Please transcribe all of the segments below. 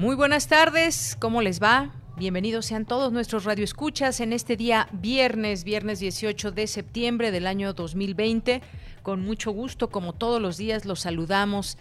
Muy buenas tardes, ¿cómo les va? Bienvenidos sean todos nuestros radioescuchas en este día viernes, viernes 18 de septiembre del año 2020. Con mucho gusto, como todos los días, los saludamos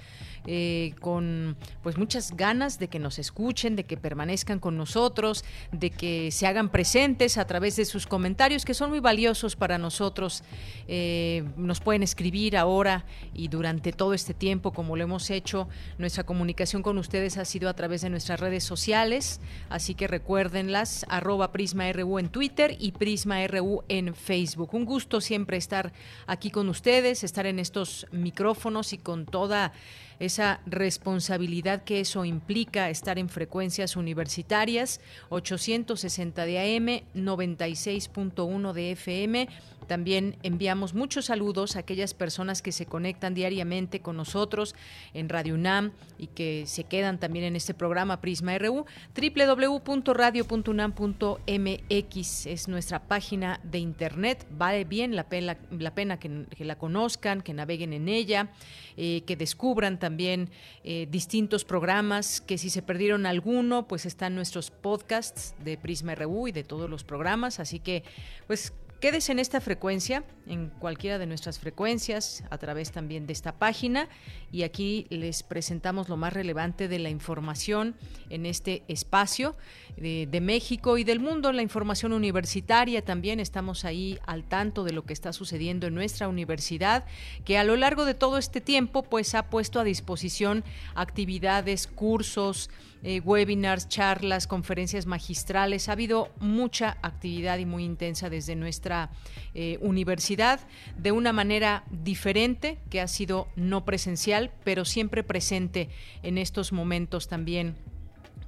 eh, con pues muchas ganas de que nos escuchen, de que permanezcan con nosotros, de que se hagan presentes a través de sus comentarios que son muy valiosos para nosotros. Eh, nos pueden escribir ahora y durante todo este tiempo, como lo hemos hecho. Nuestra comunicación con ustedes ha sido a través de nuestras redes sociales, así que recuérdenlas, arroba PrismaRU en Twitter y PrismaRU en Facebook. Un gusto siempre estar aquí con ustedes, estar en estos micrófonos y con toda esa responsabilidad que eso implica estar en frecuencias universitarias, 860 de AM, 96.1 de FM también enviamos muchos saludos a aquellas personas que se conectan diariamente con nosotros en Radio UNAM y que se quedan también en este programa Prisma RU. www.radio.unam.mx es nuestra página de internet. Vale bien la pena, la pena que, la conozcan, que naveguen en ella, eh, que descubran también eh, distintos programas, que si se perdieron alguno, pues están nuestros podcasts de Prisma RU y de todos los programas. Así que, pues Quédese en esta frecuencia, en cualquiera de nuestras frecuencias, a través también de esta página, y aquí les presentamos lo más relevante de la información en este espacio de, de, México y del mundo, la información universitaria también. Estamos ahí al tanto de lo que está sucediendo en nuestra universidad, que a lo largo de todo este tiempo, pues ha puesto a disposición actividades, cursos, eh, webinars, charlas, conferencias magistrales. Ha habido mucha actividad y muy intensa desde nuestra eh, universidad, de una manera diferente, que ha sido no presencial, pero siempre presente en estos momentos también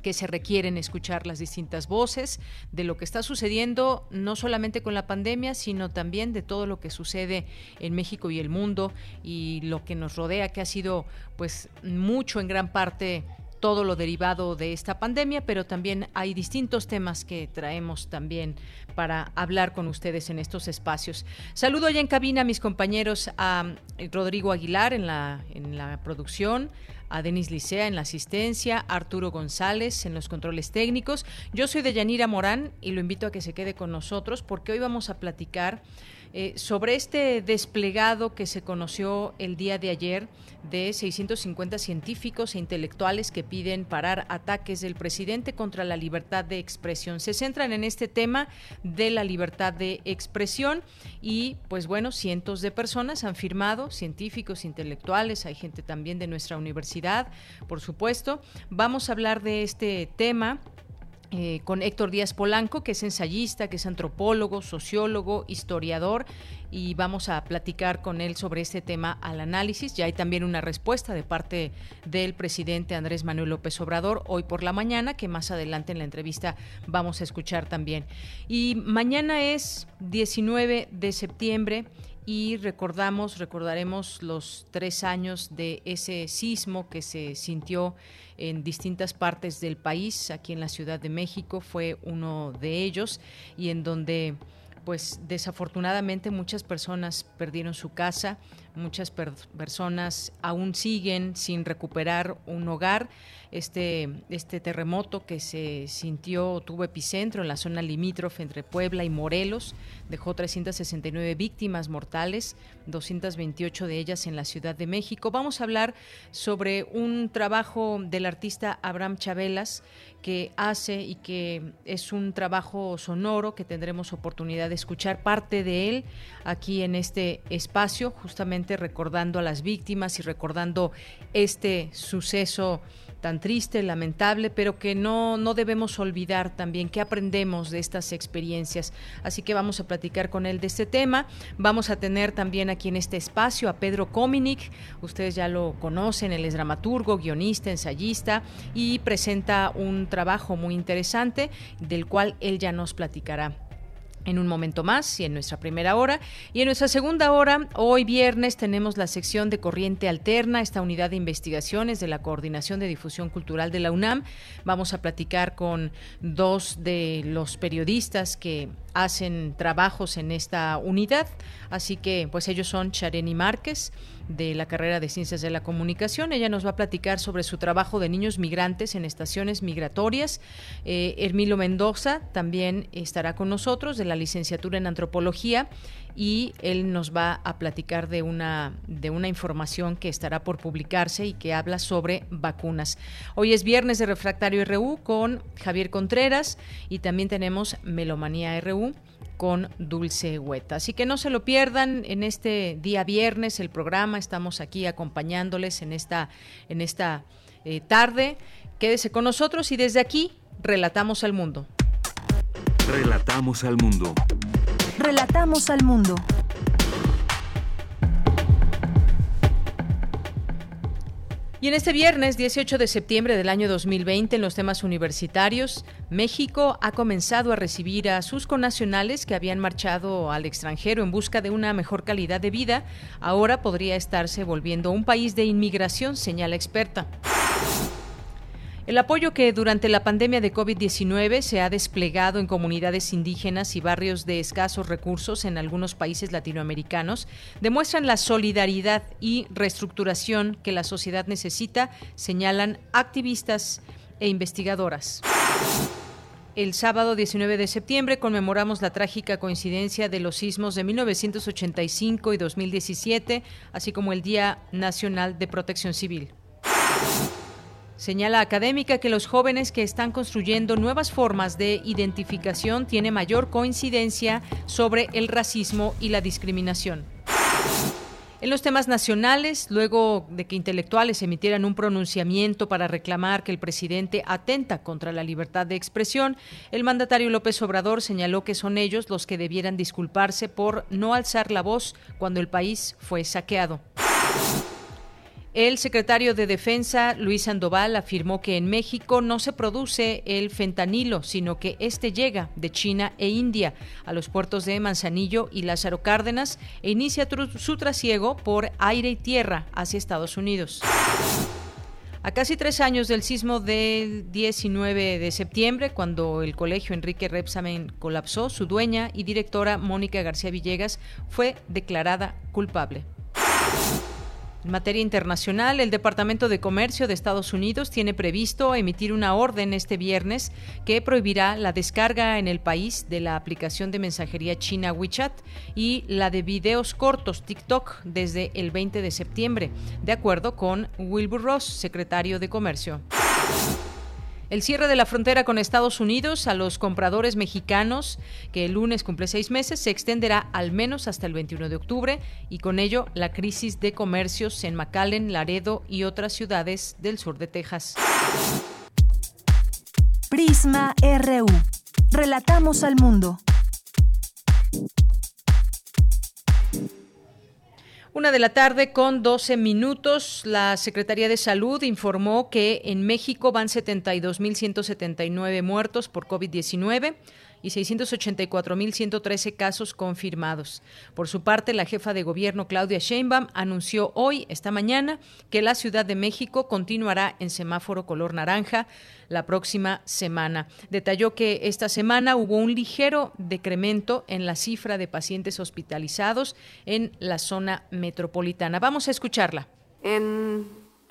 que se requieren escuchar las distintas voces de lo que está sucediendo, no solamente con la pandemia, sino también de todo lo que sucede en México y el mundo y lo que nos rodea, que ha sido pues mucho en gran parte todo lo derivado de esta pandemia, pero también hay distintos temas que traemos también para hablar con ustedes en estos espacios. Saludo ya en cabina a mis compañeros, a eh, Rodrigo Aguilar en la, en la producción, a Denis Licea en la asistencia, a Arturo González en los controles técnicos. Yo soy de Yanira Morán y lo invito a que se quede con nosotros porque hoy vamos a platicar eh, sobre este desplegado que se conoció el día de ayer de 650 científicos e intelectuales que piden parar ataques del presidente contra la libertad de expresión. Se centran en este tema de la libertad de expresión y pues bueno, cientos de personas han firmado, científicos, intelectuales, hay gente también de nuestra universidad, por supuesto. Vamos a hablar de este tema eh, con Héctor Díaz Polanco, que es ensayista, que es antropólogo, sociólogo, historiador, y vamos a platicar con él sobre este tema al análisis. Ya hay también una respuesta de parte del presidente Andrés Manuel López Obrador hoy por la mañana, que más adelante en la entrevista vamos a escuchar también. Y mañana es 19 de septiembre y recordamos, recordaremos los tres años de ese sismo que se sintió en distintas partes del país, aquí en la Ciudad de México fue uno de ellos y en donde pues desafortunadamente muchas personas perdieron su casa, muchas personas aún siguen sin recuperar un hogar este, este terremoto que se sintió, tuvo epicentro en la zona limítrofe entre Puebla y Morelos, dejó 369 víctimas mortales, 228 de ellas en la Ciudad de México. Vamos a hablar sobre un trabajo del artista Abraham Chabelas que hace y que es un trabajo sonoro que tendremos oportunidad de escuchar parte de él aquí en este espacio, justamente recordando a las víctimas y recordando este suceso tan triste, lamentable, pero que no, no debemos olvidar también que aprendemos de estas experiencias. Así que vamos a platicar con él de este tema. Vamos a tener también aquí en este espacio a Pedro Kominic. Ustedes ya lo conocen, él es dramaturgo, guionista, ensayista y presenta un trabajo muy interesante del cual él ya nos platicará en un momento más y en nuestra primera hora. Y en nuestra segunda hora, hoy viernes, tenemos la sección de Corriente Alterna, esta unidad de investigaciones de la Coordinación de Difusión Cultural de la UNAM. Vamos a platicar con dos de los periodistas que hacen trabajos en esta unidad. Así que, pues ellos son Chareni Márquez de la carrera de Ciencias de la Comunicación. Ella nos va a platicar sobre su trabajo de niños migrantes en estaciones migratorias. Eh, Hermilo Mendoza también estará con nosotros de la licenciatura en Antropología y él nos va a platicar de una, de una información que estará por publicarse y que habla sobre vacunas. Hoy es viernes de Refractario RU con Javier Contreras y también tenemos Melomanía RU con Dulce Hueta. Así que no se lo pierdan en este día viernes el programa. Estamos aquí acompañándoles en esta, en esta eh, tarde. Quédese con nosotros y desde aquí relatamos al mundo. Relatamos al mundo. Relatamos al mundo. Y en este viernes 18 de septiembre del año 2020, en los temas universitarios, México ha comenzado a recibir a sus connacionales que habían marchado al extranjero en busca de una mejor calidad de vida. Ahora podría estarse volviendo un país de inmigración, señala experta. El apoyo que durante la pandemia de COVID-19 se ha desplegado en comunidades indígenas y barrios de escasos recursos en algunos países latinoamericanos demuestran la solidaridad y reestructuración que la sociedad necesita, señalan activistas e investigadoras. El sábado 19 de septiembre conmemoramos la trágica coincidencia de los sismos de 1985 y 2017, así como el Día Nacional de Protección Civil. Señala académica que los jóvenes que están construyendo nuevas formas de identificación tienen mayor coincidencia sobre el racismo y la discriminación. En los temas nacionales, luego de que intelectuales emitieran un pronunciamiento para reclamar que el presidente atenta contra la libertad de expresión, el mandatario López Obrador señaló que son ellos los que debieran disculparse por no alzar la voz cuando el país fue saqueado. El secretario de Defensa, Luis Sandoval, afirmó que en México no se produce el fentanilo, sino que este llega de China e India a los puertos de Manzanillo y Lázaro Cárdenas e inicia su trasiego por aire y tierra hacia Estados Unidos. A casi tres años del sismo del 19 de septiembre, cuando el colegio Enrique Repsamen colapsó, su dueña y directora Mónica García Villegas fue declarada culpable. En materia internacional, el Departamento de Comercio de Estados Unidos tiene previsto emitir una orden este viernes que prohibirá la descarga en el país de la aplicación de mensajería china WeChat y la de videos cortos TikTok desde el 20 de septiembre, de acuerdo con Wilbur Ross, secretario de Comercio. El cierre de la frontera con Estados Unidos a los compradores mexicanos, que el lunes cumple seis meses, se extenderá al menos hasta el 21 de octubre y con ello la crisis de comercios en McAllen, Laredo y otras ciudades del sur de Texas. Prisma RU. Relatamos al mundo. Una de la tarde con 12 minutos, la Secretaría de Salud informó que en México van 72.179 muertos por COVID-19 y 684.113 casos confirmados. Por su parte, la jefa de gobierno Claudia Sheinbaum anunció hoy, esta mañana, que la Ciudad de México continuará en semáforo color naranja la próxima semana. Detalló que esta semana hubo un ligero decremento en la cifra de pacientes hospitalizados en la zona metropolitana. Vamos a escucharla.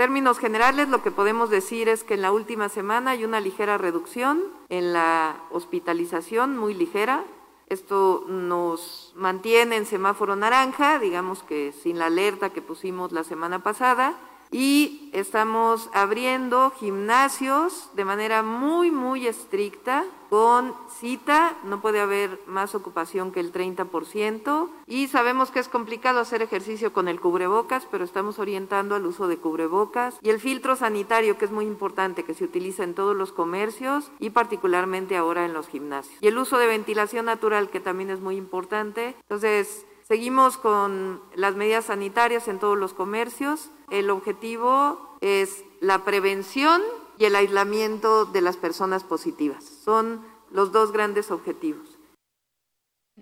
Términos generales, lo que podemos decir es que en la última semana hay una ligera reducción en la hospitalización, muy ligera. Esto nos mantiene en semáforo naranja, digamos que sin la alerta que pusimos la semana pasada y estamos abriendo gimnasios de manera muy, muy estricta con cita, no puede haber más ocupación que el 30% y sabemos que es complicado hacer ejercicio con el cubrebocas, pero estamos orientando al uso de cubrebocas y el filtro sanitario que es muy importante que se utiliza en todos los comercios y particularmente ahora en los gimnasios. Y el uso de ventilación natural que también es muy importante. Entonces, Seguimos con las medidas sanitarias en todos los comercios. El objetivo es la prevención y el aislamiento de las personas positivas. Son los dos grandes objetivos.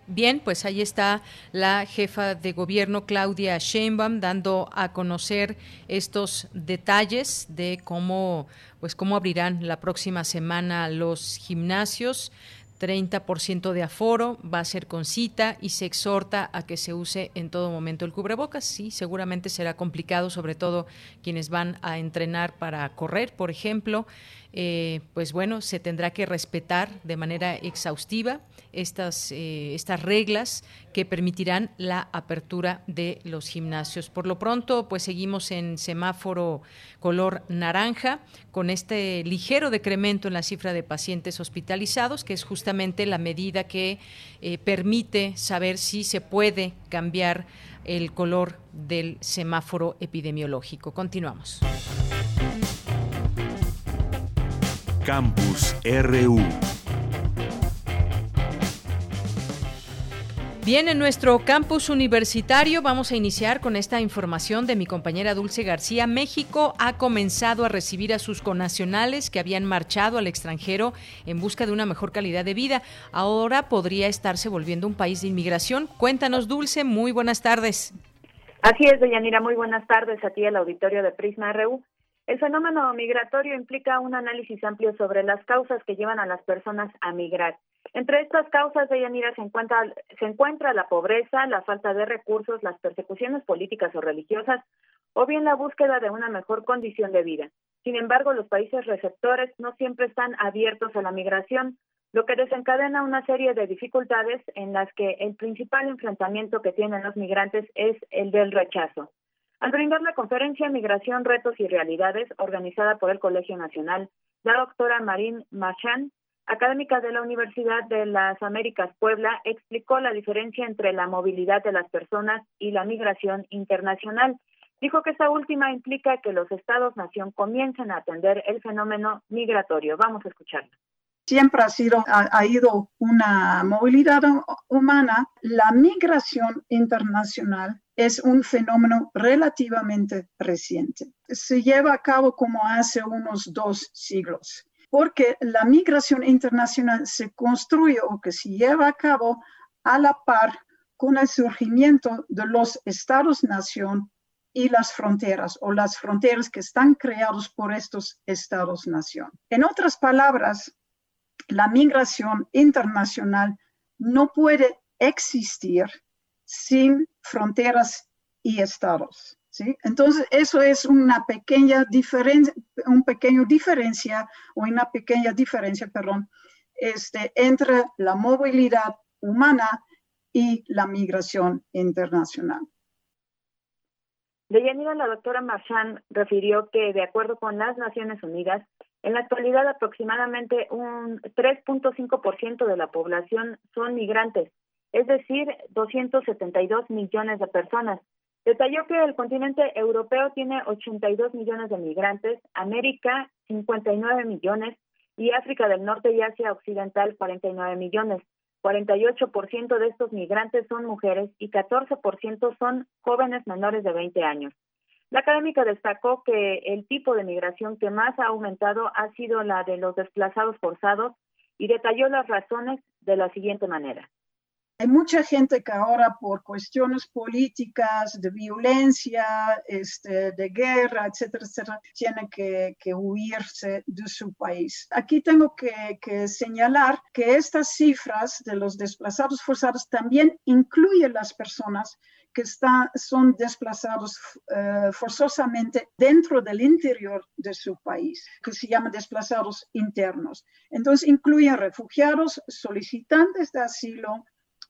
Bien, pues ahí está la jefa de gobierno Claudia Sheinbaum dando a conocer estos detalles de cómo pues cómo abrirán la próxima semana los gimnasios. 30% de aforo, va a ser con cita y se exhorta a que se use en todo momento el cubrebocas. Sí, seguramente será complicado, sobre todo quienes van a entrenar para correr, por ejemplo. Eh, pues bueno, se tendrá que respetar de manera exhaustiva estas, eh, estas reglas que permitirán la apertura de los gimnasios. Por lo pronto, pues seguimos en semáforo color naranja con este ligero decremento en la cifra de pacientes hospitalizados, que es justamente la medida que eh, permite saber si se puede cambiar el color del semáforo epidemiológico. Continuamos. Campus RU. Bien, en nuestro campus universitario vamos a iniciar con esta información de mi compañera Dulce García. México ha comenzado a recibir a sus connacionales que habían marchado al extranjero en busca de una mejor calidad de vida. Ahora podría estarse volviendo un país de inmigración. Cuéntanos, Dulce, muy buenas tardes. Así es, Deyanira, muy buenas tardes a ti, el auditorio de Prisma RU. El fenómeno migratorio implica un análisis amplio sobre las causas que llevan a las personas a migrar. Entre estas causas, de Yanira, se encuentra, se encuentra la pobreza, la falta de recursos, las persecuciones políticas o religiosas, o bien la búsqueda de una mejor condición de vida. Sin embargo, los países receptores no siempre están abiertos a la migración, lo que desencadena una serie de dificultades en las que el principal enfrentamiento que tienen los migrantes es el del rechazo. Al brindar la conferencia Migración, Retos y Realidades, organizada por el Colegio Nacional, la doctora Marín Machan, académica de la Universidad de las Américas Puebla, explicó la diferencia entre la movilidad de las personas y la migración internacional. Dijo que esta última implica que los estados-nación comiencen a atender el fenómeno migratorio. Vamos a escucharlo siempre ha sido ha, ido una movilidad humana, la migración internacional es un fenómeno relativamente reciente. Se lleva a cabo como hace unos dos siglos, porque la migración internacional se construye o que se lleva a cabo a la par con el surgimiento de los estados-nación y las fronteras o las fronteras que están creados por estos estados-nación. En otras palabras, la migración internacional no puede existir sin fronteras y estados. ¿sí? Entonces, eso es una pequeña diferencia, un pequeño diferencia o una pequeña diferencia, perdón, este, entre la movilidad humana y la migración internacional. De Yanira, la doctora Marchand refirió que, de acuerdo con las Naciones Unidas, en la actualidad aproximadamente un 3.5% de la población son migrantes es decir, 272 millones de personas. Detalló que el continente europeo tiene 82 millones de migrantes, América 59 millones y África del Norte y Asia Occidental 49 millones. 48% de estos migrantes son mujeres y 14% son jóvenes menores de 20 años. La académica destacó que el tipo de migración que más ha aumentado ha sido la de los desplazados forzados y detalló las razones de la siguiente manera. Hay mucha gente que ahora por cuestiones políticas, de violencia, este, de guerra, etcétera, etcétera, tiene que, huirse de su país. Aquí tengo que, señalar que estas cifras de los desplazados forzados también incluyen las personas que son desplazados eh, forzosamente dentro del interior de su país, que se llaman desplazados internos. Entonces, incluyen refugiados, solicitantes de asilo,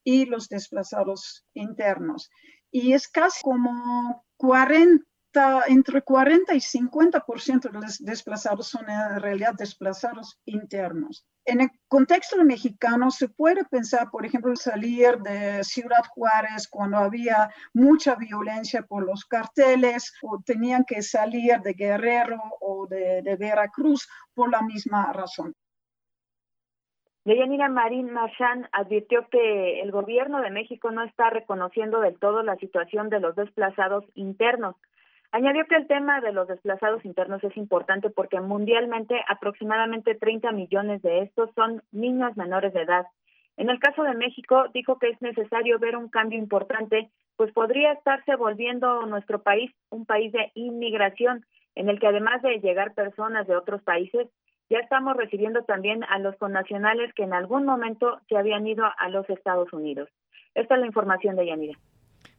y los desplazados internos. Y es casi como 40 hasta entre 40 y 50% de los desplazados son en realidad desplazados internos. En el contexto mexicano se puede pensar, por ejemplo, salir de Ciudad Juárez cuando había mucha violencia por los carteles o tenían que salir de Guerrero o de, de Veracruz por la misma razón. Deyanira Marín Marchand advirtió que el gobierno de México no está reconociendo del todo la situación de los desplazados internos. Añadió que el tema de los desplazados internos es importante porque mundialmente aproximadamente 30 millones de estos son niños menores de edad. En el caso de México, dijo que es necesario ver un cambio importante, pues podría estarse volviendo nuestro país un país de inmigración, en el que además de llegar personas de otros países, ya estamos recibiendo también a los connacionales que en algún momento se habían ido a los Estados Unidos. Esta es la información de Yanira.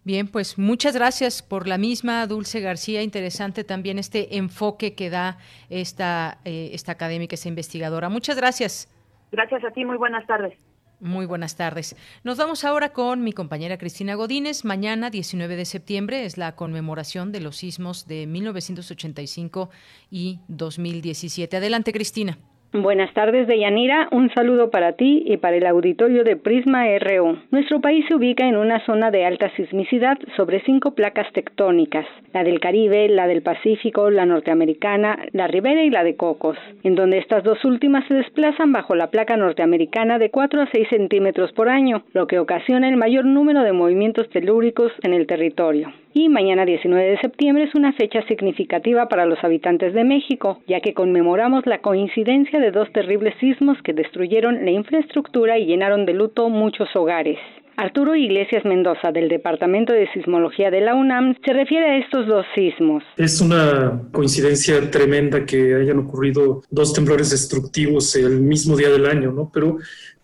Bien, pues muchas gracias por la misma, Dulce García. Interesante también este enfoque que da esta, eh, esta académica, esta investigadora. Muchas gracias. Gracias a ti, muy buenas tardes. Muy buenas tardes. Nos vamos ahora con mi compañera Cristina Godínez. Mañana, 19 de septiembre, es la conmemoración de los sismos de 1985 y 2017. Adelante, Cristina. Buenas tardes, Deyanira. Un saludo para ti y para el auditorio de Prisma RU. Nuestro país se ubica en una zona de alta sismicidad sobre cinco placas tectónicas, la del Caribe, la del Pacífico, la norteamericana, la Ribera y la de Cocos, en donde estas dos últimas se desplazan bajo la placa norteamericana de 4 a 6 centímetros por año, lo que ocasiona el mayor número de movimientos telúricos en el territorio y mañana 19 de septiembre es una fecha significativa para los habitantes de México, ya que conmemoramos la coincidencia de dos terribles sismos que destruyeron la infraestructura y llenaron de luto muchos hogares. Arturo Iglesias Mendoza, del Departamento de Sismología de la UNAM, se refiere a estos dos sismos. Es una coincidencia tremenda que hayan ocurrido dos temblores destructivos el mismo día del año, ¿no? Pero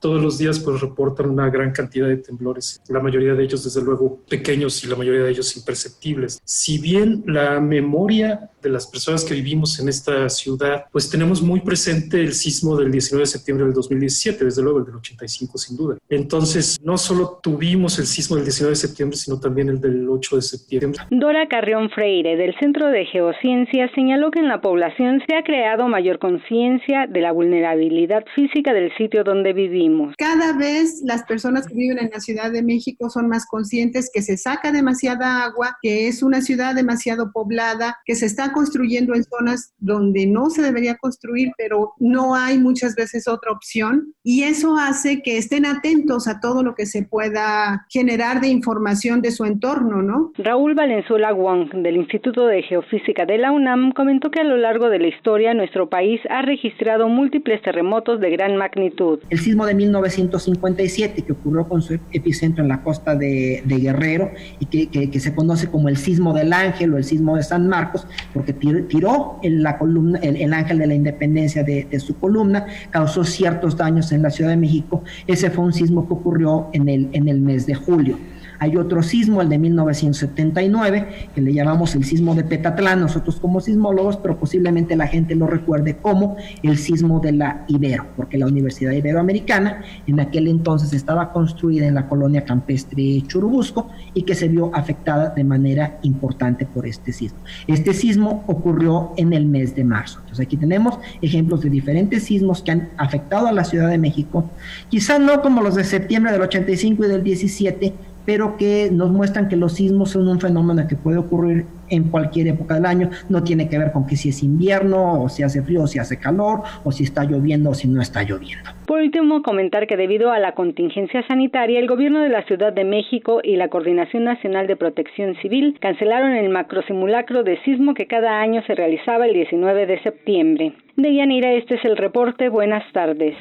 todos los días pues reportan una gran cantidad de temblores, la mayoría de ellos desde luego pequeños y la mayoría de ellos imperceptibles. Si bien la memoria de las personas que vivimos en esta ciudad, pues tenemos muy presente el sismo del 19 de septiembre del 2017, desde luego el del 85 sin duda. Entonces, no solo tuvimos el sismo del 19 de septiembre, sino también el del 8 de septiembre. Dora Carrión Freire, del Centro de Geociencia, señaló que en la población se ha creado mayor conciencia de la vulnerabilidad física del sitio donde vivimos cada vez las personas que viven en la Ciudad de México son más conscientes que se saca demasiada agua, que es una ciudad demasiado poblada, que se está construyendo en zonas donde no se debería construir, pero no hay muchas veces otra opción. Y eso hace que estén atentos a todo lo que se pueda generar de información de su entorno, ¿no? Raúl Valenzuela Wong, del Instituto de Geofísica de la UNAM, comentó que a lo largo de la historia nuestro país ha registrado múltiples terremotos de gran magnitud. El sismo de 1957, que ocurrió con su epicentro en la costa de, Guerrero y que, se conoce como el sismo del ángel o el sismo de San Marcos, porque tiró en la columna, el, ángel de la independencia de, su columna, causó ciertos daños en la Ciudad de México. Ese fue un sismo que ocurrió en el, en el mes de julio. Hay otro sismo, el de 1979, que le llamamos el sismo de Petatlán, nosotros como sismólogos, pero posiblemente la gente lo recuerde como el sismo de la Ibero, porque la Universidad Iberoamericana en aquel entonces estaba construida en la colonia campestre Churubusco y que se vio afectada de manera importante por este sismo. Este sismo ocurrió en el mes de marzo. Entonces aquí tenemos ejemplos de diferentes sismos que han afectado a la Ciudad de México, quizás no como los de septiembre del 85 y del 17, pero que nos muestran que los sismos son un fenómeno que puede ocurrir en cualquier época del año, no tiene que ver con que si es invierno, o si hace frío, o si hace calor, o si está lloviendo, o si no está lloviendo. Por último, comentar que debido a la contingencia sanitaria, el gobierno de la Ciudad de México y la Coordinación Nacional de Protección Civil cancelaron el macrosimulacro de sismo que cada año se realizaba el 19 de septiembre. De Yanira, este es el reporte. Buenas tardes.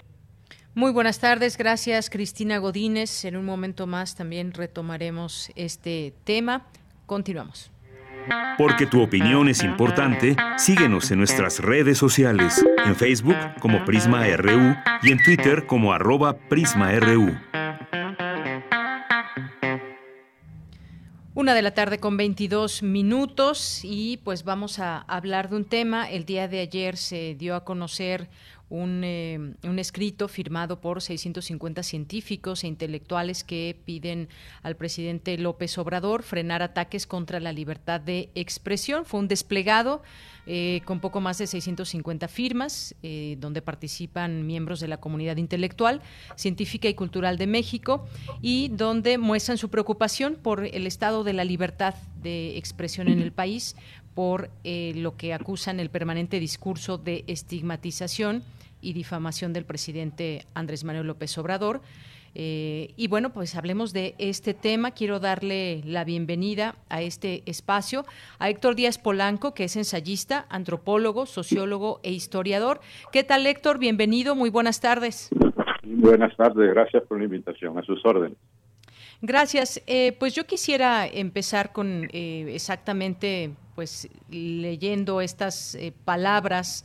Muy buenas tardes, gracias Cristina Godínez. En un momento más también retomaremos este tema. Continuamos. Porque tu opinión es importante, síguenos en nuestras redes sociales, en Facebook como Prisma RU y en Twitter como arroba PrismaRU. Una de la tarde con 22 minutos y pues vamos a hablar de un tema. El día de ayer se dio a conocer un, eh, un, escrito firmado por 650 científicos e intelectuales que piden al presidente López Obrador frenar ataques contra la libertad de expresión. Fue un desplegado eh, con poco más de 650 firmas, eh, donde participan miembros de la comunidad intelectual, científica y cultural de México, y donde muestran su preocupación por el estado de la libertad de expresión en el país, por eh, lo que acusan el permanente discurso de estigmatización y difamación del presidente Andrés Manuel López Obrador. Eh, y bueno, pues hablemos de este tema. Quiero darle la bienvenida a este espacio a Héctor Díaz Polanco, que es ensayista, antropólogo, sociólogo e historiador. ¿Qué tal, Héctor? Bienvenido, muy buenas tardes. Buenas tardes, gracias por la invitación, a sus órdenes. Gracias. Eh, pues yo quisiera empezar con eh, exactamente, pues leyendo estas palabras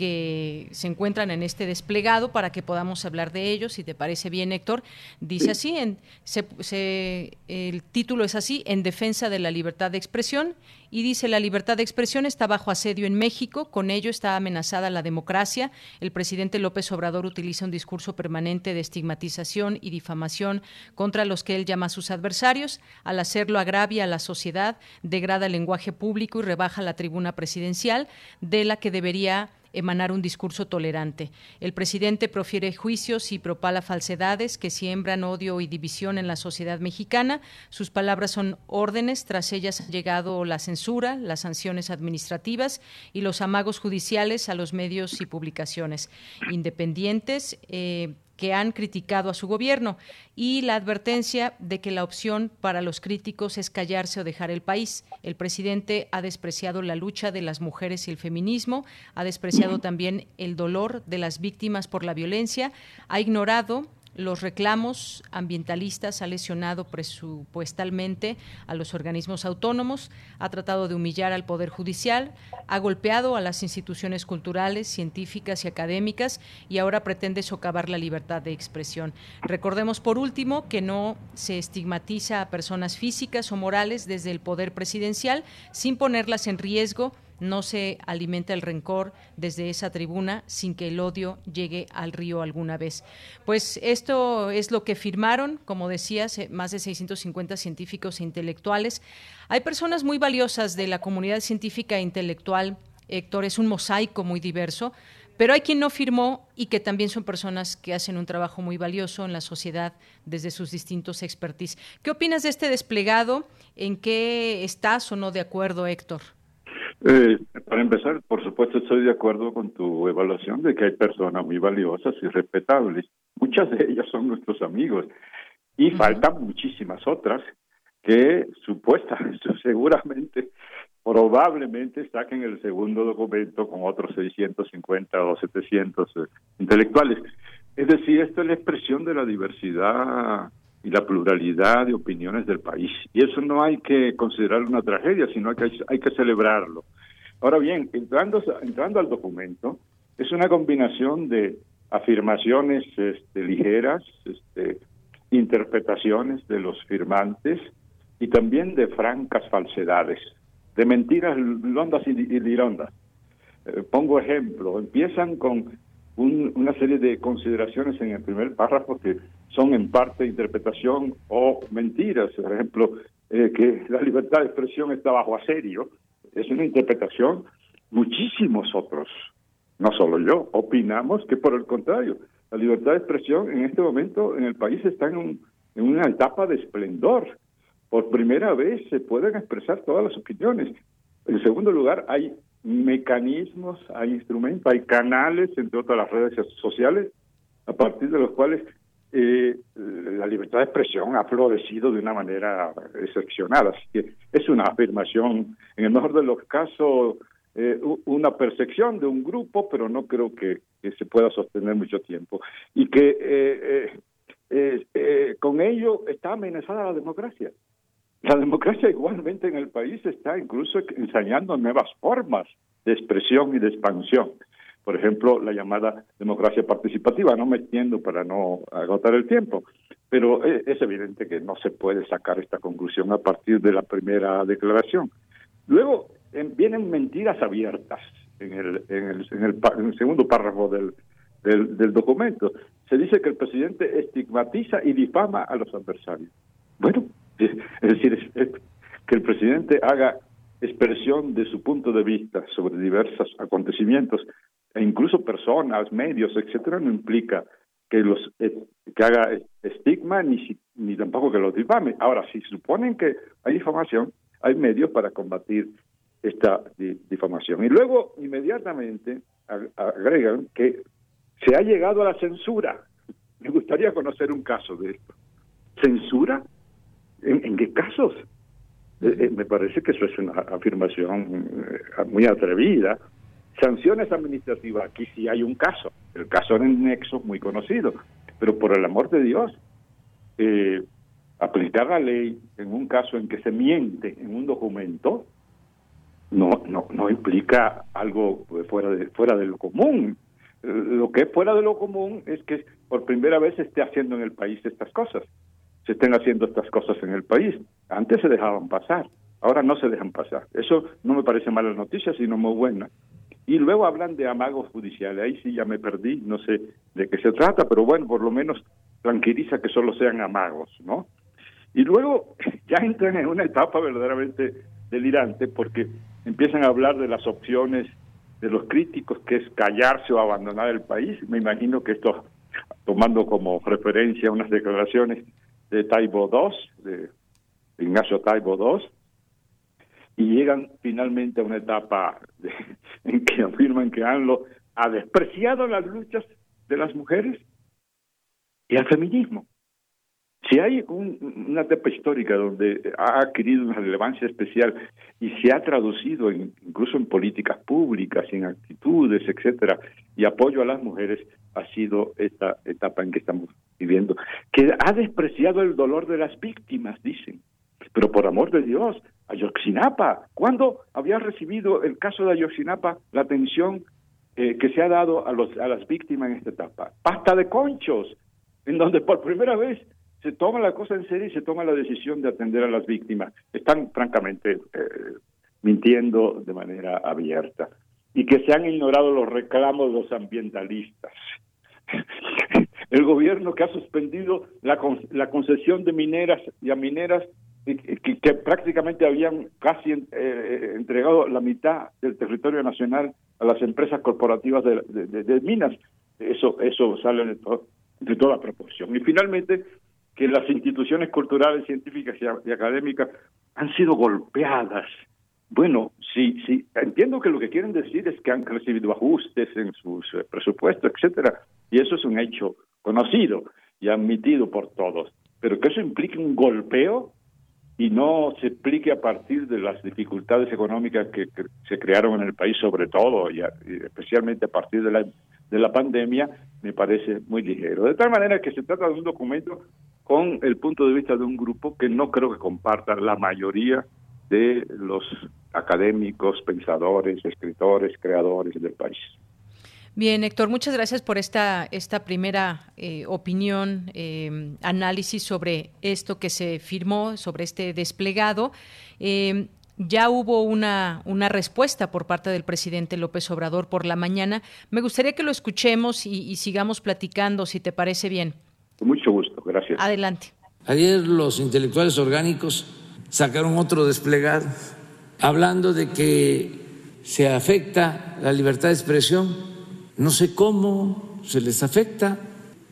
que se encuentran en este desplegado para que podamos hablar de ellos. Si te parece bien, Héctor, dice así, en, el título es así, en defensa de la libertad de expresión, y dice, la libertad de expresión está bajo asedio en México, con ello está amenazada la democracia. El presidente López Obrador utiliza un discurso permanente de estigmatización y difamación contra los que él llama sus adversarios. Al hacerlo agravia a la sociedad, degrada el lenguaje público y rebaja la tribuna presidencial, de la que debería emanar un discurso tolerante. El presidente profiere juicios y propala falsedades que siembran odio y división en la sociedad mexicana. Sus palabras son órdenes, tras ellas ha llegado la censura, las sanciones administrativas y los amagos judiciales a los medios y publicaciones independientes. Eh, que han criticado a su gobierno y la advertencia de que la opción para los críticos es callarse o dejar el país. El presidente ha despreciado la lucha de las mujeres y el feminismo, ha despreciado también el dolor de las víctimas por la violencia, ha ignorado los reclamos ambientalistas, ha lesionado presupuestalmente a los organismos autónomos, ha tratado de humillar al Poder Judicial, ha golpeado a las instituciones culturales, científicas y académicas y ahora pretende socavar la libertad de expresión. Recordemos, por último, que no se estigmatiza a personas físicas o morales desde el Poder Presidencial sin ponerlas en riesgo no se alimenta el rencor desde esa tribuna sin que el odio llegue al río alguna vez. Pues esto es lo que firmaron, como decías, eh, más de 650 científicos e intelectuales. Hay personas muy valiosas de la comunidad científica e intelectual, Héctor, es un mosaico muy diverso, pero hay quien no firmó y que también son personas que hacen un trabajo muy valioso en la sociedad desde sus distintos expertise. ¿Qué opinas de este desplegado? ¿En qué estás o no de acuerdo, Héctor? Eh, para empezar, por supuesto, estoy de acuerdo con tu evaluación de que hay personas muy valiosas y respetables. Muchas de ellas son nuestros amigos y faltan muchísimas otras que supuestamente, seguramente, probablemente saquen el segundo documento con otros 650 o 700 eh, intelectuales. Es decir, esto es la expresión de la diversidad y la pluralidad de opiniones del país. Y eso no hay que considerar una tragedia, sino que hay, que celebrarlo. Ahora bien, entrando, entrando al documento, es una combinación de afirmaciones este, ligeras, este, interpretaciones de los firmantes y también de francas falsedades, de mentiras londas y, lirondas. Eh, pongo ejemplo, empiezan con una serie de consideraciones en el primer párrafo que son en parte interpretación o mentiras. Por ejemplo, eh, que la libertad de expresión está bajo asedio. Es una interpretación. Muchísimos otros, no solo yo, opinamos que por el contrario, la libertad de expresión en este momento en el país está en, en una etapa de esplendor. Por primera vez se pueden expresar todas las opiniones. En segundo lugar, hay mecanismos, hay instrumentos, hay canales, entre otras las redes sociales, a partir de los cuales eh, la libertad de expresión ha florecido de una manera excepcional. Así que es una afirmación, en el mejor de los casos, eh, una percepción de un grupo, pero no creo que, se pueda sostener mucho tiempo. Y que eh, eh, con ello está amenazada la democracia. La democracia igualmente en el país está incluso ensayando nuevas formas de expresión y de expansión. Por ejemplo, la llamada democracia participativa, no me entiendo para no agotar el tiempo, pero e, es evidente que no se puede sacar esta conclusión a partir de la primera declaración. Luego vienen mentiras abiertas en el, en el, en el, segundo párrafo del, del documento. Se dice que el presidente estigmatiza y difama a los adversarios. Bueno, es decir, que el presidente haga expresión de su punto de vista sobre diversos acontecimientos e incluso personas, medios, etcétera, no implica que los eh, que haga estigma ni ni tampoco que los difame. Ahora, si suponen que hay difamación, hay medios para combatir esta difamación. Y luego inmediatamente agregan que se ha llegado a la censura. Me gustaría conocer un caso de esto. ¿Censura? ¿En, qué casos? Eh, eh, me parece que eso es una afirmación muy atrevida. Sanciones administrativas, aquí sí hay un caso, el caso en Nexo, muy conocido, pero por el amor de Dios, eh, aplicar la ley en un caso en que se miente en un documento no no no implica algo fuera de fuera de lo común. Lo que es fuera de lo común es que por primera vez se esté haciendo en el país estas cosas estén haciendo estas cosas en el país antes se dejaban pasar ahora no se dejan pasar eso no me parece mala noticia sino muy buena y luego hablan de amagos judiciales. Ahí sí ya me perdí, no sé de qué se trata, pero bueno, por lo menos tranquiliza que solo sean amagos, ¿no? Y luego ya entran en una etapa verdaderamente delirante porque empiezan a hablar de las opciones de los críticos, que es callarse o abandonar el país. Me imagino que esto, tomando como referencia unas declaraciones de Taibo II, de Ignacio Taibo II, y llegan finalmente a una etapa en que afirman que ANLO ha despreciado las luchas de las mujeres y al feminismo. Si hay una etapa histórica donde ha adquirido una relevancia especial y se ha traducido incluso en políticas públicas, en actitudes, etcétera, y apoyo a las mujeres, ha sido esta etapa en que estamos viviendo, que ha despreciado el dolor de las víctimas, dicen. Pero por amor de Dios, Ayotzinapa. ¿Cuándo había recibido el caso de Ayotzinapa la atención eh, que se ha dado a, los, a las víctimas en esta etapa? Pasta de conchos, en donde por primera vez se toma la cosa en serio y se toma la decisión de atender a las víctimas. Están francamente eh, mintiendo de manera abierta. Y que se han ignorado los reclamos de los ambientalistas. El gobierno que ha suspendido la, la concesión de mineras y a mineras que, prácticamente habían casi eh, entregado la mitad del territorio nacional a las empresas corporativas de, minas. Eso, eso sale de, de, toda proporción. Y finalmente, que las instituciones culturales, científicas y, académicas han sido golpeadas. Bueno, sí, sí, entiendo que lo que quieren decir es que han recibido ajustes en sus eh, presupuestos, etcétera, y eso es un hecho conocido y admitido por todos. Pero que eso implique un golpeo y no se explique a partir de las dificultades económicas que, se crearon en el país, sobre todo y, especialmente a partir de la, de la pandemia, me parece muy ligero. De tal manera que se trata de un documento con el punto de vista de un grupo que no creo que comparta la mayoría de los académicos, pensadores, escritores, creadores del país. Bien, Héctor, muchas gracias por esta, esta primera eh, opinión, eh, análisis sobre esto que se firmó, sobre este desplegado. Eh, ya hubo una, una respuesta por parte del presidente López Obrador por la mañana. Me gustaría que lo escuchemos y, y sigamos platicando, si te parece bien. Con mucho gusto, gracias. Adelante. Ayer los intelectuales orgánicos sacaron otro desplegado hablando de que se afecta la libertad de expresión no sé cómo se les afecta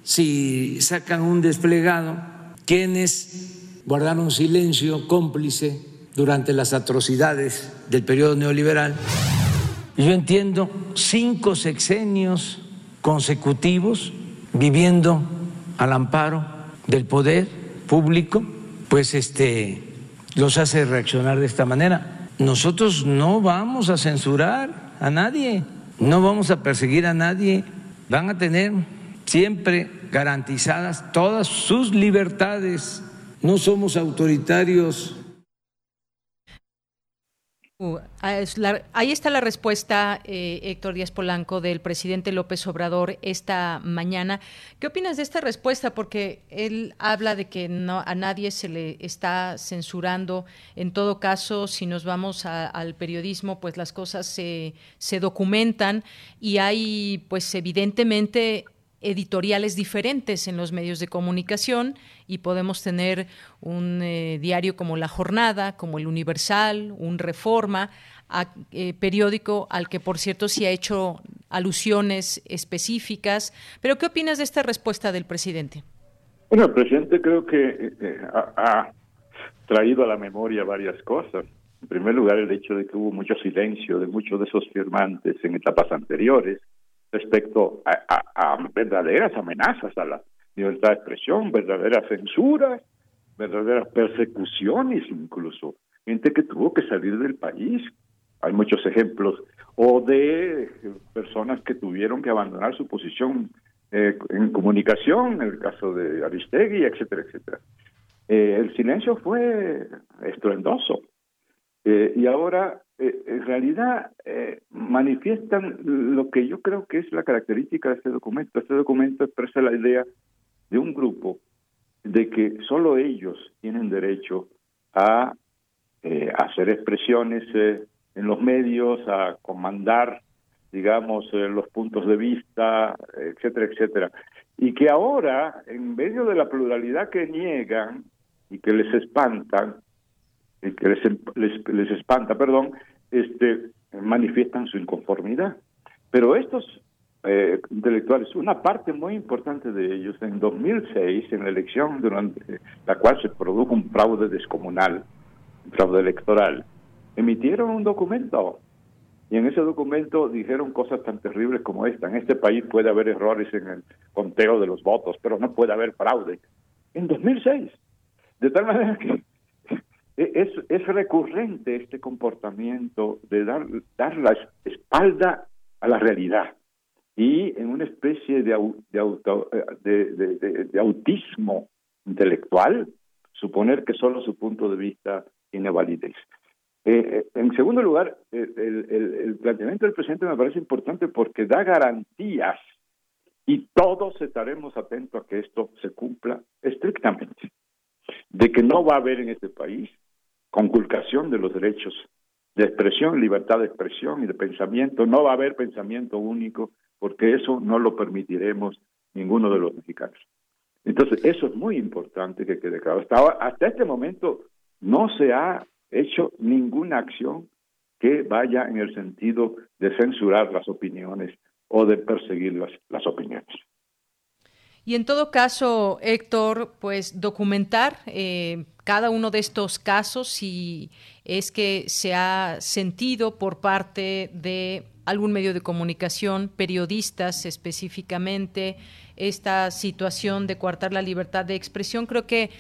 si sacan un desplegado quienes guardaron silencio cómplice durante las atrocidades del periodo neoliberal. Yo entiendo cinco sexenios consecutivos viviendo al amparo del poder público, pues este los hace reaccionar de esta manera. Nosotros no vamos a censurar a nadie. No vamos a perseguir a nadie, van a tener siempre garantizadas todas sus libertades. No somos autoritarios. Uh, ah, ahí está la respuesta, eh, Héctor Díaz Polanco, del presidente López Obrador esta mañana. ¿Qué opinas de esta respuesta? Porque él habla de que no, a nadie se le está censurando. En todo caso, si nos vamos al periodismo, pues las cosas se, se documentan y hay, pues evidentemente, editoriales diferentes en los medios de comunicación y podemos tener un eh, diario como La Jornada, como El Universal, un Reforma, eh, periódico al que, por cierto, sí ha hecho alusiones específicas. Pero, ¿qué opinas de esta respuesta del presidente? Bueno, el presidente creo que eh, ha, traído a la memoria varias cosas. En primer lugar, el hecho de que hubo mucho silencio de muchos de esos firmantes en etapas anteriores respecto a, verdaderas amenazas a la libertad de expresión, verdaderas censuras, verdaderas persecuciones incluso, gente que tuvo que salir del país. Hay muchos ejemplos, o de personas que tuvieron que abandonar su posición eh, en comunicación, en el caso de Aristegui, etcétera, etcétera. Eh, el silencio fue estruendoso. Eh, y ahora eh, en realidad eh, manifiestan lo que yo creo que es la característica de este documento. Este documento expresa la idea de un grupo de que solo ellos tienen derecho a hacer expresiones en los medios, a comandar, digamos, los puntos de vista, etcétera, etcétera. Y que ahora, en medio de la pluralidad que niegan y que les espantan, que les, les, les espanta, perdón, este, manifiestan su inconformidad. Pero estos eh, intelectuales, una parte muy importante de ellos, en 2006, en la elección durante la cual se produjo un fraude descomunal, un fraude electoral, emitieron un documento. Y en ese documento dijeron cosas tan terribles como esta. En este país puede haber errores en el conteo de los votos, pero no puede haber fraude. En 2006. De tal manera que es, es recurrente este comportamiento de dar, dar la espalda a la realidad y en una especie de, de, auto, eh, de, de, autismo intelectual, suponer que solo su punto de vista tiene validez. Eh, eh, en segundo lugar, el, el, el, planteamiento del presidente me parece importante porque da garantías y todos estaremos atentos a que esto se cumpla estrictamente, de que no va a haber en este país conculcación de los derechos de expresión, libertad de expresión y de pensamiento. No va a haber pensamiento único porque eso no lo permitiremos ninguno de los mexicanos. Entonces, eso es muy importante que quede claro. Hasta, hasta este momento no se ha hecho ninguna acción que vaya en el sentido de censurar las opiniones o de perseguir las, las opiniones. Y en todo caso, Héctor, pues documentar eh, cada uno de estos casos si es que se ha sentido por parte de algún medio de comunicación, periodistas específicamente, esta situación de coartar la libertad de expresión. Creo que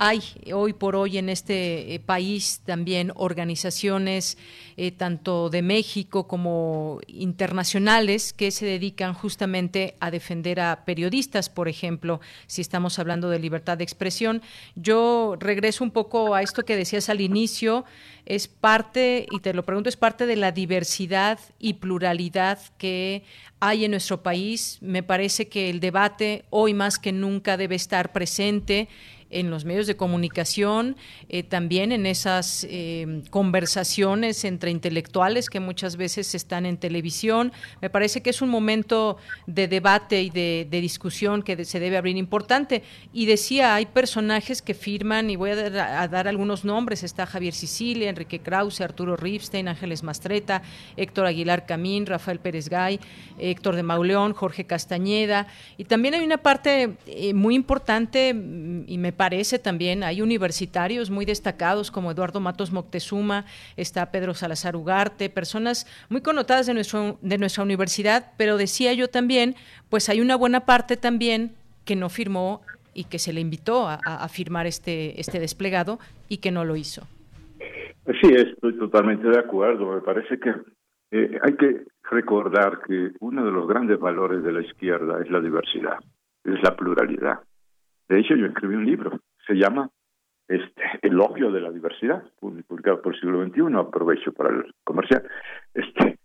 hay hoy por hoy en este eh, país también organizaciones eh, tanto de México como internacionales que se dedican justamente a defender a periodistas, por ejemplo, si estamos hablando de libertad de expresión. Yo regreso un poco a esto que decías al inicio, es parte, y te lo pregunto, es parte de la diversidad y pluralidad que hay en nuestro país. Me parece que el debate hoy más que nunca debe estar presente en los medios de comunicación, eh, también en esas eh, conversaciones entre intelectuales que muchas veces están en televisión. Me parece que es un momento de debate y de, discusión que se debe abrir importante. Y decía, hay personajes que firman, y voy a dar, algunos nombres, está Javier Sicilia, Enrique Krause, Arturo Ripstein, Ángeles Mastreta, Héctor Aguilar Camín, Rafael Pérez Gay, Héctor de Mauleón, Jorge Castañeda. Y también hay una parte eh, muy importante, mm, y me parece también, hay universitarios muy destacados como Eduardo Matos Moctezuma, está Pedro Salazar Ugarte, personas muy connotadas de, nuestro, de nuestra universidad, pero decía yo también, pues hay una buena parte también que no firmó y que se le invitó a, firmar este, este desplegado y que no lo hizo. Sí, estoy totalmente de acuerdo. Me parece que eh, hay que recordar que uno de los grandes valores de la izquierda es la diversidad, es la pluralidad. De hecho, yo escribí un libro, se llama este elogio de la diversidad, publicado por el siglo XXI, aprovecho para el comercial. Este,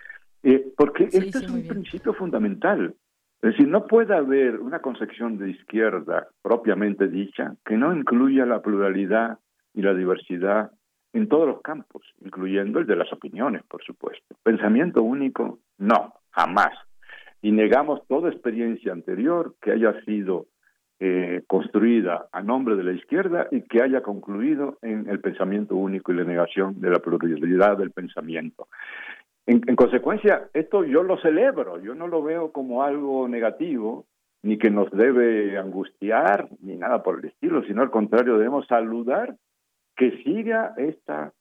eh, porque este es un principio fundamental. Es decir, no puede haber una concepción de izquierda propiamente dicha que no incluya la pluralidad y la diversidad en todos los campos, incluyendo el de las opiniones, por supuesto. Pensamiento único, no, jamás. Y negamos toda experiencia anterior que haya sido eh, construida a nombre de la izquierda y que haya concluido en el pensamiento único y la negación de la pluralidad del pensamiento. En, consecuencia, esto yo lo celebro, yo no lo veo como algo negativo, ni que nos debe angustiar, ni nada por el estilo, sino al contrario, debemos saludar que siga esta,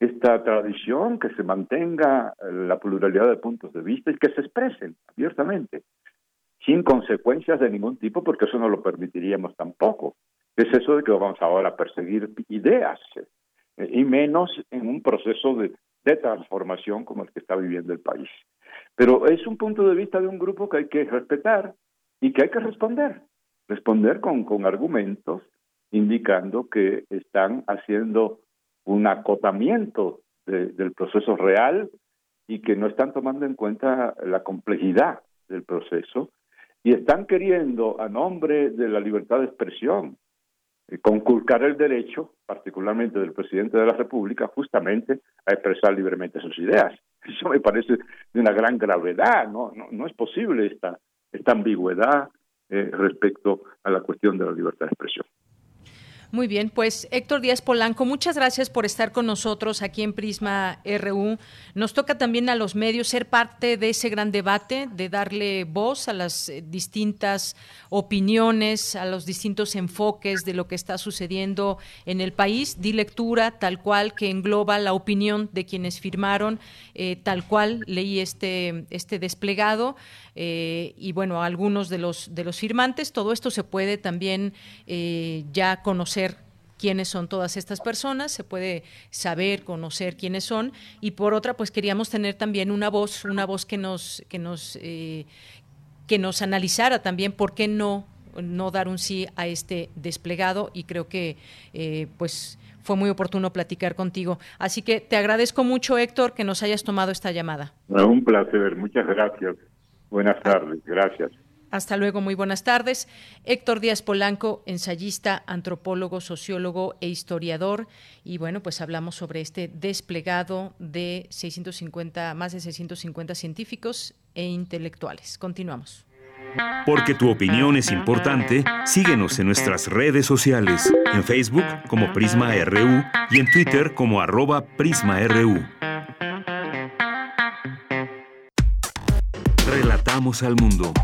esta tradición, que se mantenga la pluralidad de puntos de vista y que se expresen abiertamente, sin consecuencias de ningún tipo, porque eso no lo permitiríamos tampoco. Es eso de que vamos ahora a perseguir ideas, eh, y menos en un proceso de de transformación como el que está viviendo el país. Pero es un punto de vista de un grupo que hay que respetar y que hay que responder, responder con, con argumentos indicando que están haciendo un acotamiento del proceso real y que no están tomando en cuenta la complejidad del proceso y están queriendo, a nombre de la libertad de expresión, eh, conculcar el derecho, particularmente del presidente de la República, justamente a expresar libremente sus ideas. Eso me parece de una gran gravedad, no, no, es posible esta, esta ambigüedad eh, respecto a la cuestión de la libertad de expresión. Muy bien, pues Héctor Díaz Polanco, muchas gracias por estar con nosotros aquí en Prisma RU. Nos toca también a los medios ser parte de ese gran debate, de darle voz a las eh, distintas opiniones, a los distintos enfoques de lo que está sucediendo en el país. Di lectura tal cual que engloba la opinión de quienes firmaron, eh, tal cual leí este, este desplegado. Eh, y bueno, algunos de los, de los firmantes. Todo esto se puede también eh, ya conocer quiénes son todas estas personas, se puede saber, conocer quiénes son y por otra pues queríamos tener también una voz, una voz que nos que nos eh, que nos analizara también por qué no no dar un sí a este desplegado y creo que pues fue muy oportuno platicar contigo. Así que te agradezco mucho Héctor que nos hayas tomado esta llamada. Un placer, muchas gracias. Buenas tardes, gracias. Hasta luego, muy buenas tardes. Héctor Díaz Polanco, ensayista, antropólogo, sociólogo e historiador. Y bueno, pues hablamos sobre este desplegado de 650, más de 650 científicos e intelectuales. Continuamos. Porque tu opinión es importante, síguenos en nuestras redes sociales, en Facebook como Prisma RU y en Twitter como arroba PrismaRU. Relatamos al mundo.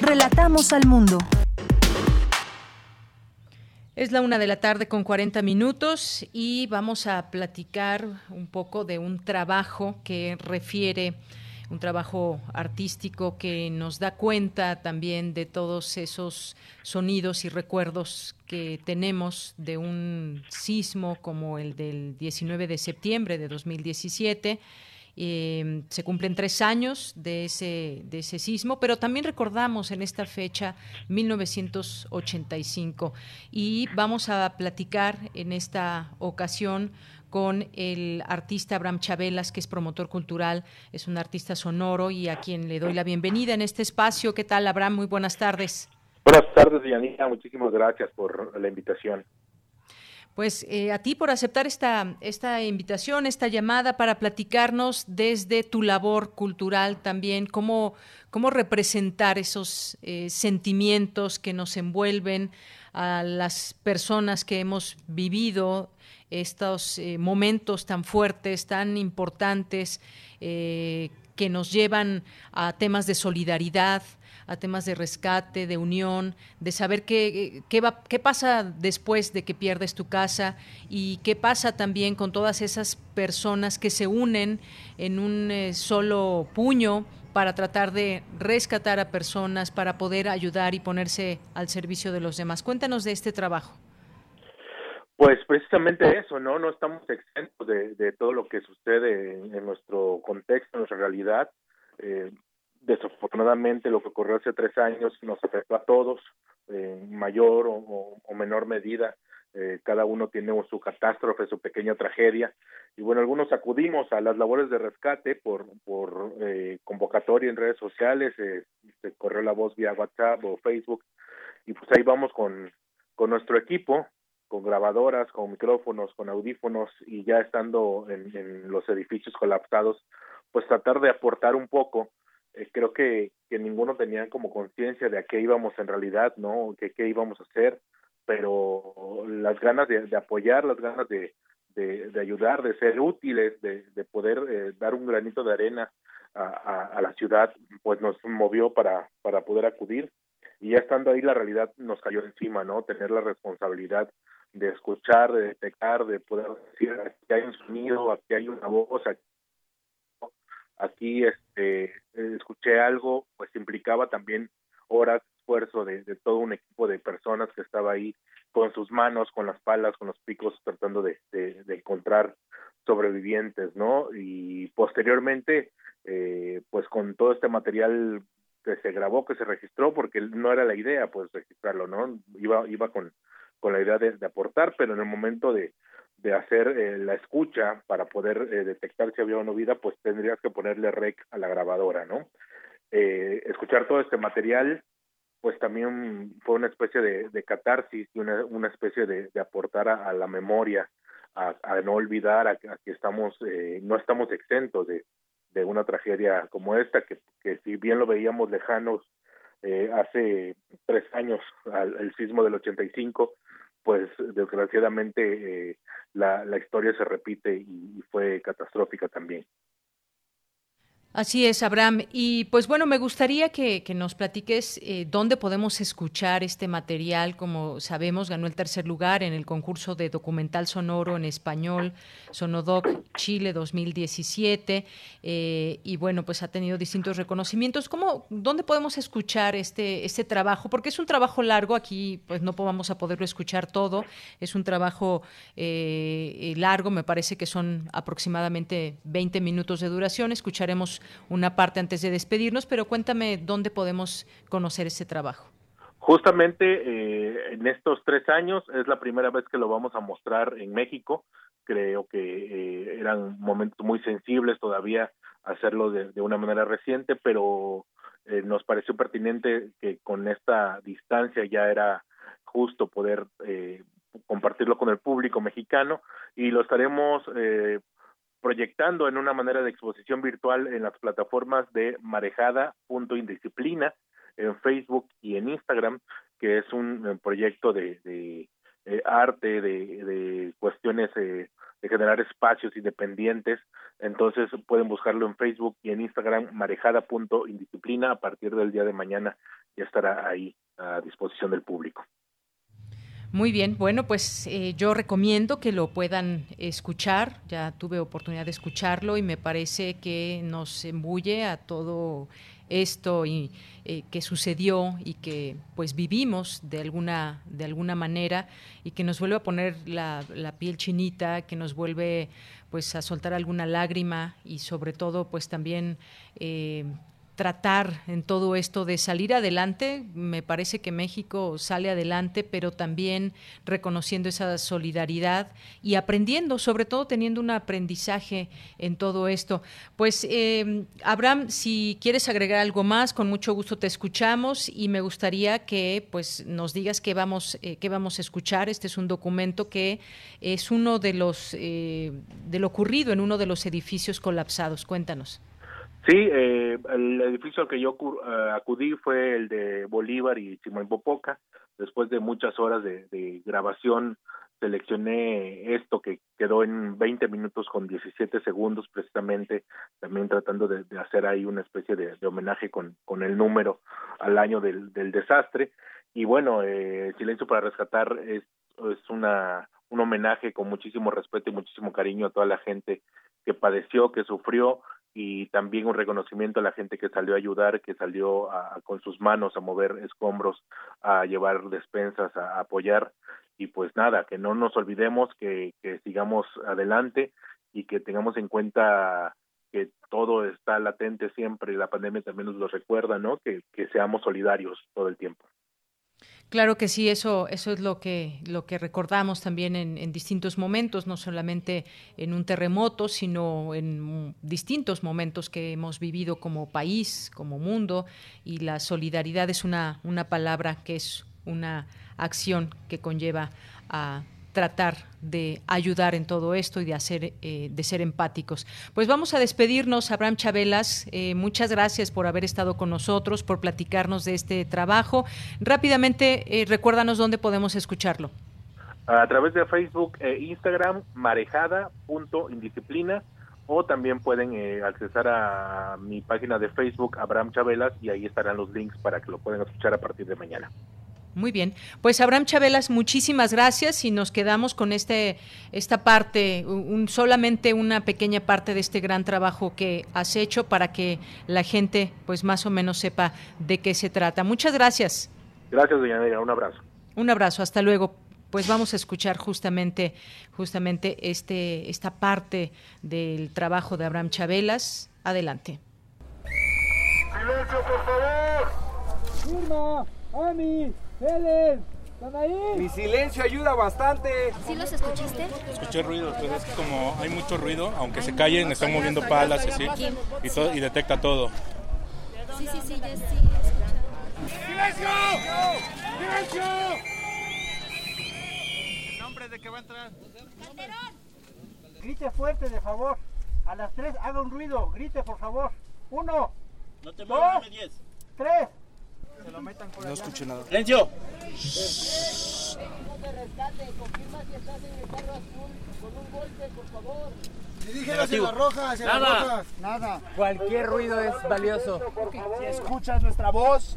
Relatamos al mundo. Es la una de la tarde con 40 minutos y vamos a platicar un poco de un trabajo que refiere, un trabajo artístico que nos da cuenta también de todos esos sonidos y recuerdos que tenemos de un sismo como el del 19 de septiembre de 2017 eh, se cumplen tres años de ese, de ese sismo, pero también recordamos en esta fecha 1985 y vamos a platicar en esta ocasión con el artista Abraham Chabelas, que es promotor cultural, es un artista sonoro y a quien le doy la bienvenida en este espacio. ¿Qué tal, Abraham? Muy buenas tardes. Buenas tardes, Dianita. Muchísimas gracias por la invitación pues eh, a ti por aceptar esta, esta invitación, esta llamada para platicarnos desde tu labor cultural también, cómo, cómo representar esos eh, sentimientos que nos envuelven a las personas que hemos vivido estos eh, momentos tan fuertes, tan importantes, que nos llevan a temas de solidaridad, a temas de rescate, de unión, de saber qué, qué, pasa después de que pierdes tu casa y qué pasa también con todas esas personas que se unen en un eh, solo puño para tratar de rescatar a personas, para poder ayudar y ponerse al servicio de los demás. Cuéntanos de este trabajo. Pues precisamente eso, ¿no? No estamos exentos de, todo lo que sucede en, nuestro contexto, en nuestra realidad. Eh, desafortunadamente lo que ocurrió hace tres años nos afectó a todos en mayor o, menor medida eh, cada uno tiene su catástrofe, su pequeña tragedia, y bueno, algunos acudimos a las labores de rescate por, por eh, convocatoria en redes sociales, eh, se corrió la voz vía WhatsApp o Facebook, y pues ahí vamos con, con nuestro equipo, con grabadoras, con micrófonos, con audífonos, y ya estando en los edificios colapsados, pues tratar de aportar un poco. Eh, creo que, que ninguno tenía como conciencia de a qué íbamos en realidad, ¿no? Que qué íbamos a hacer, pero las ganas de, de apoyar, las ganas de, de, de, ayudar, de ser útiles, de, de poder eh, dar un granito de arena a, a, a, la ciudad, pues nos movió para, para poder acudir. Y ya estando ahí, la realidad nos cayó encima, ¿no? Tener la responsabilidad de escuchar, de detectar, de poder decir, aquí hay un sonido, aquí hay una voz, aquí aquí este escuché algo pues implicaba también horas esfuerzo de, de, todo un equipo de personas que estaba ahí con sus manos con las palas con los picos tratando de, de, de encontrar sobrevivientes no y posteriormente eh, pues con todo este material que se grabó que se registró porque no era la idea pues registrarlo no iba iba con con la idea de, de aportar pero en el momento de de hacer eh, la escucha para poder eh, detectar si había una vida, pues tendrías que ponerle rec a la grabadora, ¿no? Eh, escuchar todo este material, pues también fue una especie de, catarsis y una, una especie de, aportar a, la memoria, a, a no olvidar a, que estamos, eh, no estamos exentos de, de una tragedia como esta, que, que si bien lo veíamos lejanos hace tres años, al, el sismo del 85, pues desgraciadamente eh, la, la historia se repite y, y fue catastrófica también. Así es, Abraham. Y pues bueno, me gustaría que, que nos platiques eh, dónde podemos escuchar este material. Como sabemos, ganó el tercer lugar en el concurso de documental sonoro en español, Sonodoc Chile 2017. Eh, y bueno, pues ha tenido distintos reconocimientos. ¿Cómo, ¿Dónde podemos escuchar este, este trabajo? Porque es un trabajo largo, aquí pues no vamos a poderlo escuchar todo. Es un trabajo eh, largo, me parece que son aproximadamente 20 minutos de duración. Escucharemos una parte antes de despedirnos, pero cuéntame dónde podemos conocer ese trabajo. Justamente eh, en estos tres años es la primera vez que lo vamos a mostrar en México. Creo que eh, eran momentos muy sensibles todavía hacerlo de, de una manera reciente, pero eh, nos pareció pertinente que con esta distancia ya era justo poder eh, compartirlo con el público mexicano y lo estaremos eh, proyectando en una manera de exposición virtual en las plataformas de marejada.indisciplina en Facebook y en Instagram, que es un eh, proyecto de, de eh, arte, de, de cuestiones eh, de generar espacios independientes. Entonces pueden buscarlo en Facebook y en Instagram, marejada.indisciplina. A partir del día de mañana ya estará ahí a disposición del público. Muy bien, bueno, pues eh, yo recomiendo que lo puedan escuchar. Ya tuve oportunidad de escucharlo y me parece que nos embulle a todo esto y eh, que sucedió y que pues vivimos de alguna de alguna manera y que nos vuelve a poner la, la piel chinita, que nos vuelve pues a soltar alguna lágrima y sobre todo pues también eh, tratar en todo esto de salir adelante. Me parece que México sale adelante, pero también reconociendo esa solidaridad y aprendiendo, sobre todo teniendo un aprendizaje en todo esto. Pues, eh, Abraham, si quieres agregar algo más, con mucho gusto te escuchamos y me gustaría que pues, nos digas qué vamos, eh, qué vamos a escuchar. Este es un documento que es uno de los eh, de lo ocurrido en uno de los edificios colapsados. Cuéntanos. Sí, eh, el edificio al que yo uh, acudí fue el de Bolívar y Simón Popoca. Después de muchas horas de, grabación, seleccioné esto que quedó en 20 minutos con 17 segundos, precisamente, también tratando de, hacer ahí una especie de, homenaje con, el número al año del, del desastre. Y bueno, eh, Silencio para Rescatar es, es una, un homenaje con muchísimo respeto y muchísimo cariño a toda la gente que padeció, que sufrió y también un reconocimiento a la gente que salió a ayudar, que salió a, con sus manos a mover escombros, a llevar despensas, a, a apoyar y pues nada, que no nos olvidemos que, que sigamos adelante y que tengamos en cuenta que todo está latente siempre la pandemia también nos lo recuerda, ¿no? Que, que seamos solidarios todo el tiempo. Claro que sí, eso, eso es lo que, lo que recordamos también en, distintos momentos, no solamente en un terremoto, sino en distintos momentos que hemos vivido como país, como mundo, y la solidaridad es una, una palabra que es una acción que conlleva a tratar de ayudar en todo esto y de hacer eh, de ser empáticos. Pues vamos a despedirnos, Abraham Chabelas. Eh, muchas gracias por haber estado con nosotros, por platicarnos de este trabajo. Rápidamente, eh, recuérdanos dónde podemos escucharlo. A través de Facebook e Instagram, marejada.indisciplina, o también pueden accesar a mi página de Facebook, Abraham Chabelas, y ahí estarán los links para que lo puedan escuchar a partir de mañana. Muy bien. Pues Abraham Chabelas, muchísimas gracias y nos quedamos con este esta parte, un, solamente una pequeña parte de este gran trabajo que has hecho para que la gente pues más o menos sepa de qué se trata. Muchas gracias. Gracias, doña Neira, un abrazo. Un abrazo, hasta luego. Pues vamos a escuchar justamente justamente este esta parte del trabajo de Abraham Chabelas. Adelante. Silencio, por favor. Ami. ¡Helen! ¿Están ahí? Mi silencio ayuda bastante. ¿Sí los escuchaste? Escuché ruido, pero es que como hay mucho ruido, aunque se callen, están moviendo palas y así, y, todo, y detecta todo. Sí, sí, sí, ya sí. ¡Silencio! ¡Silencio! nombre de que va a entrar? ¡Calderón! Grite fuerte, de favor. A las tres, haga un ruido. Grite, por favor. Uno. No te muevas, dime diez. Tres no escucho nada. ¡Silencio! Dirígelo hacia la roja, hacia Nada. la roja. Nada. Cualquier ruido es valioso. Si escuchas nuestra voz,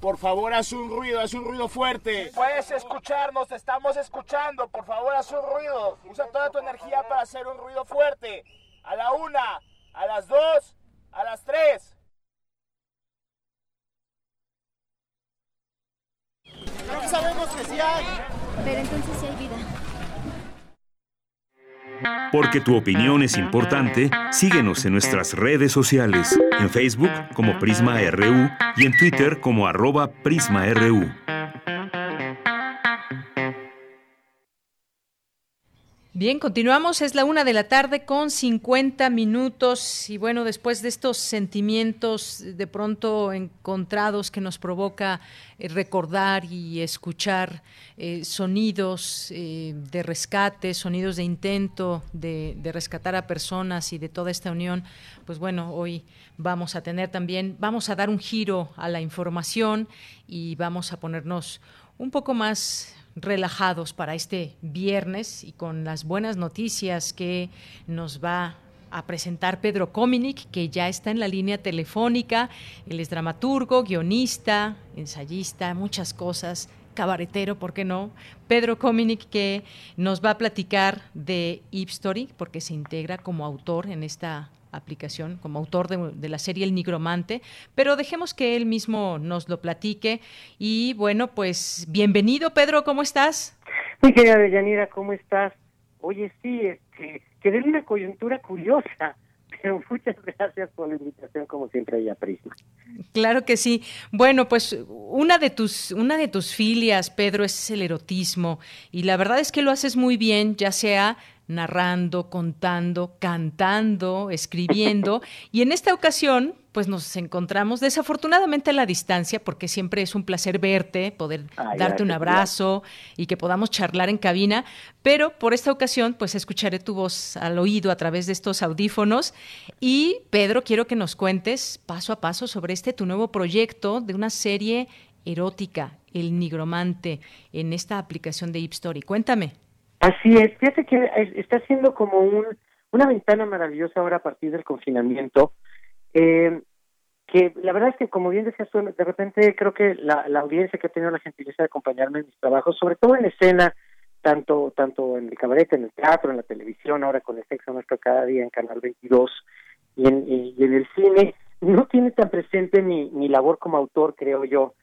por favor haz un ruido, haz un ruido fuerte. Puedes escucharnos, te estamos escuchando. Por favor haz un ruido. Usa toda tu energía para hacer un ruido fuerte. A la una, a las dos, a las tres. No sabemos que sí hay. Pero entonces sí hay vida. Porque tu opinión es importante, síguenos en nuestras redes sociales, en Facebook como Prisma RU y en Twitter como arroba PrismaRU. Bien, continuamos. Es la una de la tarde con 50 minutos. Y bueno, después de estos sentimientos de pronto encontrados que nos provoca eh, recordar y escuchar eh, sonidos eh, de rescate, sonidos de intento de, de, rescatar a personas y de toda esta unión, pues bueno, hoy vamos a tener también, vamos a dar un giro a la información y vamos a ponernos un poco más relajados para este viernes y con las buenas noticias que nos va a presentar Pedro Cominic, que ya está en la línea telefónica. Él es dramaturgo, guionista, ensayista, muchas cosas, cabaretero, ¿por qué no? Pedro Cominic, que nos va a platicar de Story, porque se integra como autor en esta aplicación como autor de, la serie El Nigromante, pero dejemos que él mismo nos lo platique. Y bueno, pues bienvenido Pedro, ¿cómo estás? Muy querida Deyanira, ¿cómo estás? Oye, sí, este, quedé en una coyuntura curiosa. Pero muchas gracias por la invitación, como siempre, ella Prisma. Claro que sí. Bueno, pues una de tus, una de tus filias, Pedro, es el erotismo. Y la verdad es que lo haces muy bien, ya sea narrando, contando, cantando, escribiendo. y en esta ocasión, pues nos encontramos desafortunadamente a la distancia, porque siempre es un placer verte, poder darte un abrazo y que podamos charlar en cabina. Pero por esta ocasión, pues escucharé tu voz al oído a través de estos audífonos. Y Pedro, quiero que nos cuentes paso a paso sobre este tu nuevo proyecto de una serie erótica, El Nigromante, en esta aplicación de Story. Cuéntame. Así es, fíjate que está siendo como un, una ventana maravillosa ahora a partir del confinamiento, eh, que la verdad es que como bien decías de repente creo que la, la audiencia que ha tenido la gentileza de acompañarme en mis trabajos, sobre todo en escena, tanto tanto en el cabaret, en el teatro, en la televisión, ahora con el sexo nuestro cada día en Canal 22 y en, y en el cine, no tiene tan presente mi, mi labor como autor, creo yo.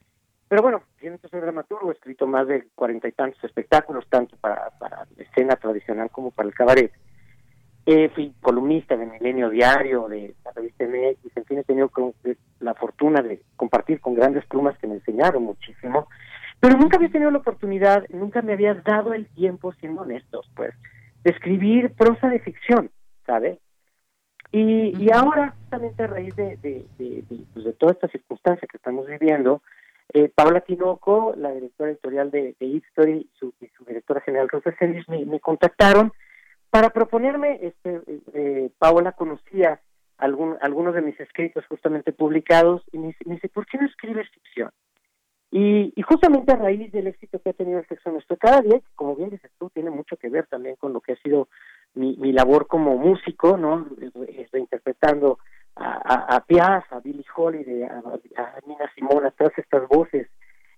Pero bueno, siendo que soy dramaturgo, he escrito más de cuarenta y tantos espectáculos, tanto para, para la escena tradicional como para el cabaret. Eh, fui columnista de Milenio Diario, de la revista MX, en fin, he tenido la fortuna de compartir con grandes plumas que me enseñaron muchísimo. Pero nunca había tenido la oportunidad, nunca me había dado el tiempo, siendo honestos, pues, de escribir prosa de ficción, ¿sabes? Y, y ahora, justamente a raíz de, de, de, pues, de toda esta circunstancia que estamos viviendo, eh, Paula Tinoco, la directora editorial de, de History, su, y su directora general Rosa Celis, me, contactaron para proponerme, este, eh, Paola conocía algún, algunos de mis escritos justamente publicados y me, me dice, ¿por qué no escribes ficción? Y, y, justamente a raíz del éxito que ha tenido el sexo nuestro cada día, como bien dices tú, tiene mucho que ver también con lo que ha sido mi, mi labor como músico, ¿no? Interpretando a, a, a Billie Holiday, a, a Nina Simone, a todas estas voces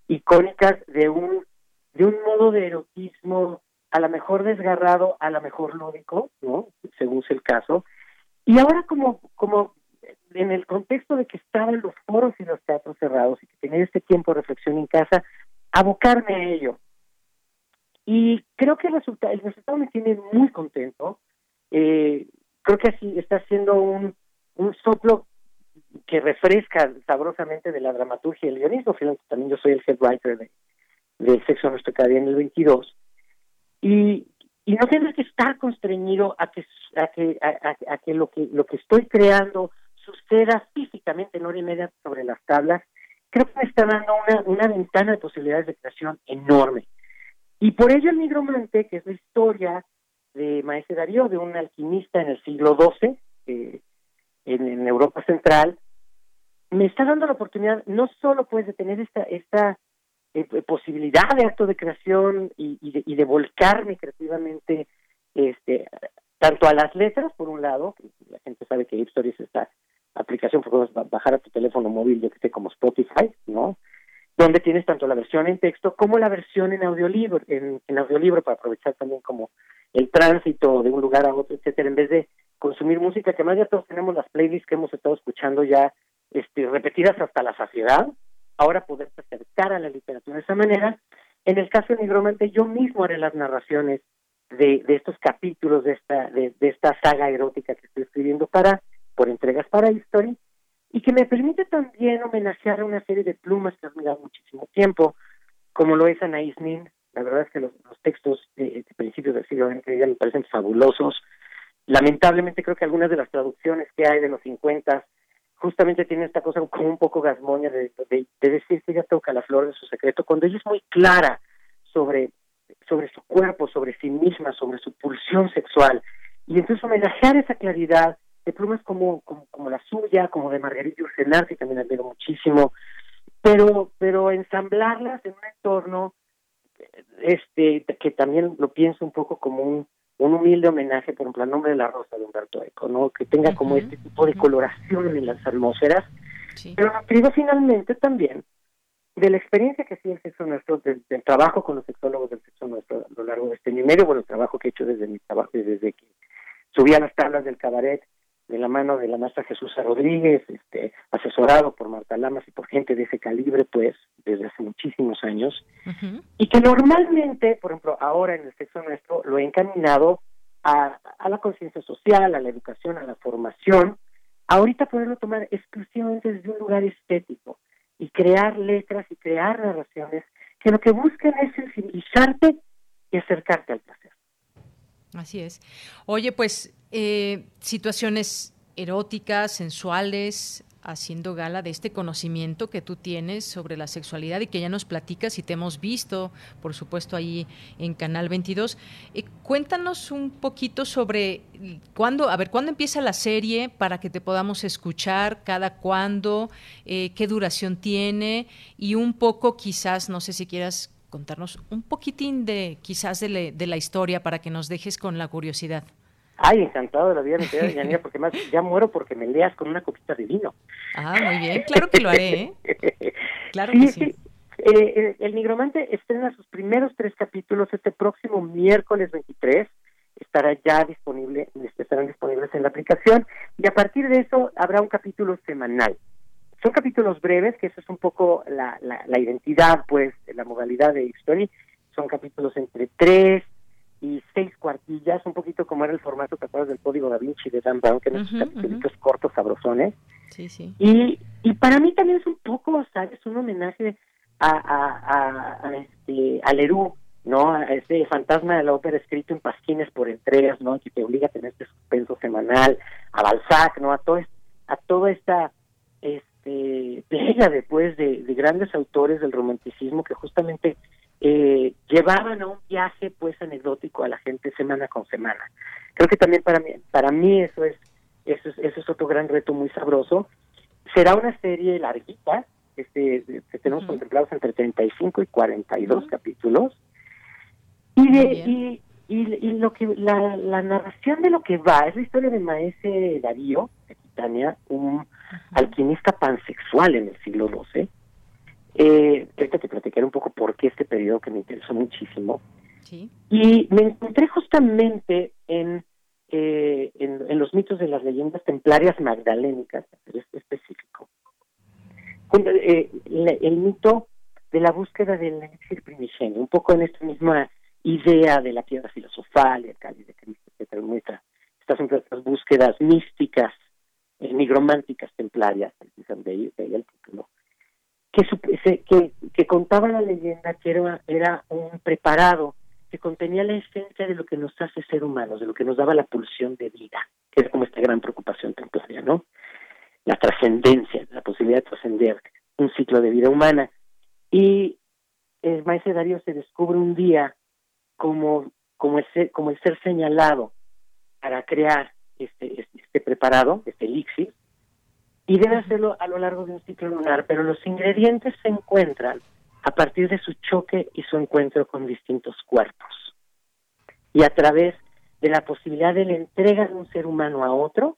icónicas de un, de un modo de erotismo a lo mejor desgarrado, a lo mejor lúdico, ¿no? Según sea el caso. Y ahora como, como en el contexto de que estaban los foros y los teatros cerrados y que tenía este tiempo de reflexión en casa, abocarme a ello. Y creo que el resultado, el resultado me tiene muy contento. Eh, creo que así está siendo un, un soplo que refresca sabrosamente de la dramaturgia y el guionismo. También yo soy el head writer de, de Sexo Cada Día en el 22. Y, y no tengo que estar constreñido a que a que a, que lo que lo que estoy creando suceda físicamente en hora y media sobre las tablas, creo que me está dando una, una ventana de posibilidades de creación enorme. Y por ello el nigromante, que es la historia de Maese Darío, de un alquimista en el siglo XII, eh, en, Europa Central, me está dando la oportunidad no solo pues de tener esta, esta eh, posibilidad de acto de creación y, y, de, y de volcarme creativamente este tanto a las letras, por un lado, la gente sabe que Story es esta aplicación que puedes bajar a tu teléfono móvil, yo que sé, como Spotify, ¿no? Donde tienes tanto la versión en texto como la versión en audiolibro, en, en audiolibro para aprovechar también como el tránsito de un lugar a otro, etcétera, en vez de consumir música, que más ya todos tenemos las playlists que hemos estado escuchando ya este, repetidas hasta la saciedad, ahora poder acercar a la literatura de esa manera. En el caso de Nigromante, yo mismo haré las narraciones de, de estos capítulos de esta, de, esta saga erótica que estoy escribiendo para, por entregas para History, y que me permite también homenajear a una serie de plumas que han mirado muchísimo tiempo, como lo es Anaïs Nin. La verdad es que los, los textos de, de, principios del siglo XX ya me parecen fabulosos. Lamentablemente creo que algunas de las traducciones que hay de los 50 justamente tienen esta cosa como un poco gasmoña de, de, de decir que ella toca la flor de su secreto, cuando ella es muy clara sobre sobre su cuerpo, sobre sí misma, sobre su pulsión sexual. Y entonces homenajear esa claridad de plumas como, como, como la suya, como de Margarita Ursenar, que también admiro muchísimo, pero, pero ensamblarlas en un entorno este que también lo pienso un poco como un, un humilde homenaje, por ejemplo, al nombre de la rosa de Humberto Eco, ¿no? que tenga como este tipo de coloración en las atmósferas, sí. pero nutrido finalmente también de la experiencia que ha sido el sexo nuestro, del, del, trabajo con los sexólogos del sexo nuestro a lo largo de este año y medio, bueno, el trabajo que he hecho desde mi trabajo, desde que subí a las tablas del cabaret de la mano de la maestra Jesús Rodríguez, este, asesorado por Marta Lamas y por gente de ese calibre, pues, desde hace muchísimos años, uh -huh. y que normalmente, por ejemplo, ahora en el sexo nuestro, lo he encaminado a, a la conciencia social, a la educación, a la formación, ahorita poderlo tomar exclusivamente desde un lugar estético, y crear letras y crear narraciones que lo que buscan es sensibilizarte y acercarte al placer. Así es. Oye, pues eh, situaciones eróticas, sensuales, haciendo gala de este conocimiento que tú tienes sobre la sexualidad y que ya nos platicas y te hemos visto, por supuesto, ahí en Canal 22. Eh, cuéntanos un poquito sobre cuándo, a ver, cuándo empieza la serie para que te podamos escuchar, cada cuándo, eh, qué duración tiene y un poco quizás, no sé si quieras contarnos un poquitín de quizás de, le, de la historia para que nos dejes con la curiosidad. Ay, encantado de la vida, mi querida Yanira, porque más ya muero porque me leas con una copita de vino. Ah, muy bien, claro que lo haré, ¿eh? Claro sí, que sí. sí. Eh, el Nigromante estrena sus primeros tres capítulos este próximo miércoles 23. Estará ya disponible, estarán disponibles en la aplicación y a partir de eso habrá un capítulo semanal. Son capítulos breves, que eso es un poco la, la, la identidad, pues, de la modalidad de Story. Son capítulos entre tres y seis cuartillas, un poquito como era el formato, ¿te acuerdas del Código Da Vinci de Dan Brown, que eran uh -huh, capítulos uh -huh. cortos, sabrosones? Sí, sí. Y, y para mí también es un poco, ¿sabes? Un homenaje a, a, a, este, a Leroux, ¿no? A ese fantasma de la ópera escrito en pasquines por entregas, ¿no? Que te obliga a tener este suspenso semanal, a Balzac, ¿no? A todo a toda esta este pega después de, de, grandes autores del romanticismo que justamente eh, llevaban a un viaje pues anecdótico a la gente semana con semana. Creo que también para mí, para mí eso es, eso es, eso es otro gran reto muy sabroso. Será una serie larguita, este, que tenemos contemplados entre 35 y 42 capítulos. Y, de, y, y, y, lo que la, la narración de lo que va es la historia de Maese Darío, de Titania, un alquimista pansexual en el siglo XII, eh, ahorita te platicaré un poco por qué este periodo que me interesó muchísimo. Sí. Y me encontré justamente en, eh, en, en, los mitos de las leyendas templarias magdalénicas, es específico. Eh, el mito de la búsqueda del elixir primigenio, un poco en esta misma idea de la piedra filosofal, el cáliz de Cristo, etcétera, muestra estas, estas búsquedas místicas, nigrománticas templarias, de el título que, que, que contaba la leyenda que era, era un preparado que contenía la esencia de lo que nos hace ser humanos, de lo que nos daba la pulsión de vida, que es como esta gran preocupación templaria, ¿no? La trascendencia, la posibilidad de trascender un ciclo de vida humana. Y el maestro Darío se descubre un día como, como, el, ser, como el ser señalado para crear este, este, este preparado, este elixir, y debe hacerlo a lo largo de un ciclo lunar, pero los ingredientes se encuentran a partir de su choque y su encuentro con distintos cuerpos. Y a través de la posibilidad de la entrega de un ser humano a otro,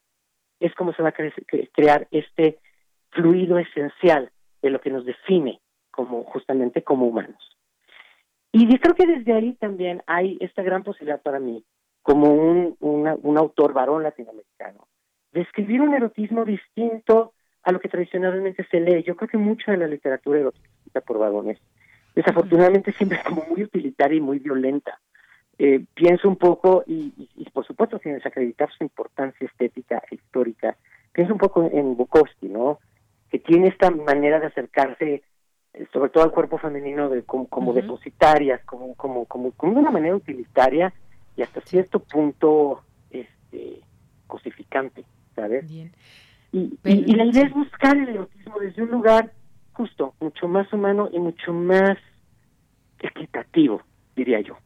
es como se va a cre crear este fluido esencial de lo que nos define como justamente como humanos. Y yo creo que desde ahí también hay esta gran posibilidad para mí, como un, una, un autor varón latinoamericano, de escribir un erotismo distinto a lo que tradicionalmente se lee. Yo creo que mucha de la literatura erótica por vagones, desafortunadamente siempre es como muy utilitaria y muy violenta. Eh, pienso un poco, y, y, por supuesto sin desacreditar su importancia estética e histórica, pienso un poco en Bukowski, ¿no? Que tiene esta manera de acercarse, eh, sobre todo al cuerpo femenino, de, como, como uh -huh. depositarias, como, como, como, como de una manera utilitaria y hasta cierto punto este, cosificante. ¿sabes? Bien. Y, y, y, la idea es buscar el erotismo desde un lugar justo, mucho más humano y mucho más equitativo, diría yo.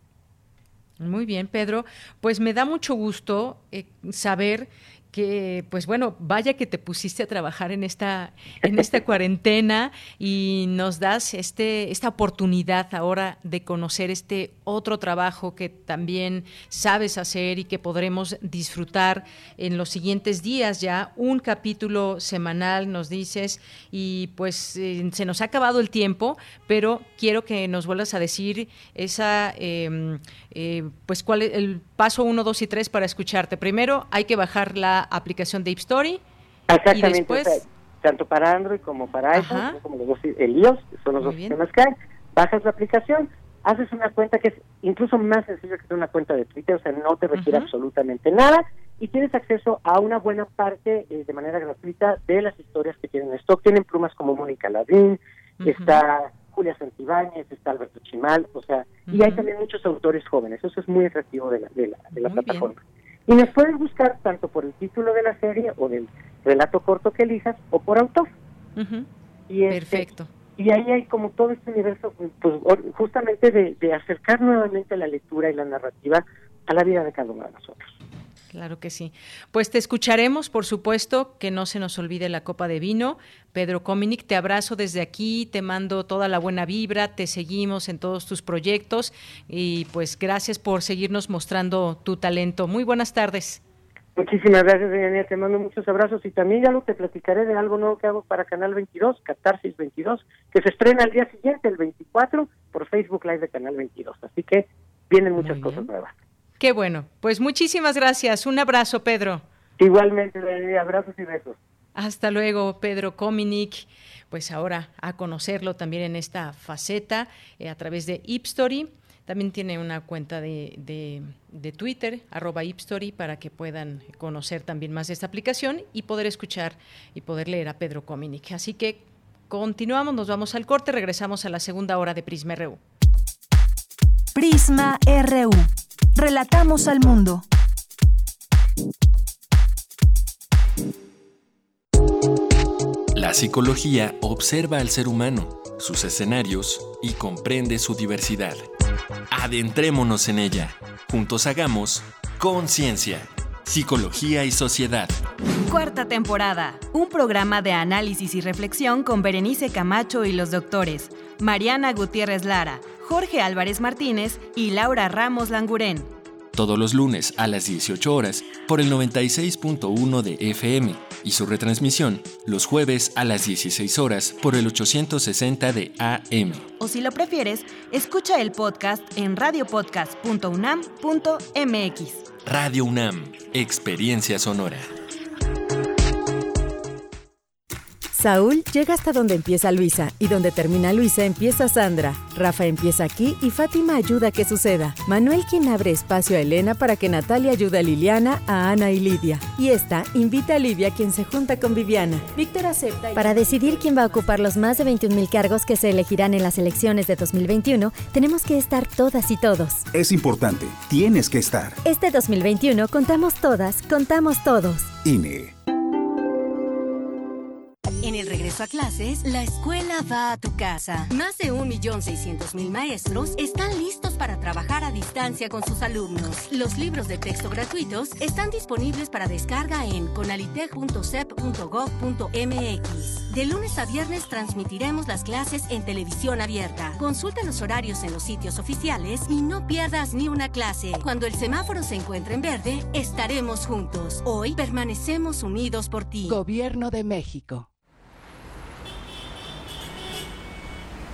Muy bien, Pedro. Pues me da mucho gusto eh, saber que pues bueno, vaya que te pusiste a trabajar en esta en esta cuarentena y nos das este esta oportunidad ahora de conocer este otro trabajo que también sabes hacer y que podremos disfrutar en los siguientes días ya un capítulo semanal nos dices y pues eh, se nos ha acabado el tiempo, pero quiero que nos vuelvas a decir esa eh, eh, pues cuál es el paso uno, dos y tres para escucharte. Primero hay que bajar la aplicación de Story Exactamente, y después... o sea, tanto para Android como para iPhone, como los dos, el iOS, son los Muy dos bien. sistemas que hay. Bajas la aplicación, haces una cuenta que es incluso más sencilla que una cuenta de Twitter, o sea, no te requiere uh -huh. absolutamente nada y tienes acceso a una buena parte eh, de manera gratuita de las historias que tienen stock. Tienen plumas como Mónica Ladín, uh -huh. está Julia Santibáñez, está Alberto Chimal, o sea, uh -huh. y hay también muchos autores jóvenes, eso es muy atractivo de la, de la, de la plataforma. Bien. Y nos puedes buscar tanto por el título de la serie o del relato corto que elijas o por autor. Uh -huh. y este, Perfecto. Y ahí hay como todo este universo, pues justamente de, de acercar nuevamente la lectura y la narrativa a la vida de cada uno de nosotros. Claro que sí. Pues te escucharemos, por supuesto, que no se nos olvide la copa de vino. Pedro Cominic, te abrazo desde aquí, te mando toda la buena vibra, te seguimos en todos tus proyectos y pues gracias por seguirnos mostrando tu talento. Muy buenas tardes. Muchísimas gracias, Daniela. Te mando muchos abrazos y también ya lo te platicaré de algo nuevo que hago para Canal 22, Catarsis 22, que se estrena el día siguiente, el 24, por Facebook Live de Canal 22. Así que vienen muchas cosas nuevas. Qué bueno. Pues muchísimas gracias. Un abrazo, Pedro. Igualmente, abrazos y besos. Hasta luego, Pedro Cominic. Pues ahora a conocerlo también en esta faceta eh, a través de Ipstory. También tiene una cuenta de, de, de, Twitter, arroba Ipstory, para que puedan conocer también más de esta aplicación y poder escuchar y poder leer a Pedro Cominic. Así que Continuamos, nos vamos al corte, regresamos a la segunda hora de Prisma RU. Prisma RU. Relatamos al mundo. La psicología observa al ser humano, sus escenarios y comprende su diversidad. Adentrémonos en ella. Juntos hagamos conciencia, psicología y sociedad. Cuarta temporada. Un programa de análisis y reflexión con Berenice Camacho y los doctores Mariana Gutiérrez Lara, Jorge Álvarez Martínez y Laura Ramos Langurén. Todos los lunes a las 18 horas por el 96.1 de FM y su retransmisión los jueves a las 16 horas por el 860 de AM. O si lo prefieres, escucha el podcast en radiopodcast.unam.mx. Radio UNAM, Experiencia Sonora. Saúl llega hasta donde empieza Luisa y donde termina Luisa empieza Sandra. Rafa empieza aquí y Fátima ayuda a que suceda. Manuel quien abre espacio a Elena para que Natalia ayude a Liliana, a Ana y Lidia. Y esta invita a Livia quien se junta con Viviana. Víctor acepta. Y... Para decidir quién va a ocupar los más de 21.000 cargos que se elegirán en las elecciones de 2021, tenemos que estar todas y todos. Es importante, tienes que estar. Este 2021 contamos todas, contamos todos. INE. En el regreso a clases, la escuela va a tu casa. Más de 1.600.000 maestros están listos para trabajar a distancia con sus alumnos. Los libros de texto gratuitos están disponibles para descarga en conalitech.sep.gov.mx. De lunes a viernes transmitiremos las clases en televisión abierta. Consulta los horarios en los sitios oficiales y no pierdas ni una clase. Cuando el semáforo se encuentre en verde, estaremos juntos. Hoy permanecemos unidos por ti. Gobierno de México.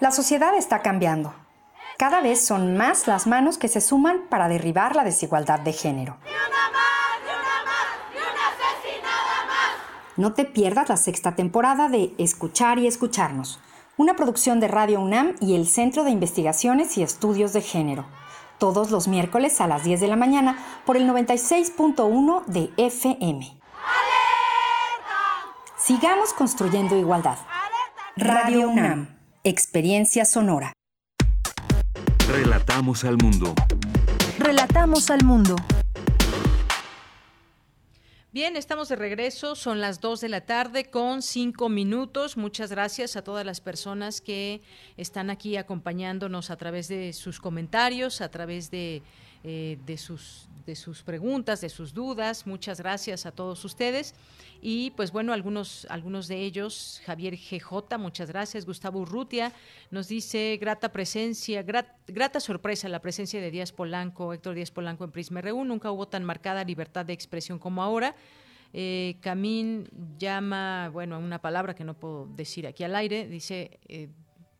La sociedad está cambiando. Cada vez son más las manos que se suman para derribar la desigualdad de género. No te pierdas la sexta temporada de Escuchar y Escucharnos, una producción de Radio UNAM y el Centro de Investigaciones y Estudios de Género, todos los miércoles a las 10 de la mañana por el 96.1 de FM. Sigamos construyendo igualdad. Radio UNAM. Experiencia sonora. Relatamos al mundo. Relatamos al mundo. Bien, estamos de regreso, son las 2 de la tarde con 5 minutos. Muchas gracias a todas las personas que están aquí acompañándonos a través de sus comentarios, a través de, eh, de, sus, de sus preguntas, de sus dudas. Muchas gracias a todos ustedes. Y pues bueno, algunos, algunos de ellos, Javier GJ, muchas gracias. Gustavo Urrutia nos dice grata presencia, grata sorpresa la presencia de Díaz Polanco, Héctor Díaz Polanco en Prisma RU. Nunca hubo tan marcada libertad de expresión como ahora. Eh, Camín llama, bueno, una palabra que no puedo decir aquí al aire, dice eh,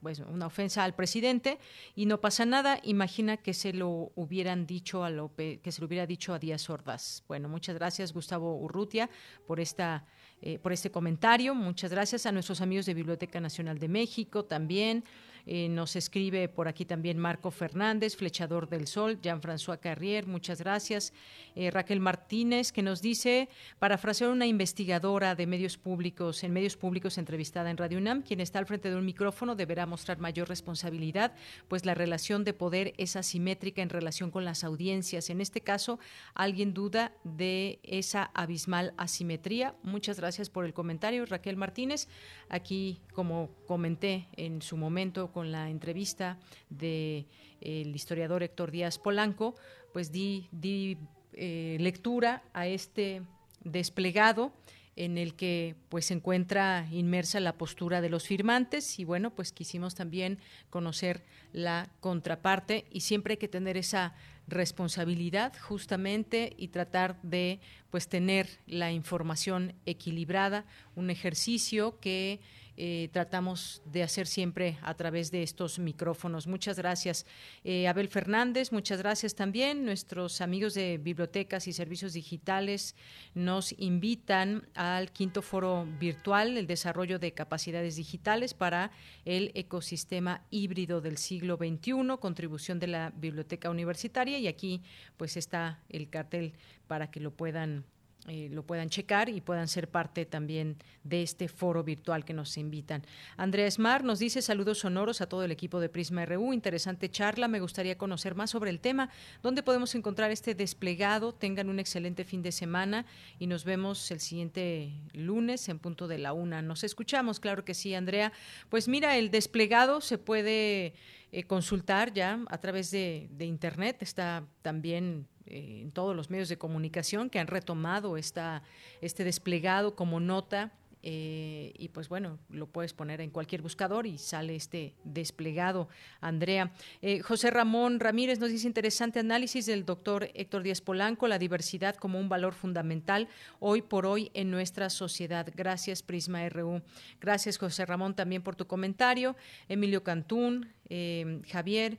pues, una ofensa al presidente y no pasa nada. Imagina que se lo hubieran dicho a Lope, que se lo hubiera dicho a Díaz Ordaz. Bueno, muchas gracias Gustavo Urrutia por esta eh, por este comentario. Muchas gracias a nuestros amigos de Biblioteca Nacional de México también. Eh, nos escribe por aquí también Marco Fernández, Flechador del Sol, Jean-François Carrier, muchas gracias. Eh, Raquel Martínez, que nos dice, parafrasear una investigadora de medios públicos, en medios públicos entrevistada en Radio UNAM, quien está al frente de un micrófono deberá mostrar mayor responsabilidad, pues la relación de poder es asimétrica en relación con las audiencias. En este caso, alguien duda de esa abismal asimetría. Muchas gracias por el comentario, Raquel Martínez. Aquí, como comenté en su momento con la entrevista del el historiador Héctor Díaz Polanco, pues di, di eh, lectura a este desplegado en el que pues se encuentra inmersa la postura de los firmantes y bueno, pues quisimos también conocer la contraparte y siempre hay que tener esa responsabilidad justamente y tratar de pues tener la información equilibrada, un ejercicio que eh, tratamos de hacer siempre a través de estos micrófonos. Muchas gracias. Eh, Abel Fernández, muchas gracias también. Nuestros amigos de bibliotecas y servicios digitales nos invitan al quinto foro virtual, el desarrollo de capacidades digitales para el ecosistema híbrido del siglo XXI, contribución de la biblioteca universitaria. Y aquí pues está el cartel para que lo puedan eh, lo puedan checar y puedan ser parte también de este foro virtual que nos invitan. Andrea Esmar nos dice saludos sonoros a todo el equipo de Prisma RU, interesante charla, me gustaría conocer más sobre el tema, dónde podemos encontrar este desplegado, tengan un excelente fin de semana y nos vemos el siguiente lunes en punto de la una. Nos escuchamos, claro que sí, Andrea. Pues mira, el desplegado se puede eh, consultar ya a través de, de internet, está también eh, en todos los medios de comunicación que han retomado esta, este desplegado como nota eh, y pues bueno, lo puedes poner en cualquier buscador y sale este desplegado. Andrea. Eh, José Ramón Ramírez nos dice interesante análisis del doctor Héctor Díaz Polanco, la diversidad como un valor fundamental hoy por hoy en nuestra sociedad. Gracias, Prisma RU. Gracias, José Ramón, también por tu comentario. Emilio Cantún, Javier.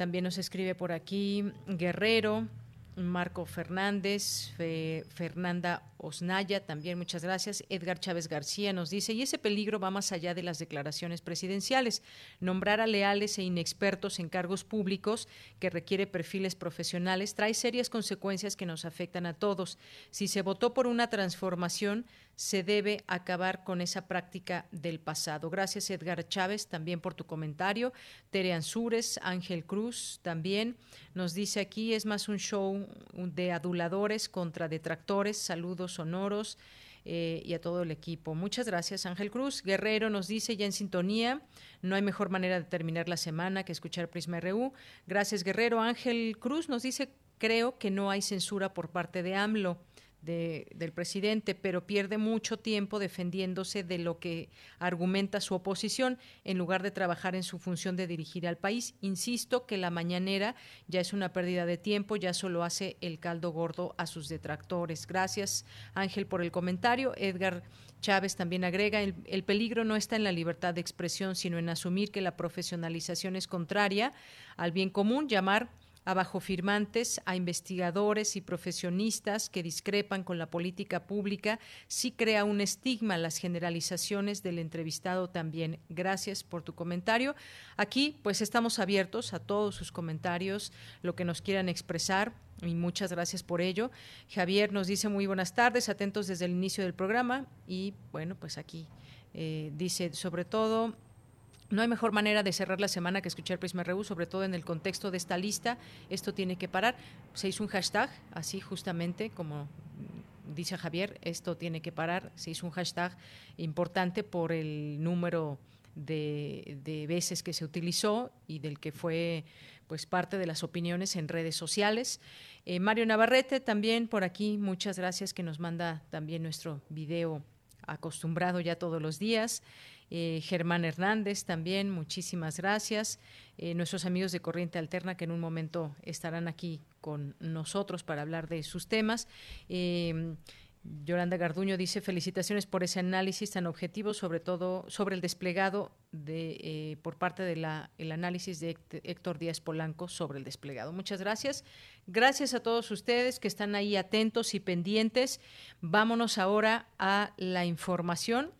También nos escribe por aquí Guerrero, Marco Fernández, Fernanda Osnaya, también muchas gracias. Edgar Chávez García nos dice, y ese peligro va más allá de las declaraciones presidenciales. Nombrar a leales e inexpertos en cargos públicos que requiere perfiles profesionales trae serias consecuencias que nos afectan a todos. Si se votó por una transformación, se debe acabar con esa práctica del pasado. Gracias Edgar Chávez también por tu comentario. Tere Ansúrez, Ángel Cruz también nos dice aquí, es más un show de aduladores contra detractores. Saludos sonoros. Eh, y a todo el equipo. Muchas gracias, Ángel Cruz. Guerrero nos dice ya en sintonía, no hay mejor manera de terminar la semana que escuchar Prisma RU. Gracias, Guerrero. Ángel Cruz nos dice, creo que no hay censura por parte de AMLO del presidente, pero pierde mucho tiempo defendiéndose de lo que argumenta su oposición en lugar de trabajar en su función de dirigir al país. Insisto que la mañanera ya es una pérdida de tiempo, ya solo hace el caldo gordo a sus detractores. Gracias, Ángel, por el comentario. Edgar Chávez también agrega, el, el, peligro no está en la libertad de expresión, sino en asumir que la profesionalización es contraria al bien común, llamar abajo firmantes, a investigadores y profesionistas que discrepan con la política pública, sí crea un estigma las generalizaciones del entrevistado también. Gracias por tu comentario. Aquí pues estamos abiertos a todos sus comentarios, lo que nos quieran expresar y muchas gracias por ello. Javier nos dice muy buenas tardes, atentos desde el inicio del programa y bueno, pues aquí eh, dice sobre todo no hay mejor manera de cerrar la semana que escuchar Prisma RU, sobre todo en el contexto de esta lista. Esto tiene que parar. Se hizo un hashtag, así justamente como dice Javier, esto tiene que parar. Se hizo un hashtag importante por el número de, veces que se utilizó y del que fue pues parte de las opiniones en redes sociales. Eh, Mario Navarrete también por aquí, muchas gracias que nos manda también nuestro video acostumbrado ya todos los días. Eh, Germán Hernández también, muchísimas gracias. Eh, nuestros amigos de Corriente Alterna que en un momento estarán aquí con nosotros para hablar de sus temas. Eh, Yolanda Garduño dice felicitaciones por ese análisis tan objetivo, sobre todo sobre el desplegado de por parte del el análisis de Héctor Díaz Polanco sobre el desplegado. Muchas gracias. Gracias a todos ustedes que están ahí atentos y pendientes. Vámonos ahora a la información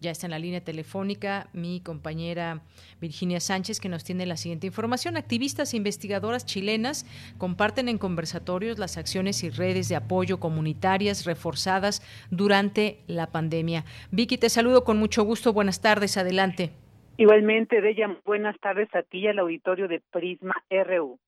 ya está en la línea telefónica mi compañera Virginia Sánchez, que nos tiene la siguiente información. Activistas e investigadoras chilenas comparten en conversatorios las acciones y redes de apoyo comunitarias reforzadas durante la pandemia. Vicky, te saludo con mucho gusto. Buenas tardes. Adelante. Igualmente, Bella, buenas tardes a ti y al auditorio de Prisma RU.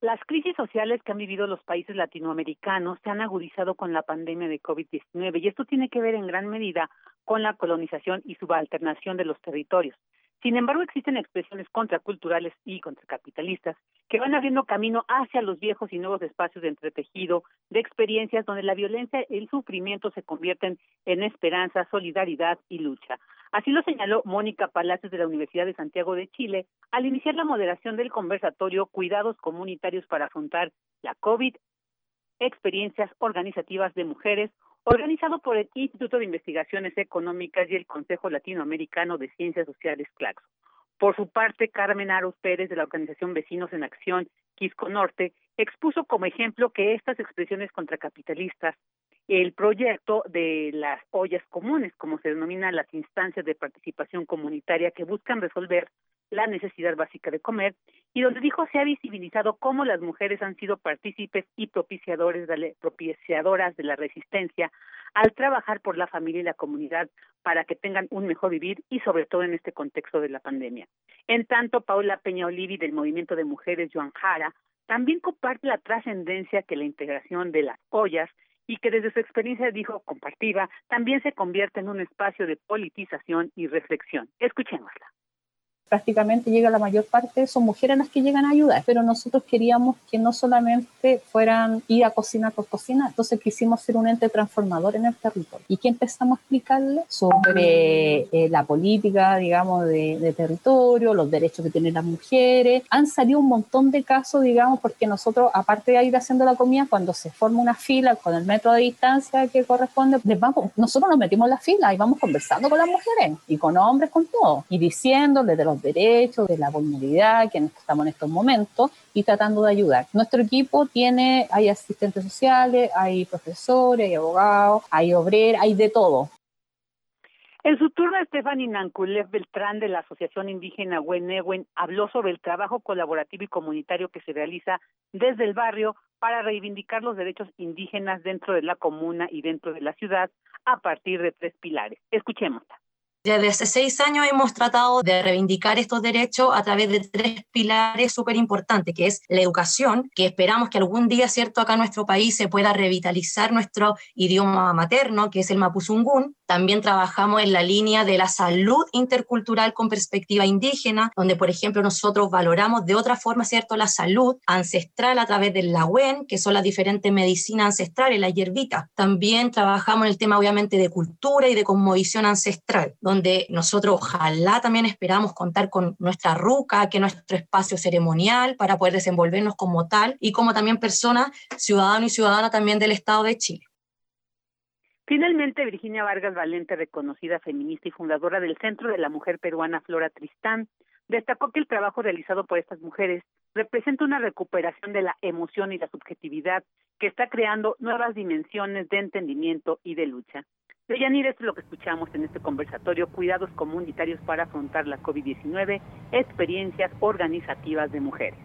Las crisis sociales que han vivido los países latinoamericanos se han agudizado con la pandemia de COVID-19 y esto tiene que ver en gran medida con la colonización y subalternación de los territorios. Sin embargo, existen expresiones contraculturales y contracapitalistas que van abriendo camino hacia los viejos y nuevos espacios de entretejido, de experiencias donde la violencia y el sufrimiento se convierten en esperanza, solidaridad y lucha. Así lo señaló Mónica Palacios de la Universidad de Santiago de Chile al iniciar la moderación del conversatorio Cuidados Comunitarios para afrontar la COVID, experiencias organizativas de mujeres, organizado por el Instituto de Investigaciones Económicas y el Consejo Latinoamericano de Ciencias Sociales, CLACSO. Por su parte, Carmen Aros Pérez, de la organización Vecinos en Acción, Quisco Norte, expuso como ejemplo que estas expresiones contracapitalistas, el proyecto de las ollas comunes, como se denominan las instancias de participación comunitaria que buscan resolver la necesidad básica de comer, y donde dijo se ha visibilizado cómo las mujeres han sido partícipes y propiciadores de propiciadoras de la resistencia al trabajar por la familia y la comunidad para que tengan un mejor vivir y sobre todo en este contexto de la pandemia. En tanto, Paula Peña Olivi del Movimiento de Mujeres Joan Jara también comparte la trascendencia que la integración de las ollas y que desde su experiencia dijo compartida también se convierte en un espacio de politización y reflexión. Escuchémosla prácticamente llega la mayor parte, son mujeres las que llegan a ayudar, pero nosotros queríamos que no solamente fueran ir a cocinar por cocinar, entonces quisimos ser un ente transformador en el territorio. ¿Y qué empezamos a explicarle? Sobre eh, la política, digamos, de, territorio, los derechos que tienen las mujeres. Han salido un montón de casos, digamos, porque nosotros, aparte de ir haciendo la comida, cuando se forma una fila con el metro de distancia que corresponde, les vamos, nosotros nos metimos en la fila y vamos conversando con las mujeres y con hombres, con todo, y diciéndoles de los derechos, de la vulnerabilidad que estamos en estos momentos y tratando de ayudar. Nuestro equipo tiene, hay asistentes sociales, hay profesores, hay abogados, hay obreros, hay de todo. En su turno, Stephanie Nankulev Beltrán de la Asociación Indígena Huenewen habló sobre el trabajo colaborativo y comunitario que se realiza desde el barrio para reivindicar los derechos indígenas dentro de la comuna y dentro de la ciudad a partir de tres pilares. Escuchémosla. Desde hace seis años hemos tratado de reivindicar estos derechos a través de tres pilares súper importantes, que es la educación, que esperamos que algún día, ¿cierto?, acá en nuestro país se pueda revitalizar nuestro idioma materno, que es el mapuzungún. También trabajamos en la línea de la salud intercultural con perspectiva indígena, donde, por ejemplo, nosotros valoramos de otra forma, ¿cierto?, la salud ancestral a través del lawen, que son las diferentes medicinas ancestrales, la hierbita. También trabajamos en el tema, obviamente, de cultura y de cosmovisión ancestral donde nosotros ojalá también esperamos contar con nuestra ruca, que es nuestro espacio ceremonial para poder desenvolvernos como tal y como también persona, ciudadano y ciudadana también del Estado de Chile. Finalmente, Virginia Vargas Valente, reconocida feminista y fundadora del Centro de la Mujer Peruana Flora Tristán, destacó que el trabajo realizado por estas mujeres representa una recuperación de la emoción y la subjetividad que está creando nuevas dimensiones de entendimiento y de lucha. Deyanir, esto es lo que escuchamos en este conversatorio, cuidados comunitarios para afrontar la COVID-19, experiencias organizativas de mujeres.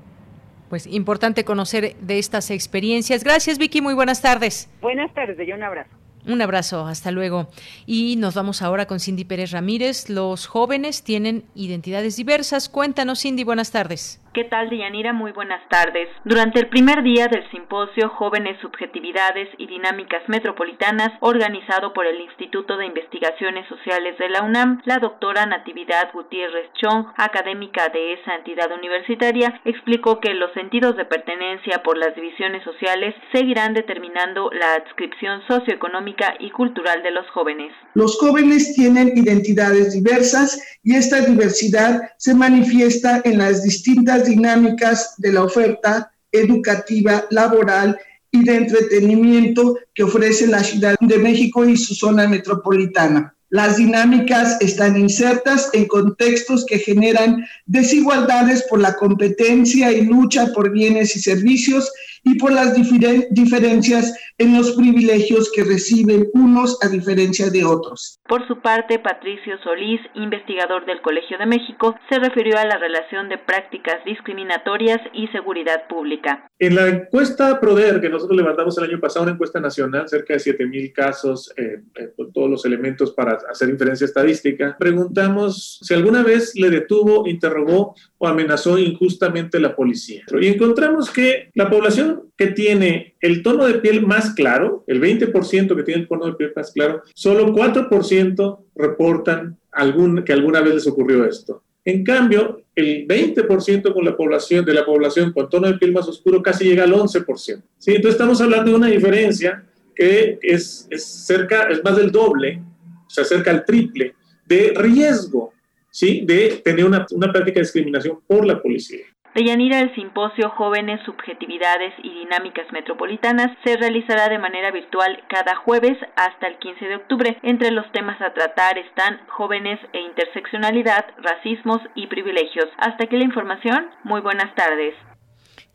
Pues importante conocer de estas experiencias. Gracias, Vicky, muy buenas tardes. Buenas tardes, de un abrazo. Un abrazo, hasta luego. Y nos vamos ahora con Cindy Pérez Ramírez. Los jóvenes tienen identidades diversas. Cuéntanos, Cindy, buenas tardes. ¿Qué tal, Deyanira? Muy buenas tardes. Durante el primer día del simposio Jóvenes Subjetividades y Dinámicas Metropolitanas, organizado por el Instituto de Investigaciones Sociales de la UNAM, la doctora Natividad Gutiérrez Chong, académica de esa entidad universitaria, explicó que los sentidos de pertenencia por las divisiones sociales seguirán determinando la adscripción socioeconómica y cultural de los jóvenes. Los jóvenes tienen identidades diversas y esta diversidad se manifiesta en las distintas dinámicas de la oferta educativa, laboral y de entretenimiento que ofrece la Ciudad de México y su zona metropolitana. Las dinámicas están insertas en contextos que generan desigualdades por la competencia y lucha por bienes y servicios y por las diferencias en los privilegios que reciben unos a diferencia de otros. Por su parte, Patricio Solís, investigador del Colegio de México, se refirió a la relación de prácticas discriminatorias y seguridad pública. En la encuesta PRODER que nosotros levantamos el año pasado, una encuesta nacional, cerca de 7.000 casos, eh, eh, todos los elementos para hacer inferencia estadística, preguntamos si alguna vez le detuvo, interrogó o amenazó injustamente la policía. Y encontramos que la población que tiene el tono de piel más claro, el 20% que tiene el tono de piel más claro, solo 4% reportan algún, que alguna vez les ocurrió esto. En cambio, el 20% con la población, de la población con tono de piel más oscuro casi llega al 11%. ¿sí? Entonces estamos hablando de una diferencia que es, es, cerca, es más del doble, o sea, cerca al triple de riesgo ¿sí? de tener una, una práctica de discriminación por la policía. Deyanira, el simposio Jóvenes, Subjetividades y Dinámicas Metropolitanas se realizará de manera virtual cada jueves hasta el 15 de octubre. Entre los temas a tratar están jóvenes e interseccionalidad, racismos y privilegios. Hasta aquí la información. Muy buenas tardes.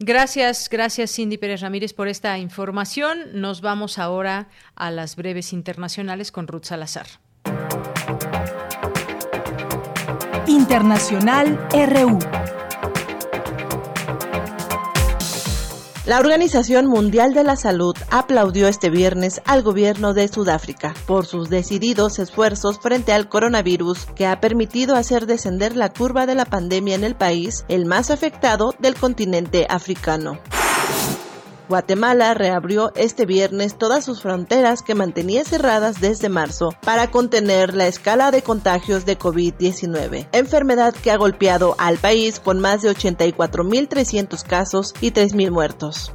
Gracias, gracias Cindy Pérez Ramírez por esta información. Nos vamos ahora a las breves internacionales con Ruth Salazar. Internacional RU. La Organización Mundial de la Salud aplaudió este viernes al gobierno de Sudáfrica por sus decididos esfuerzos frente al coronavirus que ha permitido hacer descender la curva de la pandemia en el país, el más afectado del continente africano. Guatemala reabrió este viernes todas sus fronteras que mantenía cerradas desde marzo para contener la escala de contagios de COVID-19, enfermedad que ha golpeado al país con más de 84.300 casos y 3.000 muertos.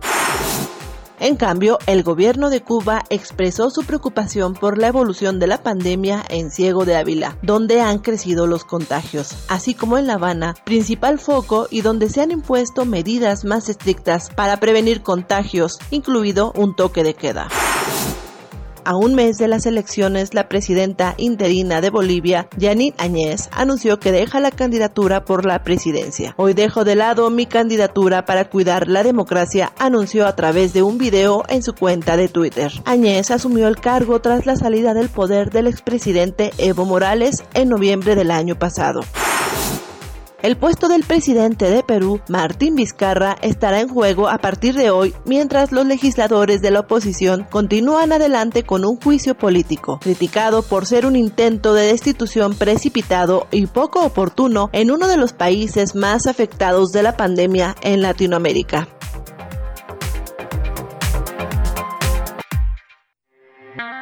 En cambio, el gobierno de Cuba expresó su preocupación por la evolución de la pandemia en Ciego de Ávila, donde han crecido los contagios, así como en La Habana, principal foco y donde se han impuesto medidas más estrictas para prevenir contagios, incluido un toque de queda. A un mes de las elecciones, la presidenta interina de Bolivia, Janine Añez, anunció que deja la candidatura por la presidencia. Hoy dejo de lado mi candidatura para cuidar la democracia, anunció a través de un video en su cuenta de Twitter. Añez asumió el cargo tras la salida del poder del expresidente Evo Morales en noviembre del año pasado. El puesto del presidente de Perú, Martín Vizcarra, estará en juego a partir de hoy mientras los legisladores de la oposición continúan adelante con un juicio político, criticado por ser un intento de destitución precipitado y poco oportuno en uno de los países más afectados de la pandemia en Latinoamérica.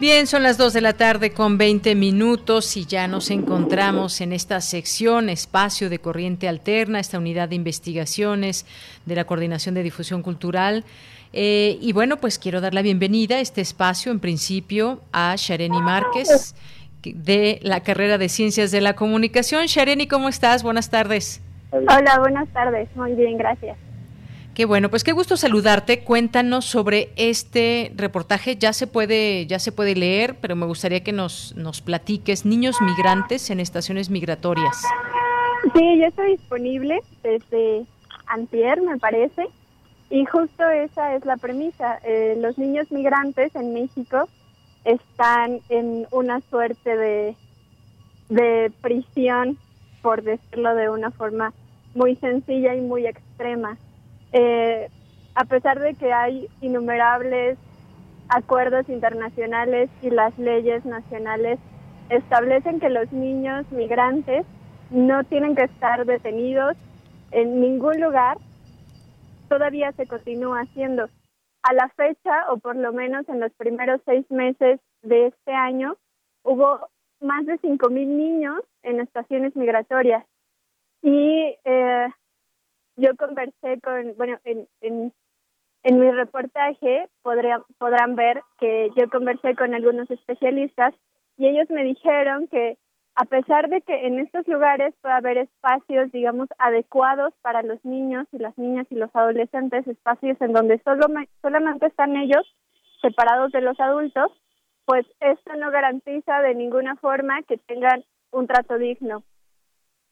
Bien, son las 2 de la tarde con 20 minutos y ya nos encontramos en esta sección, espacio de corriente alterna, esta unidad de investigaciones de la Coordinación de Difusión Cultural. Eh, y bueno, pues quiero dar la bienvenida a este espacio, en principio, a Shareni Márquez de la carrera de Ciencias de la Comunicación. Shareni, ¿cómo estás? Buenas tardes. Hola, buenas tardes. Muy bien, gracias. Qué bueno, pues qué gusto saludarte. Cuéntanos sobre este reportaje. Ya se puede, ya se puede leer, pero me gustaría que nos, nos platiques niños migrantes en estaciones migratorias. Sí, ya está disponible desde antier, me parece. Y justo esa es la premisa. Eh, los niños migrantes en México están en una suerte de, de prisión, por decirlo de una forma muy sencilla y muy extrema eh, a pesar de que hay innumerables acuerdos internacionales y las leyes nacionales establecen que los niños migrantes no tienen que estar detenidos en ningún lugar, todavía se continúa haciendo. A la fecha, o por lo menos en los primeros seis meses de este año, hubo más de 5.000 niños en estaciones migratorias. Y eh, yo conversé con, bueno, en, en, mi reportaje podrán ver que yo conversé con algunos especialistas y ellos me dijeron que a pesar de que en estos lugares puede haber espacios, digamos, adecuados para los niños y las niñas y los adolescentes, espacios en donde solo solamente están ellos separados de los adultos, pues esto no garantiza de ninguna forma que tengan un trato digno.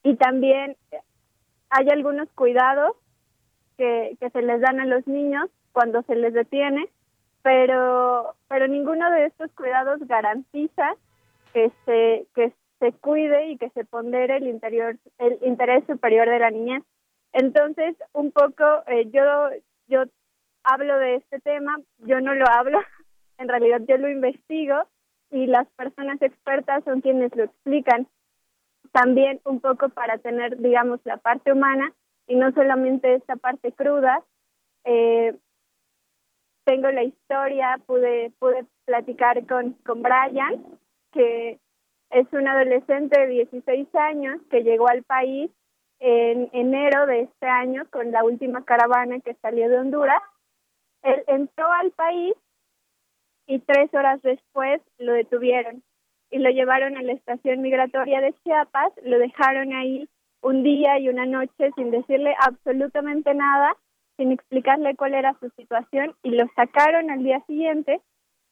Y también hay algunos cuidados que, que se les dan a los niños cuando se les detiene, pero, pero ninguno de estos cuidados garantiza que se, que se cuide y que se pondere el interior, el interés superior de la niñez. Entonces, un poco, eh, yo, yo hablo de este tema, yo no lo hablo, en realidad yo lo investigo y las personas expertas son quienes lo explican. También un poco para tener, digamos, la parte humana y no solamente esta parte cruda. Eh, tengo la historia, pude, pude platicar con, con Brian, que es un adolescente de 16 años que llegó al país en enero de este año con la última caravana que salió de Honduras. Él entró al país y tres horas después lo detuvieron y lo llevaron a la estación migratoria de Chiapas, lo dejaron ahí un día y una noche sin decirle absolutamente nada, sin explicarle cuál era su situación y lo sacaron al día siguiente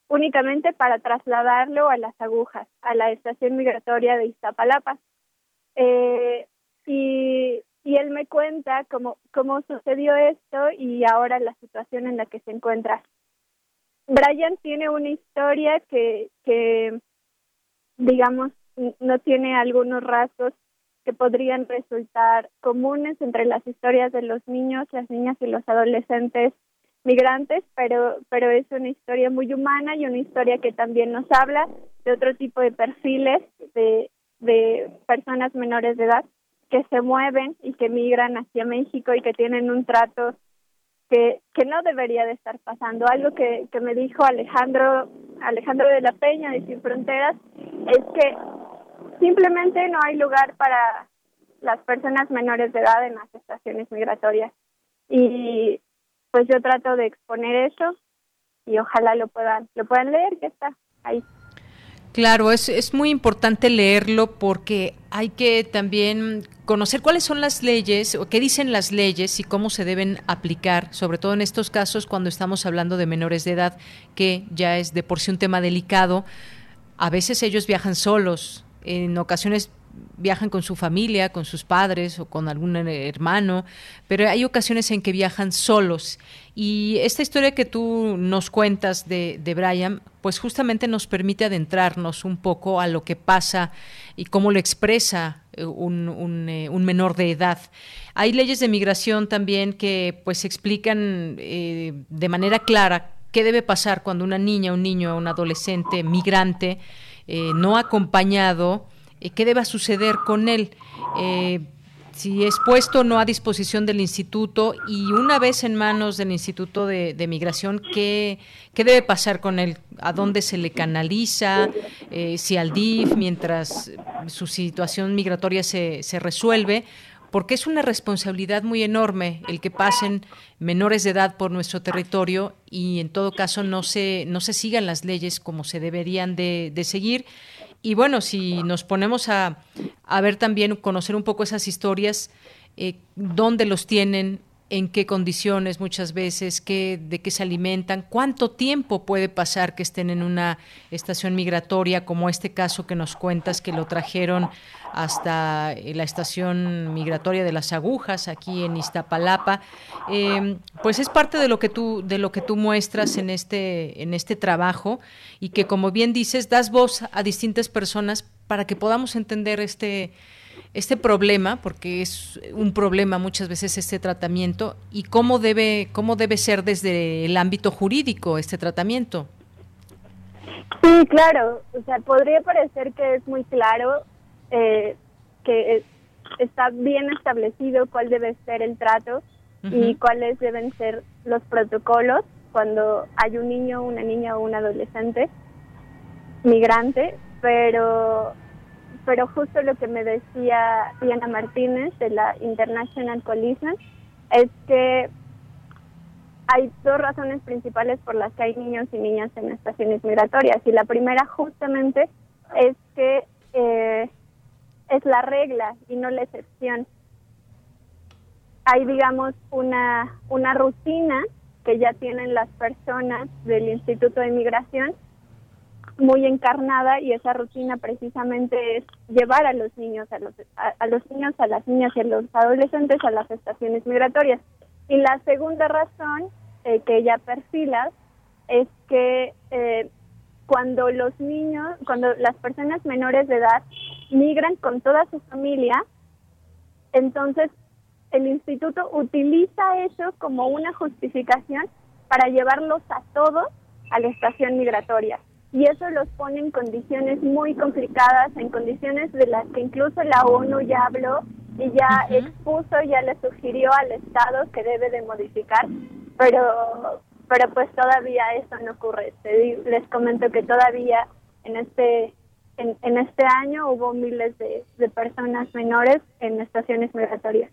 únicamente para trasladarlo a las agujas, a la estación migratoria de Iztapalapa. Eh, y, y él me cuenta cómo, cómo sucedió esto y ahora la situación en la que se encuentra. Brian tiene una historia que, que digamos, no tiene algunos rasgos que podrían resultar comunes entre las historias de los niños, las niñas y los adolescentes migrantes, pero, pero es una historia muy humana y una historia que también nos habla de otro tipo de perfiles de, de personas menores de edad que se mueven y que migran hacia México y que tienen un trato que, que no debería de estar pasando. Algo que, que me dijo Alejandro, Alejandro de la Peña de Sin Fronteras es que simplemente no hay lugar para las personas menores de edad en las estaciones migratorias. Y pues yo trato de exponer eso y ojalá lo puedan, lo puedan leer, que está ahí. Claro, es, es muy importante leerlo porque hay que también conocer cuáles son las leyes o qué dicen las leyes y cómo se deben aplicar, sobre todo en estos casos cuando estamos hablando de menores de edad, que ya es de por sí un tema delicado. A veces ellos viajan solos, en ocasiones viajan con su familia, con sus padres o con algún hermano, pero hay ocasiones en que viajan solos. Y esta historia que tú nos cuentas de, de Brian, pues justamente nos permite adentrarnos un poco a lo que pasa y cómo lo expresa eh, eh, un menor de edad. Hay leyes de migración también que pues explican eh, de manera clara qué debe pasar cuando una niña, un niño, un adolescente migrante eh, no acompañado, qué deba suceder con él. Eh, si es puesto no a disposición del instituto y una vez en manos del Instituto de, Migración, ¿qué, ¿qué, debe pasar con él? ¿A dónde se le canaliza? si al DIF, mientras su situación migratoria se, se resuelve, porque es una responsabilidad muy enorme el que pasen menores de edad por nuestro territorio y en todo caso no se, no se sigan las leyes como se deberían de, de seguir. Y bueno, si nos ponemos a, a, ver también, conocer un poco esas historias, eh, dónde los tienen, en qué condiciones muchas veces, qué, de qué se alimentan, cuánto tiempo puede pasar que estén en una estación migratoria, como este caso que nos cuentas, que lo trajeron hasta eh, la estación migratoria de las agujas aquí en Iztapalapa. Eh, pues es parte de lo que tú, de lo que tú muestras en este, en este trabajo y que como bien dices, das voz a distintas personas para que podamos entender este, este problema, porque es un problema muchas veces este tratamiento, y cómo debe, cómo debe ser desde el ámbito jurídico este tratamiento. Sí, claro, o sea, podría parecer que es muy claro eh, que está bien establecido cuál debe ser el trato y cuáles deben ser los protocolos cuando hay un niño, una niña o un adolescente migrante, pero pero justo lo que me decía Diana Martínez de la International Coalition es que hay dos razones principales por las que hay niños y niñas en estaciones migratorias y la primera justamente es que eh, es la regla y no la excepción. Hay, digamos, una, una rutina que ya tienen las personas del Instituto de Migración muy encarnada y esa rutina precisamente es llevar a los niños, a los, a, los niños, a las niñas y a los adolescentes a las estaciones migratorias. Y la segunda razón eh, que ella perfila es que eh, cuando los niños, cuando las personas menores de edad migran con toda su familia, entonces el instituto utiliza eso como una justificación para llevarlos a todos a la estación migratoria. Y eso los pone en condiciones muy complicadas, en condiciones de las que incluso la ONU ya habló y ya expuso, ya le sugirió al Estado que debe de modificar, pero pero pues todavía eso no ocurre. Les comento que todavía en este en, este año hubo miles de, de personas menores en estaciones migratorias.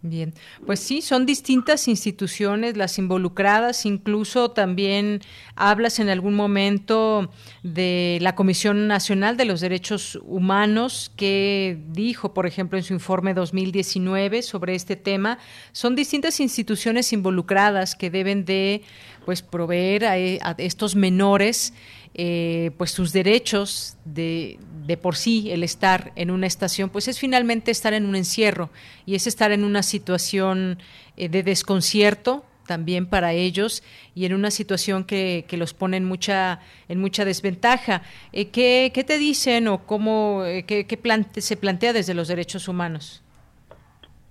Bien, pues sí, son distintas instituciones las involucradas, incluso también hablas en algún momento de la Comisión Nacional de los Derechos Humanos que dijo, por ejemplo, en su informe 2019 sobre este tema, son distintas instituciones involucradas que deben de pues proveer a, a estos menores eh, pues sus derechos de, de, por sí, el estar en una estación, pues es finalmente estar en un encierro y es estar en una situación eh, de desconcierto también para ellos y en una situación que, que los pone en mucha, en mucha desventaja. Eh, ¿qué, ¿qué, te dicen o cómo qué, qué se plantea desde los derechos humanos?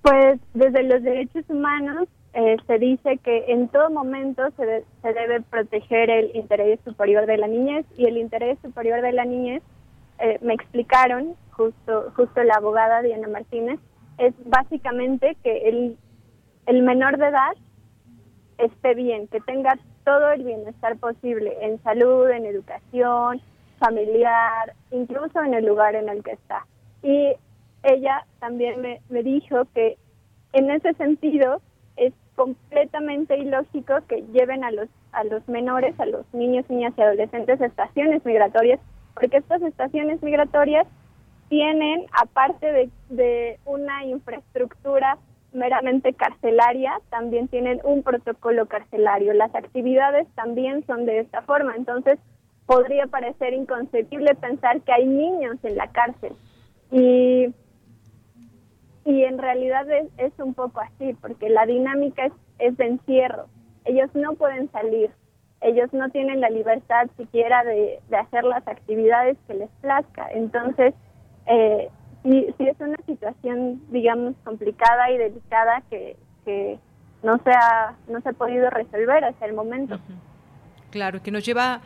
Pues desde los derechos humanos eh, se dice que en todo momento se, se, debe proteger el interés superior de la niñez y el interés superior de la niñez, eh, me explicaron, justo, justo la abogada Diana Martínez, es básicamente que el, el menor de edad esté bien, que tenga todo el bienestar posible en salud, en educación, familiar, incluso en el lugar en el que está. Y ella también me, me dijo que en ese sentido completamente ilógico que lleven a los a los menores, a los niños, niñas y adolescentes a estaciones migratorias, porque estas estaciones migratorias tienen, aparte de, de una infraestructura meramente carcelaria, también tienen un protocolo carcelario. Las actividades también son de esta forma, entonces podría parecer inconcebible pensar que hay niños en la cárcel. Y y en realidad es, un poco así, porque la dinámica es, es de encierro. Ellos no pueden salir, ellos no tienen la libertad siquiera de, hacer las actividades que les plazca. Entonces, eh, sí, sí, es una situación, digamos, complicada y delicada que, que no, se ha, no se ha podido resolver hasta el momento. Claro, que nos lleva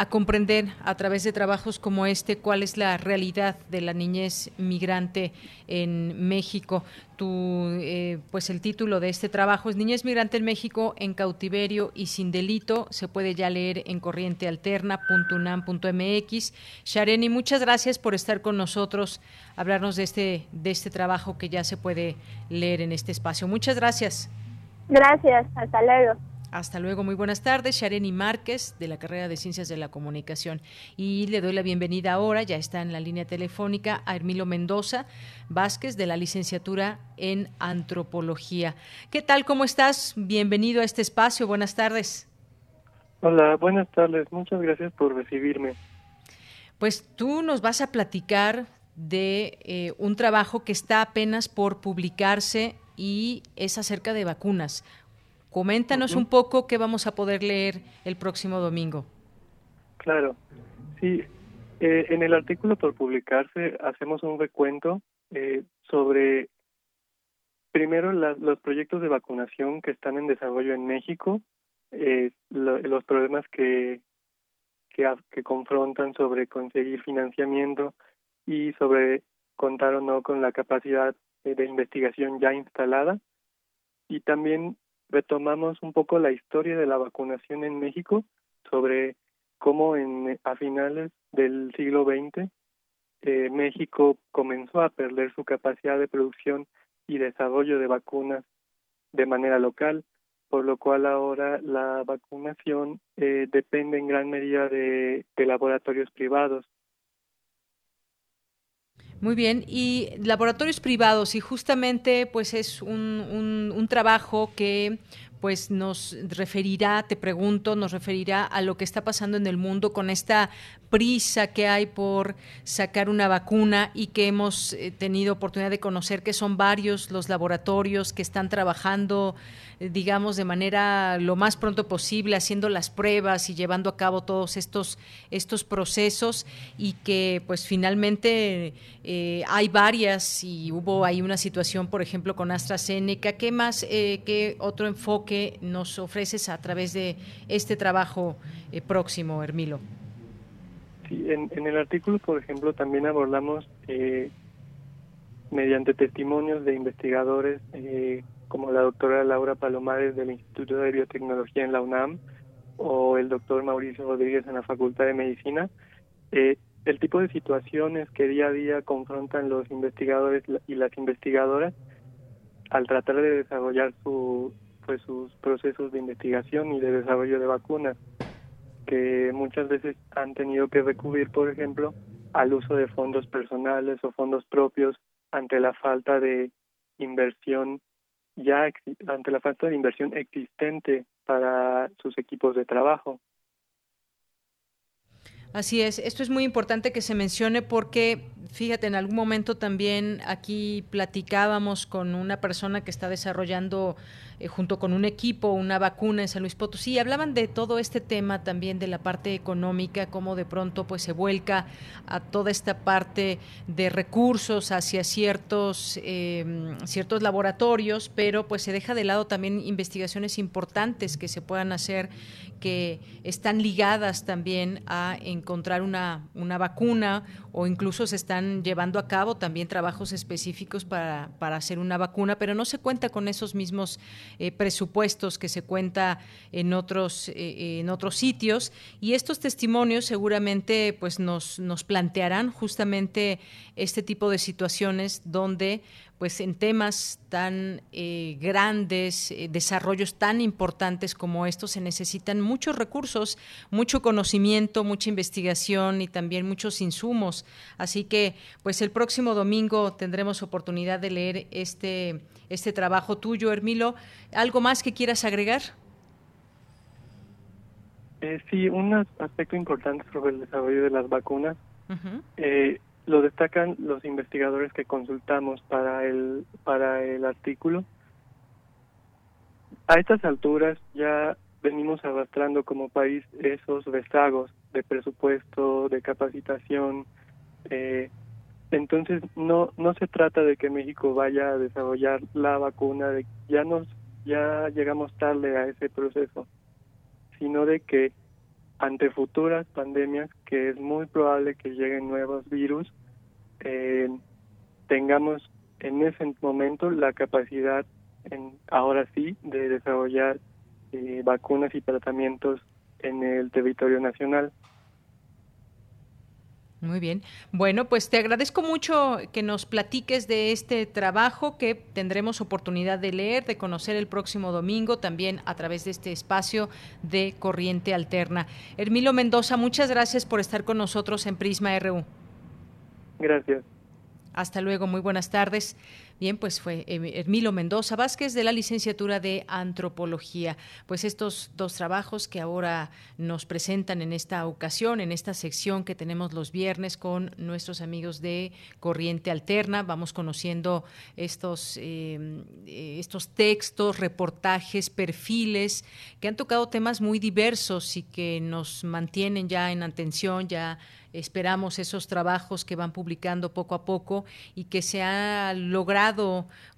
a comprender a través de trabajos como este cuál es la realidad de la niñez migrante en México. Tu, eh, pues el título de este trabajo es Niñez migrante en México en cautiverio y sin delito. Se puede ya leer en corrientealterna.unam.mx. Shareni, muchas gracias por estar con nosotros, hablarnos de este, de este trabajo que ya se puede leer en este espacio. Muchas gracias. Gracias, hasta luego. Hasta luego, muy buenas tardes. Shareni Márquez, de la carrera de Ciencias de la Comunicación. Y le doy la bienvenida ahora, ya está en la línea telefónica, a Hermilo Mendoza Vázquez, de la licenciatura en Antropología. ¿Qué tal? ¿Cómo estás? Bienvenido a este espacio. Buenas tardes. Hola, buenas tardes. Muchas gracias por recibirme. Pues tú nos vas a platicar de eh, un trabajo que está apenas por publicarse y es acerca de vacunas. Coméntanos un poco qué vamos a poder leer el próximo domingo. Claro, sí. Eh, en el artículo por publicarse hacemos un recuento eh, sobre, primero, los proyectos de vacunación que están en desarrollo en México, eh, los problemas que, que, que confrontan sobre conseguir financiamiento y sobre contar o no con la capacidad de investigación ya instalada y también retomamos un poco la historia de la vacunación en México sobre cómo en, a finales del siglo XX eh, México comenzó a perder su capacidad de producción y desarrollo de vacunas de manera local, por lo cual ahora la vacunación eh, depende en gran medida de laboratorios privados muy bien, y laboratorios privados, y justamente pues es un, un, trabajo que pues nos referirá, te pregunto, nos referirá a lo que está pasando en el mundo con esta prisa que hay por sacar una vacuna y que hemos eh, tenido oportunidad de conocer que son varios los laboratorios que están trabajando digamos, de manera lo más pronto posible, haciendo las pruebas y llevando a cabo todos estos, estos procesos y que pues finalmente eh, hay varias y hubo ahí una situación, por ejemplo, con AstraZeneca. ¿Qué más, eh, qué otro enfoque nos ofreces a través de este trabajo eh, próximo, Hermilo? Sí, en, en, el artículo, por ejemplo, también abordamos mediante testimonios de investigadores eh, como la doctora Laura Palomares del Instituto de Biotecnología en la UNAM o el doctor Mauricio Rodríguez en la Facultad de Medicina, eh, el tipo de situaciones que día a día confrontan los investigadores y las investigadoras al tratar de desarrollar su, pues, sus procesos de investigación y de desarrollo de vacunas, que muchas veces han tenido que recurrir, por ejemplo, al uso de fondos personales o fondos propios ante la falta de inversión ya ante la falta de inversión existente para sus equipos de trabajo. Así es, esto es muy importante que se mencione porque, fíjate, en algún momento también aquí platicábamos con una persona que está desarrollando eh, junto con un equipo una vacuna en San Luis Potosí. Hablaban de todo este tema también de la parte económica, cómo de pronto pues se vuelca a toda esta parte de recursos hacia ciertos, eh, ciertos laboratorios, pero pues se deja de lado también investigaciones importantes que se puedan hacer que están ligadas también a encontrar una, una vacuna o incluso se están llevando a cabo también trabajos específicos para, para hacer una vacuna, pero no se cuenta con esos mismos eh, presupuestos que se cuenta en otros, eh, en otros sitios. Y estos testimonios seguramente pues, nos, nos plantearán justamente este tipo de situaciones donde pues en temas tan eh, grandes, desarrollos tan importantes como estos, se necesitan muchos recursos, mucho conocimiento, mucha investigación y también muchos insumos. Así que, pues el próximo domingo tendremos oportunidad de leer este este trabajo tuyo, Hermilo. ¿Algo más que quieras agregar? Eh, sí, un aspecto importante sobre el desarrollo de las vacunas eh, lo destacan los investigadores que consultamos para el para el artículo. A estas alturas ya venimos arrastrando como país esos rezagos de presupuesto, de capacitación, eh, entonces no no se trata de que México vaya a desarrollar la vacuna, de ya nos ya llegamos tarde a ese proceso, sino de que ante futuras pandemias, que es muy probable que lleguen nuevos virus, eh, tengamos en ese momento la capacidad, en, ahora sí, de desarrollar eh, vacunas y tratamientos en el territorio nacional. Muy bien. Bueno, pues te agradezco mucho que nos platiques de este trabajo que tendremos oportunidad de leer, de conocer el próximo domingo, también a través de este espacio de Corriente Alterna. Hermilo Mendoza, muchas gracias por estar con nosotros en Prisma RU. Gracias. Hasta luego, muy buenas tardes. Bien, pues fue Hermilo Mendoza Vázquez de la licenciatura de Antropología. Pues estos dos trabajos que ahora nos presentan en esta ocasión, en esta sección que tenemos los viernes con nuestros amigos de Corriente Alterna, vamos conociendo estos, em, estos textos, reportajes, perfiles que han tocado temas muy diversos y que nos mantienen ya en atención, ya esperamos esos trabajos que van publicando poco a poco y que se ha logrado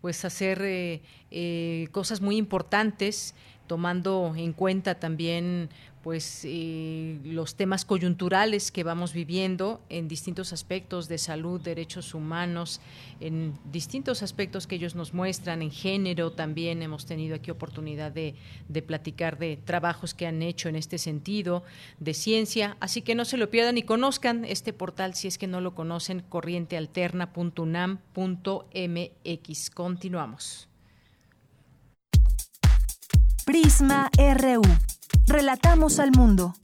pues hacer eh, eh, cosas muy importantes tomando en cuenta también pues eh, los temas coyunturales que vamos viviendo en distintos aspectos de salud, derechos humanos, en distintos aspectos que ellos nos muestran, en género también hemos tenido aquí oportunidad de, de platicar de trabajos que han hecho en este sentido, de ciencia, así que no se lo pierdan y conozcan este portal si es que no lo conocen, corrientealterna.unam.mx. Continuamos. Prisma RU. Relatamos al mundo.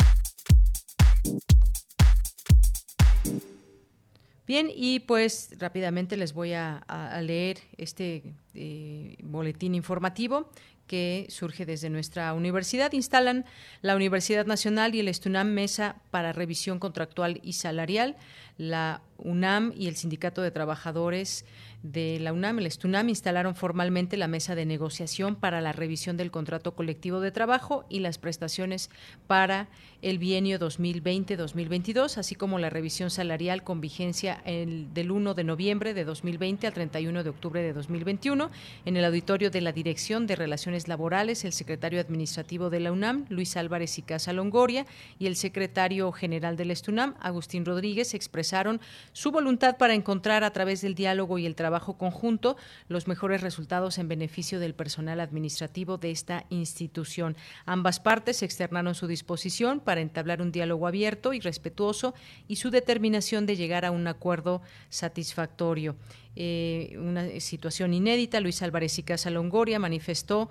Bien, y pues rápidamente les voy a, leer este eh, boletín informativo que surge desde nuestra universidad. Instalan la Universidad Nacional y el Estunam Mesa para Revisión Contractual y Salarial. La UNAM y el Sindicato de Trabajadores de la UNAM, el Estunam, instalaron formalmente la mesa de negociación para la revisión del contrato colectivo de trabajo y las prestaciones para el bienio 2020-2022, así como la revisión salarial con vigencia del 1 de noviembre de 2020 al 31 de octubre de 2021. En el auditorio de la Dirección de Relaciones Laborales, el secretario administrativo de la UNAM, Luis Álvarez y Casa Longoria, y el secretario general del Estunam, Agustín Rodríguez, expresaron su voluntad para encontrar a través del diálogo y el trabajo conjunto los mejores resultados en beneficio del personal administrativo de esta institución. Ambas partes externaron su disposición para entablar un diálogo abierto y respetuoso y su determinación de llegar a un acuerdo satisfactorio. Eh, una situación inédita, Luis Álvarez y Casa Longoria manifestó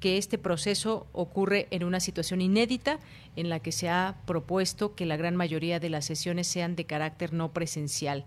que este proceso ocurre en una situación inédita en la que se ha propuesto que la gran mayoría de las sesiones sean de carácter no presencial.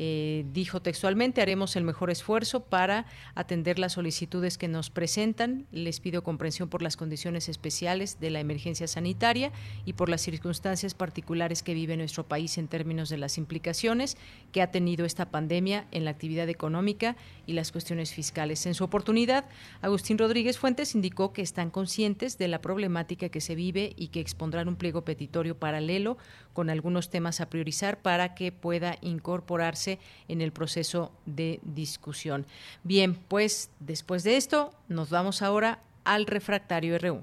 Eh, dijo textualmente, haremos el mejor esfuerzo para atender las solicitudes que nos presentan. Les pido comprensión por las condiciones especiales de la emergencia sanitaria y por las circunstancias particulares que vive nuestro país en términos de las implicaciones que ha tenido esta pandemia en la actividad económica y las cuestiones fiscales. En su oportunidad, Agustín Rodríguez Fuentes indicó que están conscientes de la problemática que se vive y que expondrán un pliego petitorio paralelo con algunos temas a priorizar para que pueda incorporarse en el proceso de discusión. Bien, pues después de esto nos vamos ahora al refractario RU.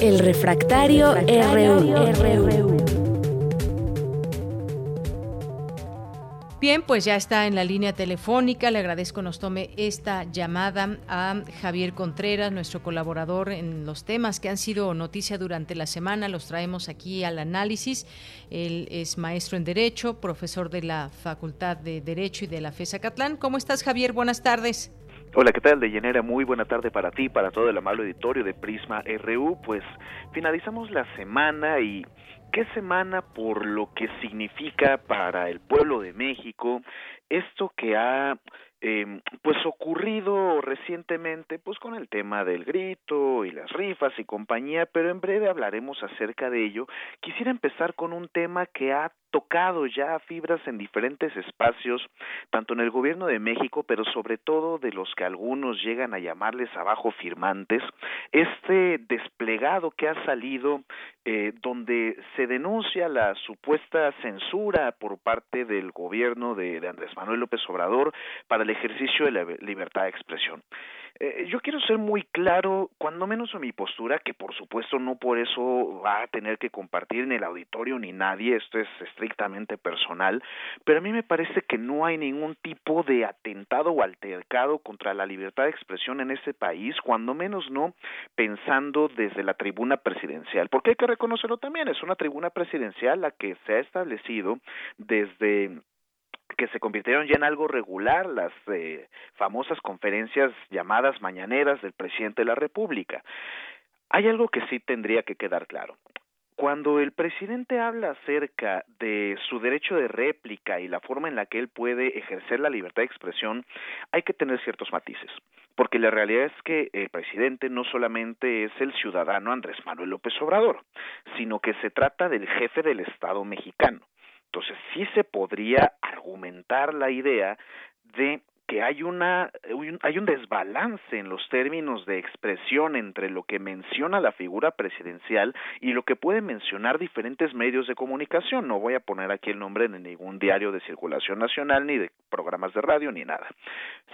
El refractario, RU. Bien, pues ya está en la línea telefónica. Le agradezco nos tome esta llamada a Javier Contreras, nuestro colaborador en los temas que han sido noticia durante la semana. Los traemos aquí al análisis. Él es maestro en Derecho, profesor de la Facultad de Derecho y de la FESA Catlán. ¿Cómo estás, Javier? Buenas tardes. Hola, ¿qué tal, Deyanera? Muy buena tarde para ti, para todo el amable auditorio de Prisma RU. Pues finalizamos la semana y qué semana por lo que significa para el pueblo de México esto que ha eh, pues ocurrido recientemente pues con el tema del grito y las rifas y compañía pero en breve hablaremos acerca de ello. Quisiera empezar con un tema que ha tocado ya fibras en diferentes espacios, tanto en el gobierno de México, pero sobre todo de los que algunos llegan a llamarles abajo firmantes, este desplegado que ha salido eh, donde se denuncia la supuesta censura por parte del gobierno de, de Andrés Manuel López Obrador para el ejercicio de la libertad de expresión. Eh, yo quiero ser muy claro, cuando menos en mi postura, que por supuesto no por eso va a tener que compartir en el auditorio ni nadie, esto es estrictamente personal, pero a mí me parece que no hay ningún tipo de atentado o altercado contra la libertad de expresión en ese país, cuando menos no pensando desde la tribuna presidencial, porque hay que reconocerlo también, es una tribuna presidencial la que se ha establecido desde que se convirtieron ya en algo regular las eh, famosas conferencias llamadas mañaneras del presidente de la República. Hay algo que sí tendría que quedar claro. Cuando el presidente habla acerca de su derecho de réplica y la forma en la que él puede ejercer la libertad de expresión, hay que tener ciertos matices, porque la realidad es que el presidente no solamente es el ciudadano Andrés Manuel López Obrador, sino que se trata del jefe del Estado mexicano. Entonces sí se podría argumentar la idea de que hay una hay un desbalance en los términos de expresión entre lo que menciona la figura presidencial y lo que pueden mencionar diferentes medios de comunicación. No voy a poner aquí el nombre de ningún diario de circulación nacional ni de programas de radio ni nada.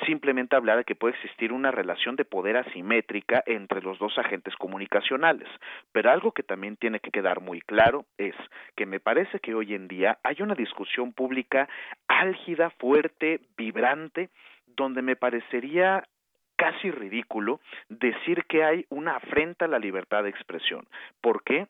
Simplemente hablar de que puede existir una relación de poder asimétrica entre los dos agentes comunicacionales. Pero algo que también tiene que quedar muy claro es que me parece que hoy en día hay una discusión pública álgida, fuerte, vibrante donde me parecería casi ridículo decir que hay una afrenta a la libertad de expresión. ¿Por qué?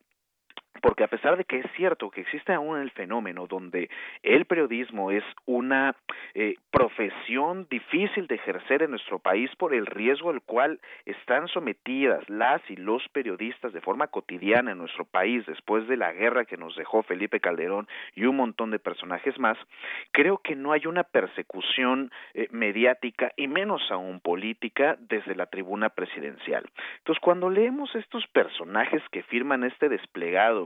Porque a pesar de que es cierto que existe aún el fenómeno donde el periodismo es una eh, profesión difícil de ejercer en nuestro país por el riesgo al cual están sometidas las y los periodistas de forma cotidiana en nuestro país después de la guerra que nos dejó Felipe Calderón y un montón de personajes más, creo que no hay una persecución eh, mediática y menos aún política desde la tribuna presidencial. Entonces, cuando leemos estos personajes que firman este desplegado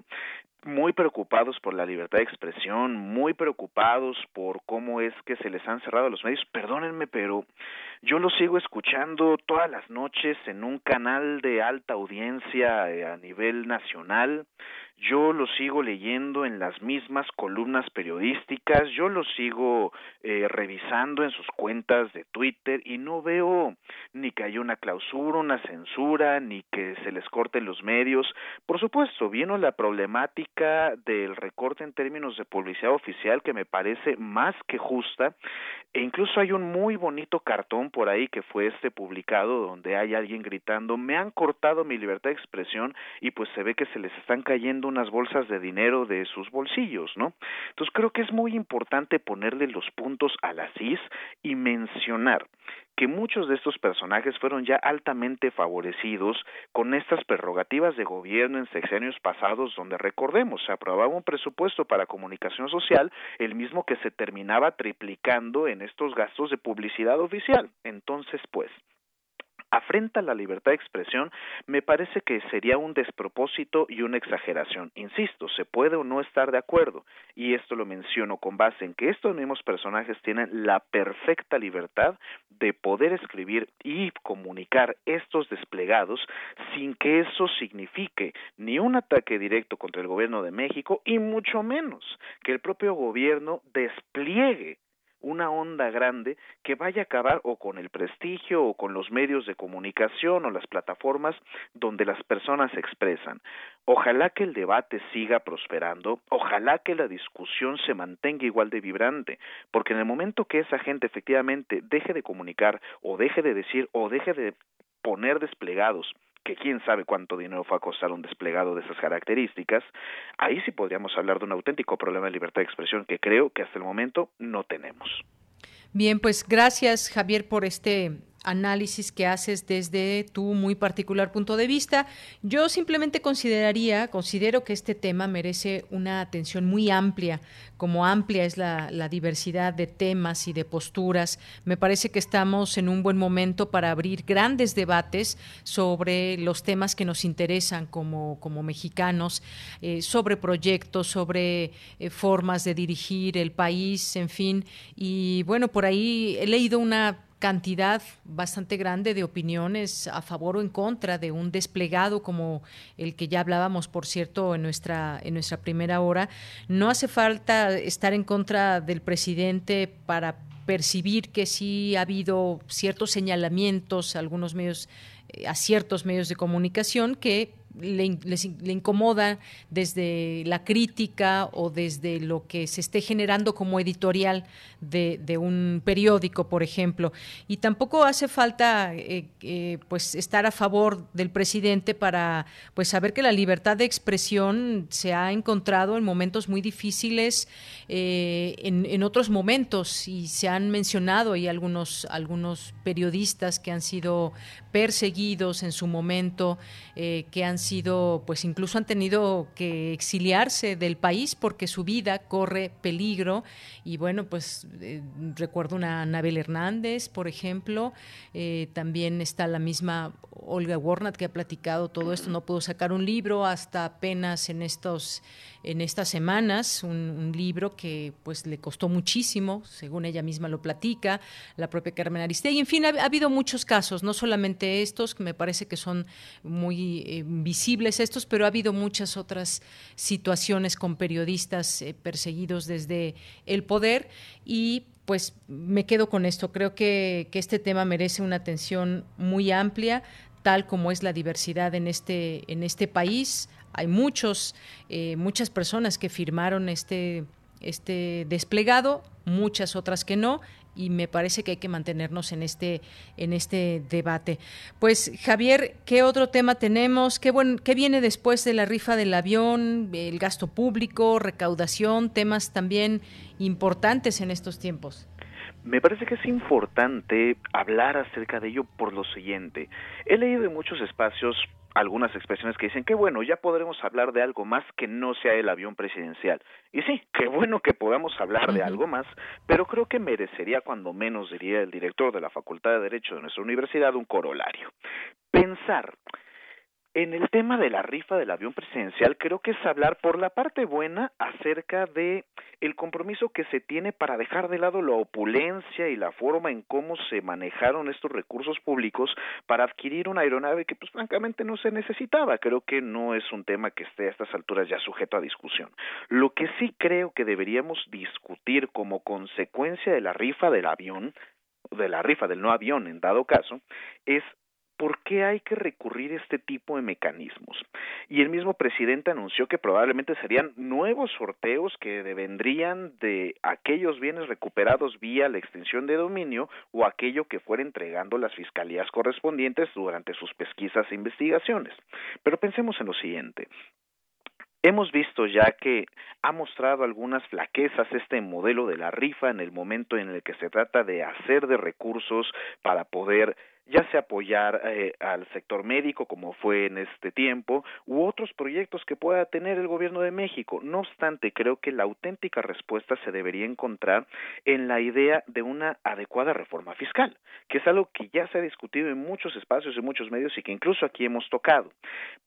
muy preocupados por la libertad de expresión, muy preocupados por cómo es que se les han cerrado los medios. Perdónenme, pero yo lo sigo escuchando todas las noches en un canal de alta audiencia eh, a nivel nacional yo lo sigo leyendo en las mismas columnas periodísticas, yo lo sigo eh, revisando en sus cuentas de Twitter y no veo ni que haya una clausura, una censura, ni que se les corten los medios. Por supuesto, vino la problemática del recorte en términos de publicidad oficial que me parece más que justa e incluso hay un muy bonito cartón por ahí que fue este publicado donde hay alguien gritando me han cortado mi libertad de expresión y pues se ve que se les están cayendo unas bolsas de dinero de sus bolsillos, ¿no? Entonces creo que es muy importante ponerle los puntos a la CIS y mencionar que muchos de estos personajes fueron ya altamente favorecidos con estas prerrogativas de gobierno en sexenios pasados donde recordemos se aprobaba un presupuesto para comunicación social el mismo que se terminaba triplicando en estos gastos de publicidad oficial. Entonces, pues, afrenta la libertad de expresión, me parece que sería un despropósito y una exageración. Insisto, se puede o no estar de acuerdo, y esto lo menciono con base en que estos mismos personajes tienen la perfecta libertad de poder escribir y comunicar estos desplegados sin que eso signifique ni un ataque directo contra el gobierno de México y mucho menos que el propio gobierno despliegue una onda grande que vaya a acabar o con el prestigio o con los medios de comunicación o las plataformas donde las personas se expresan. Ojalá que el debate siga prosperando, ojalá que la discusión se mantenga igual de vibrante, porque en el momento que esa gente efectivamente deje de comunicar o deje de decir o deje de poner desplegados que quién sabe cuánto dinero fue a costar un desplegado de esas características, ahí sí podríamos hablar de un auténtico problema de libertad de expresión que creo que hasta el momento no tenemos. Bien, pues gracias Javier por este análisis que haces desde tu muy particular punto de vista. Yo simplemente consideraría, considero que este tema merece una atención muy amplia, como amplia es la, diversidad de temas y de posturas. Me parece que estamos en un buen momento para abrir grandes debates sobre los temas que nos interesan como, como mexicanos, eh, sobre proyectos, sobre eh, formas de dirigir el país, en fin. Y bueno, por ahí he leído una cantidad bastante grande de opiniones a favor o en contra de un desplegado como el que ya hablábamos, por cierto, en nuestra, en nuestra primera hora. No hace falta estar en contra del presidente para percibir que sí ha habido ciertos señalamientos algunos medios eh, a ciertos medios de comunicación que le, incomoda desde la crítica o desde lo que se esté generando como editorial de, un periódico, por ejemplo. Y tampoco hace falta eh, pues estar a favor del presidente para pues saber que la libertad de expresión se ha encontrado en momentos muy difíciles, eh, en, en, otros momentos, y se han mencionado y algunos, algunos periodistas que han sido perseguidos en su momento, que han sido, pues incluso han tenido que exiliarse del país porque su vida corre peligro. Y bueno, pues eh, recuerdo una Anabel Hernández, por ejemplo, eh, también está la misma Olga Warnat que ha platicado todo esto, no pudo sacar un libro hasta apenas en estos en estas semanas, un, libro que pues le costó muchísimo, según ella misma lo platica, la propia Carmen Aristegui, en fin, ha, habido muchos casos, no solamente estos, que me parece que son muy eh, visibles estos, pero ha habido muchas otras situaciones con periodistas perseguidos desde el poder y pues me quedo con esto. Creo que, este tema merece una atención muy amplia, tal como es la diversidad en este, en este país. Hay muchos, eh, muchas personas que firmaron este, este desplegado, muchas otras que no, y me parece que hay que mantenernos en este, en este debate. Pues Javier, ¿qué otro tema tenemos? ¿Qué, buen, ¿Qué viene después de la rifa del avión, el gasto público, recaudación, temas también importantes en estos tiempos? Me parece que es importante hablar acerca de ello por lo siguiente. He leído en muchos espacios algunas expresiones que dicen que bueno, ya podremos hablar de algo más que no sea el avión presidencial. Y sí, qué bueno que podamos hablar de algo más, pero creo que merecería cuando menos, diría el director de la Facultad de Derecho de nuestra universidad, un corolario. Pensar en el tema de la rifa del avión presidencial, creo que es hablar por la parte buena acerca de el compromiso que se tiene para dejar de lado la opulencia y la forma en cómo se manejaron estos recursos públicos para adquirir una aeronave que pues francamente no se necesitaba. Creo que no es un tema que esté a estas alturas ya sujeto a discusión. Lo que sí creo que deberíamos discutir como consecuencia de la rifa del avión de la rifa del no avión en dado caso, es ¿por qué hay que recurrir a este tipo de mecanismos? Y el mismo presidente anunció que probablemente serían nuevos sorteos que vendrían de aquellos bienes recuperados vía la extensión de dominio o aquello que fuera entregando las fiscalías correspondientes durante sus pesquisas e investigaciones. Pero pensemos en lo siguiente. Hemos visto ya que ha mostrado algunas flaquezas este modelo de la rifa en el momento en el que se trata de hacer de recursos para poder ya sea apoyar eh, al sector médico como fue en este tiempo u otros proyectos que pueda tener el gobierno de México. No obstante, creo que la auténtica respuesta se debería encontrar en la idea de una adecuada reforma fiscal, que es algo que ya se ha discutido en muchos espacios y muchos medios y que incluso aquí hemos tocado.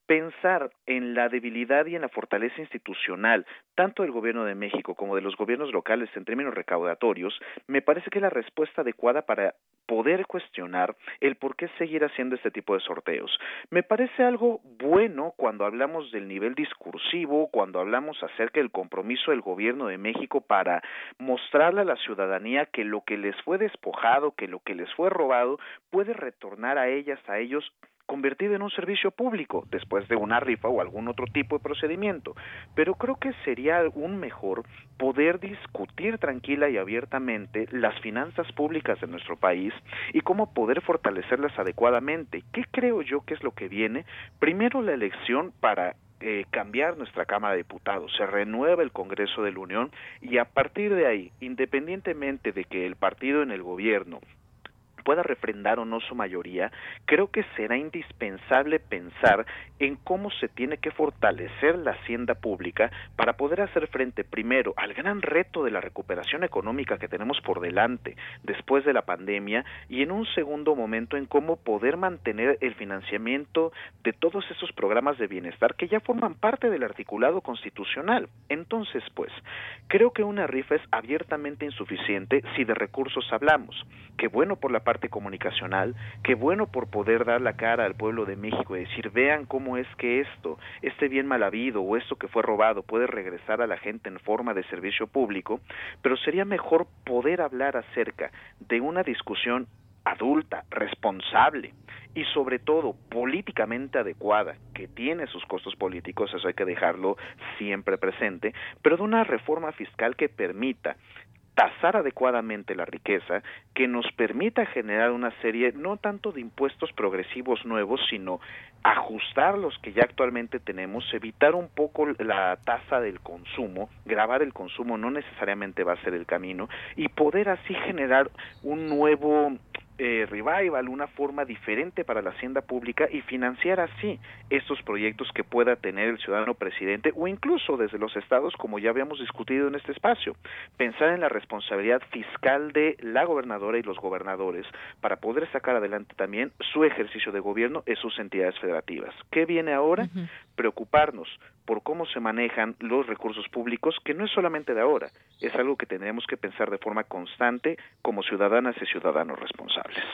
Pensar en la debilidad y en la fortaleza institucional, tanto del gobierno de México como de los gobiernos locales en términos recaudatorios, me parece que es la respuesta adecuada para poder cuestionar el por qué seguir haciendo este tipo de sorteos. Me parece algo bueno cuando hablamos del nivel discursivo, cuando hablamos acerca del compromiso del gobierno de México para mostrarle a la ciudadanía que lo que les fue despojado, que lo que les fue robado, puede retornar a ellas, a ellos convertido en un servicio público después de una rifa o algún otro tipo de procedimiento. Pero creo que sería aún mejor poder discutir tranquila y abiertamente las finanzas públicas de nuestro país y cómo poder fortalecerlas adecuadamente. ¿Qué creo yo que es lo que viene? Primero la elección para eh, cambiar nuestra Cámara de Diputados, se renueva el Congreso de la Unión y a partir de ahí, independientemente de que el partido en el gobierno pueda refrendar o no su mayoría, creo que será indispensable pensar en cómo se tiene que fortalecer la hacienda pública para poder hacer frente primero al gran reto de la recuperación económica que tenemos por delante después de la pandemia y en un segundo momento en cómo poder mantener el financiamiento de todos esos programas de bienestar que ya forman parte del articulado constitucional. Entonces, pues, creo que una rifa es abiertamente insuficiente si de recursos hablamos. Qué bueno por la parte comunicacional, qué bueno por poder dar la cara al pueblo de México y decir, vean cómo es que esto, este bien mal habido o esto que fue robado puede regresar a la gente en forma de servicio público, pero sería mejor poder hablar acerca de una discusión adulta, responsable y sobre todo políticamente adecuada, que tiene sus costos políticos, eso hay que dejarlo siempre presente, pero de una reforma fiscal que permita tasar adecuadamente la riqueza, que nos permita generar una serie no tanto de impuestos progresivos nuevos, sino ajustar los que ya actualmente tenemos, evitar un poco la tasa del consumo, grabar el consumo no necesariamente va a ser el camino, y poder así generar un nuevo eh, revival, una forma diferente para la hacienda pública y financiar así estos proyectos que pueda tener el ciudadano presidente o incluso desde los estados, como ya habíamos discutido en este espacio. Pensar en la responsabilidad fiscal de la gobernadora y los gobernadores para poder sacar adelante también su ejercicio de gobierno en sus entidades federativas. ¿Qué viene ahora? Preocuparnos por cómo se manejan los recursos públicos, que no es solamente de ahora, es algo que tendremos que pensar de forma constante como ciudadanas y ciudadanos responsables.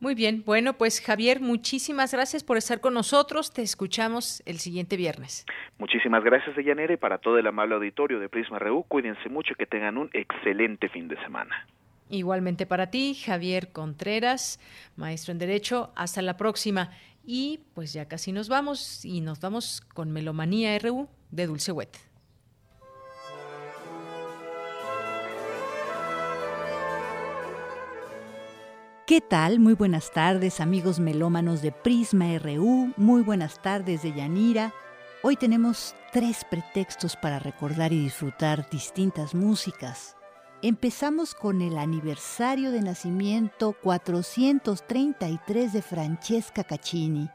Muy bien, bueno, pues Javier, muchísimas gracias por estar con nosotros. Te escuchamos el siguiente viernes. Muchísimas gracias, Deyanira, y para todo el amable auditorio de Prisma Reú, cuídense mucho y que tengan un excelente fin de semana. Igualmente para ti, Javier Contreras, maestro en Derecho. Hasta la próxima. Y pues ya casi nos vamos y nos vamos con Melomanía RU de Dulce Wet. ¿Qué tal? Muy buenas tardes, amigos melómanos de Prisma RU. Muy buenas tardes de Yanira. Hoy tenemos tres pretextos para recordar y disfrutar distintas músicas. Empezamos con el aniversario de nacimiento 433 de Francesca Caccini,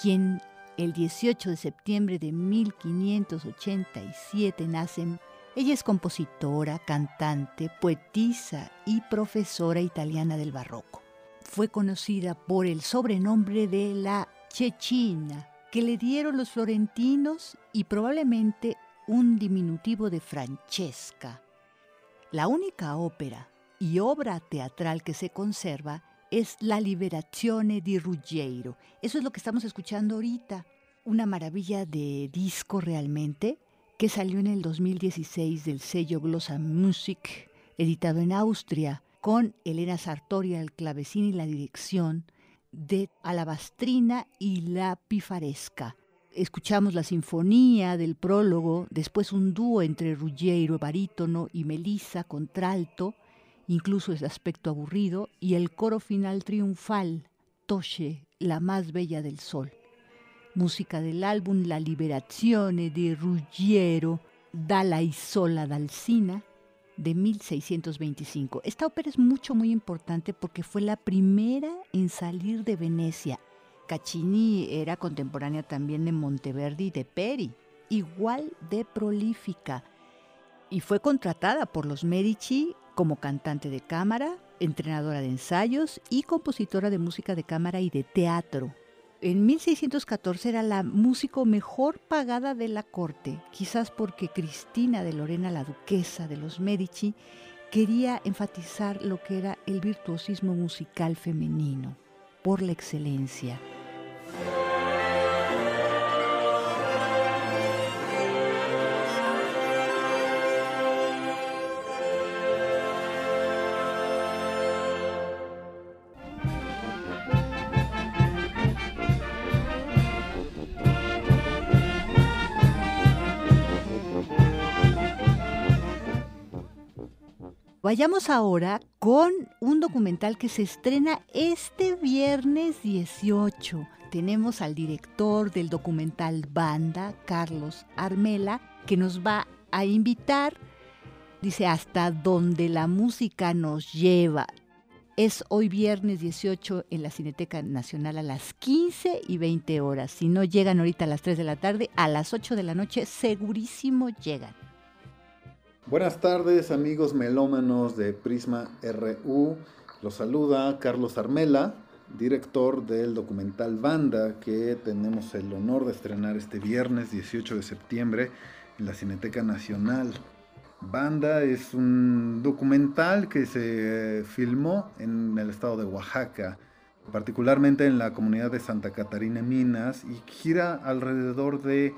quien el 18 de septiembre de 1587 nace. Ella es compositora, cantante, poetisa y profesora italiana del barroco. Fue conocida por el sobrenombre de la Chechina, que le dieron los florentinos y probablemente un diminutivo de Francesca. La única ópera y obra teatral que se conserva es La Liberazione di Ruggiero. Eso es lo que estamos escuchando ahorita. Una maravilla de disco realmente que salió en el 2016 del sello Glossa Music, editado en Austria, con Elena Sartoria al clavecín y la dirección de Alabastrina y la Pifaresca. Escuchamos la sinfonía del prólogo, después un dúo entre Ruggiero barítono y Melissa contralto, incluso ese aspecto aburrido, y el coro final triunfal, Tosche, la más bella del sol. Música del álbum La Liberazione di Ruggiero dalla Isola d'Alsina de 1625. Esta ópera es mucho, muy importante porque fue la primera en salir de Venecia. Caccini era contemporánea también de Monteverdi y de Peri, igual de prolífica, y fue contratada por los Medici como cantante de cámara, entrenadora de ensayos y compositora de música de cámara y de teatro. En 1614 era la músico mejor pagada de la corte, quizás porque Cristina de Lorena, la duquesa de los Medici, quería enfatizar lo que era el virtuosismo musical femenino, por la excelencia. Vayamos ahora con un documental que se estrena este viernes 18. Tenemos al director del documental Banda, Carlos Armela, que nos va a invitar, dice, hasta donde la música nos lleva. Es hoy viernes 18 en la Cineteca Nacional a las 15 y 20 horas. Si no llegan ahorita a las 3 de la tarde, a las 8 de la noche segurísimo llegan. Buenas tardes amigos melómanos de Prisma RU. Los saluda Carlos Armela, director del documental Banda que tenemos el honor de estrenar este viernes 18 de septiembre en la Cineteca Nacional. Banda es un documental que se filmó en el estado de Oaxaca, particularmente en la comunidad de Santa Catarina Minas y gira alrededor de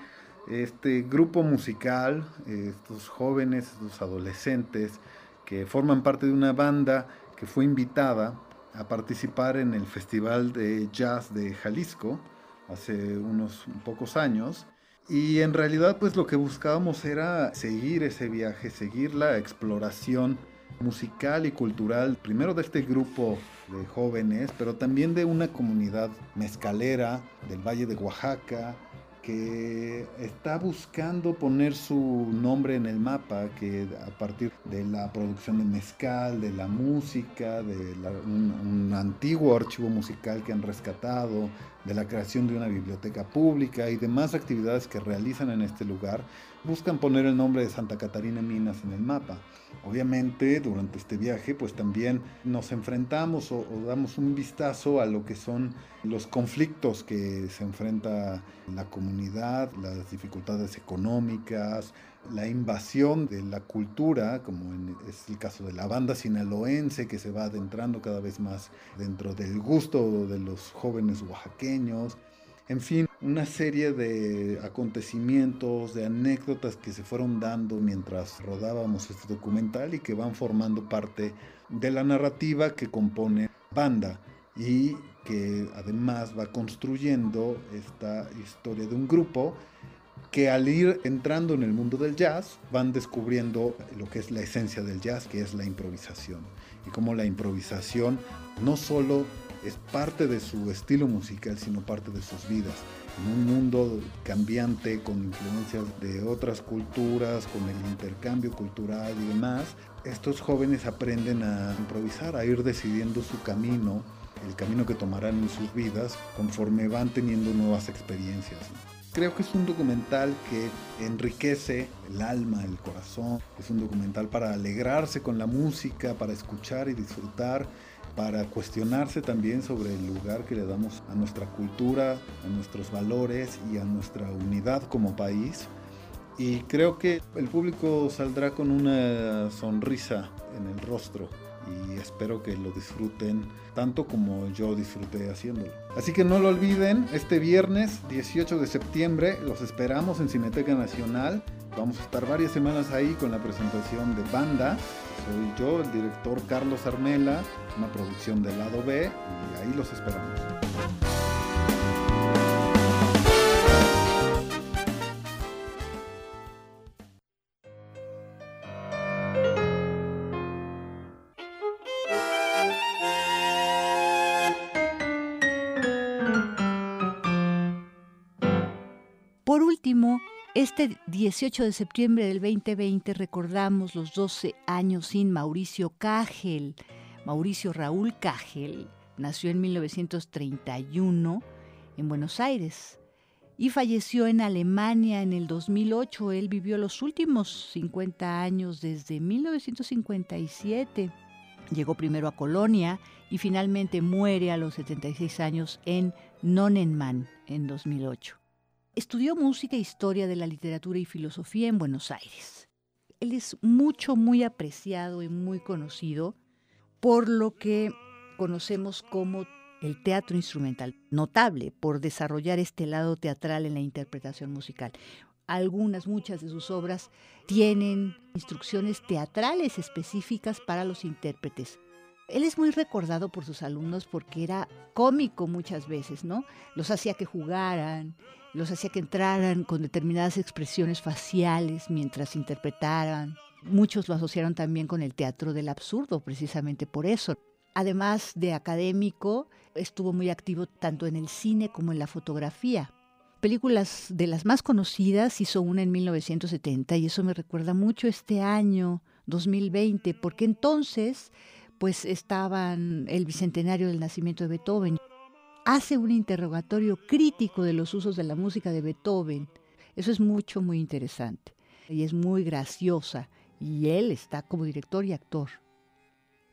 este grupo musical, estos jóvenes, estos adolescentes que forman parte de una banda que fue invitada a participar en el Festival de Jazz de Jalisco hace unos pocos años. Y en realidad pues lo que buscábamos era seguir ese viaje, seguir la exploración musical y cultural, primero de este grupo de jóvenes, pero también de una comunidad mezcalera del Valle de Oaxaca, que está buscando poner su nombre en el mapa, que a partir de la producción de mezcal, de la música, de un, antiguo archivo musical que han rescatado, de la creación de una biblioteca pública y demás actividades que realizan en este lugar, buscan poner el nombre de Santa Catarina Minas en el mapa. Obviamente durante este viaje pues también nos enfrentamos o, damos un vistazo a lo que son los conflictos que se enfrenta la comunidad, las dificultades económicas, la invasión de la cultura, como es el caso de la banda sinaloense que se va adentrando cada vez más dentro del gusto de los jóvenes oaxaqueños. En fin, una serie de acontecimientos, de anécdotas que se fueron dando mientras rodábamos este documental y que van formando parte de la narrativa que compone Banda y que además va construyendo esta historia de un grupo que al ir entrando en el mundo del jazz van descubriendo lo que es la esencia del jazz, que es la improvisación. Y cómo la improvisación no solo es parte de su estilo musical, sino parte de sus vidas. En un mundo cambiante, con influencias de otras culturas, con el intercambio cultural y demás, estos jóvenes aprenden a improvisar, a ir decidiendo su camino, el camino que tomarán en sus vidas conforme van teniendo nuevas experiencias. Creo que es un documental que enriquece el alma, el corazón. Es un documental para alegrarse con la música, para escuchar y disfrutar, para cuestionarse también sobre el lugar que le damos a nuestra cultura, a nuestros valores y a nuestra unidad como país. Y creo que el público saldrá con una sonrisa en el rostro y espero que lo disfruten tanto como yo disfruté haciéndolo. Así que no lo olviden, este viernes 18 de septiembre los esperamos en Cineteca Nacional. Vamos a estar varias semanas ahí con la presentación de banda. Soy yo, el director Carlos Armela, una producción del lado B y ahí los esperamos. Este 18 de septiembre del 2020 recordamos los 12 años sin Mauricio Cagel. Mauricio Raúl Cagel nació en 1931 en Buenos Aires y falleció en Alemania en el 2008. Él vivió los últimos 50 años desde 1957. Llegó primero a Colonia y finalmente muere a los 76 años en Nonnenmann en 2008. Estudió música e historia de la literatura y filosofía en Buenos Aires. Él es mucho, muy apreciado y muy conocido por lo que conocemos como el teatro instrumental, notable por desarrollar este lado teatral en la interpretación musical. Algunas, muchas de sus obras tienen instrucciones teatrales específicas para los intérpretes. Él es muy recordado por sus alumnos porque era cómico muchas veces, ¿no? Los hacía que jugaran, los hacía que entraran con determinadas expresiones faciales mientras interpretaran. Muchos lo asociaron también con el teatro del absurdo, precisamente por eso. Además de académico, estuvo muy activo tanto en el cine como en la fotografía. Películas de las más conocidas hizo una en 1970 y eso me recuerda mucho este año 2020, porque entonces pues estaban el bicentenario del nacimiento de Beethoven hace un interrogatorio crítico de los usos de la música de Beethoven. Eso es mucho, muy interesante. Y es muy graciosa. Y él está como director y actor.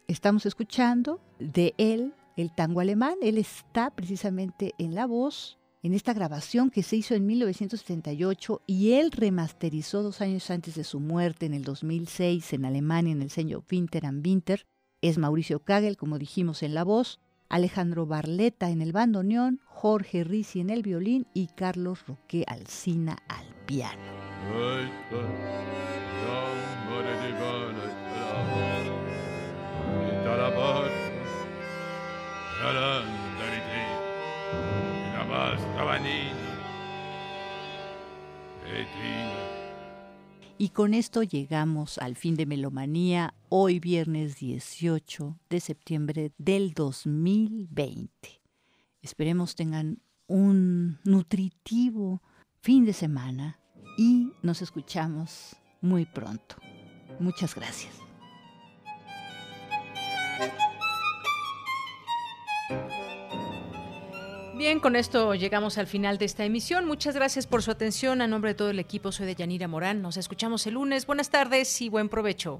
Estamos escuchando de él el tango alemán. Él está precisamente en la voz en esta grabación que se hizo en 1978 y él remasterizó dos años antes de su muerte en el 2006 en Alemania en el sello Winter and Winter. Es Mauricio Kagel, como dijimos, en la voz. Alejandro Barleta en el bandoneón, Jorge Risi en el violín y Carlos Roque Alcina al piano. Y con esto llegamos al fin de Melomanía, hoy viernes 18 de septiembre del 2020. Esperemos tengan un nutritivo fin de semana y nos escuchamos muy pronto. Muchas gracias. Bien, con esto llegamos al final de esta emisión. Muchas gracias por su atención. A nombre de todo el equipo, soy de Yanira Morán. Nos escuchamos el lunes. Buenas tardes y buen provecho.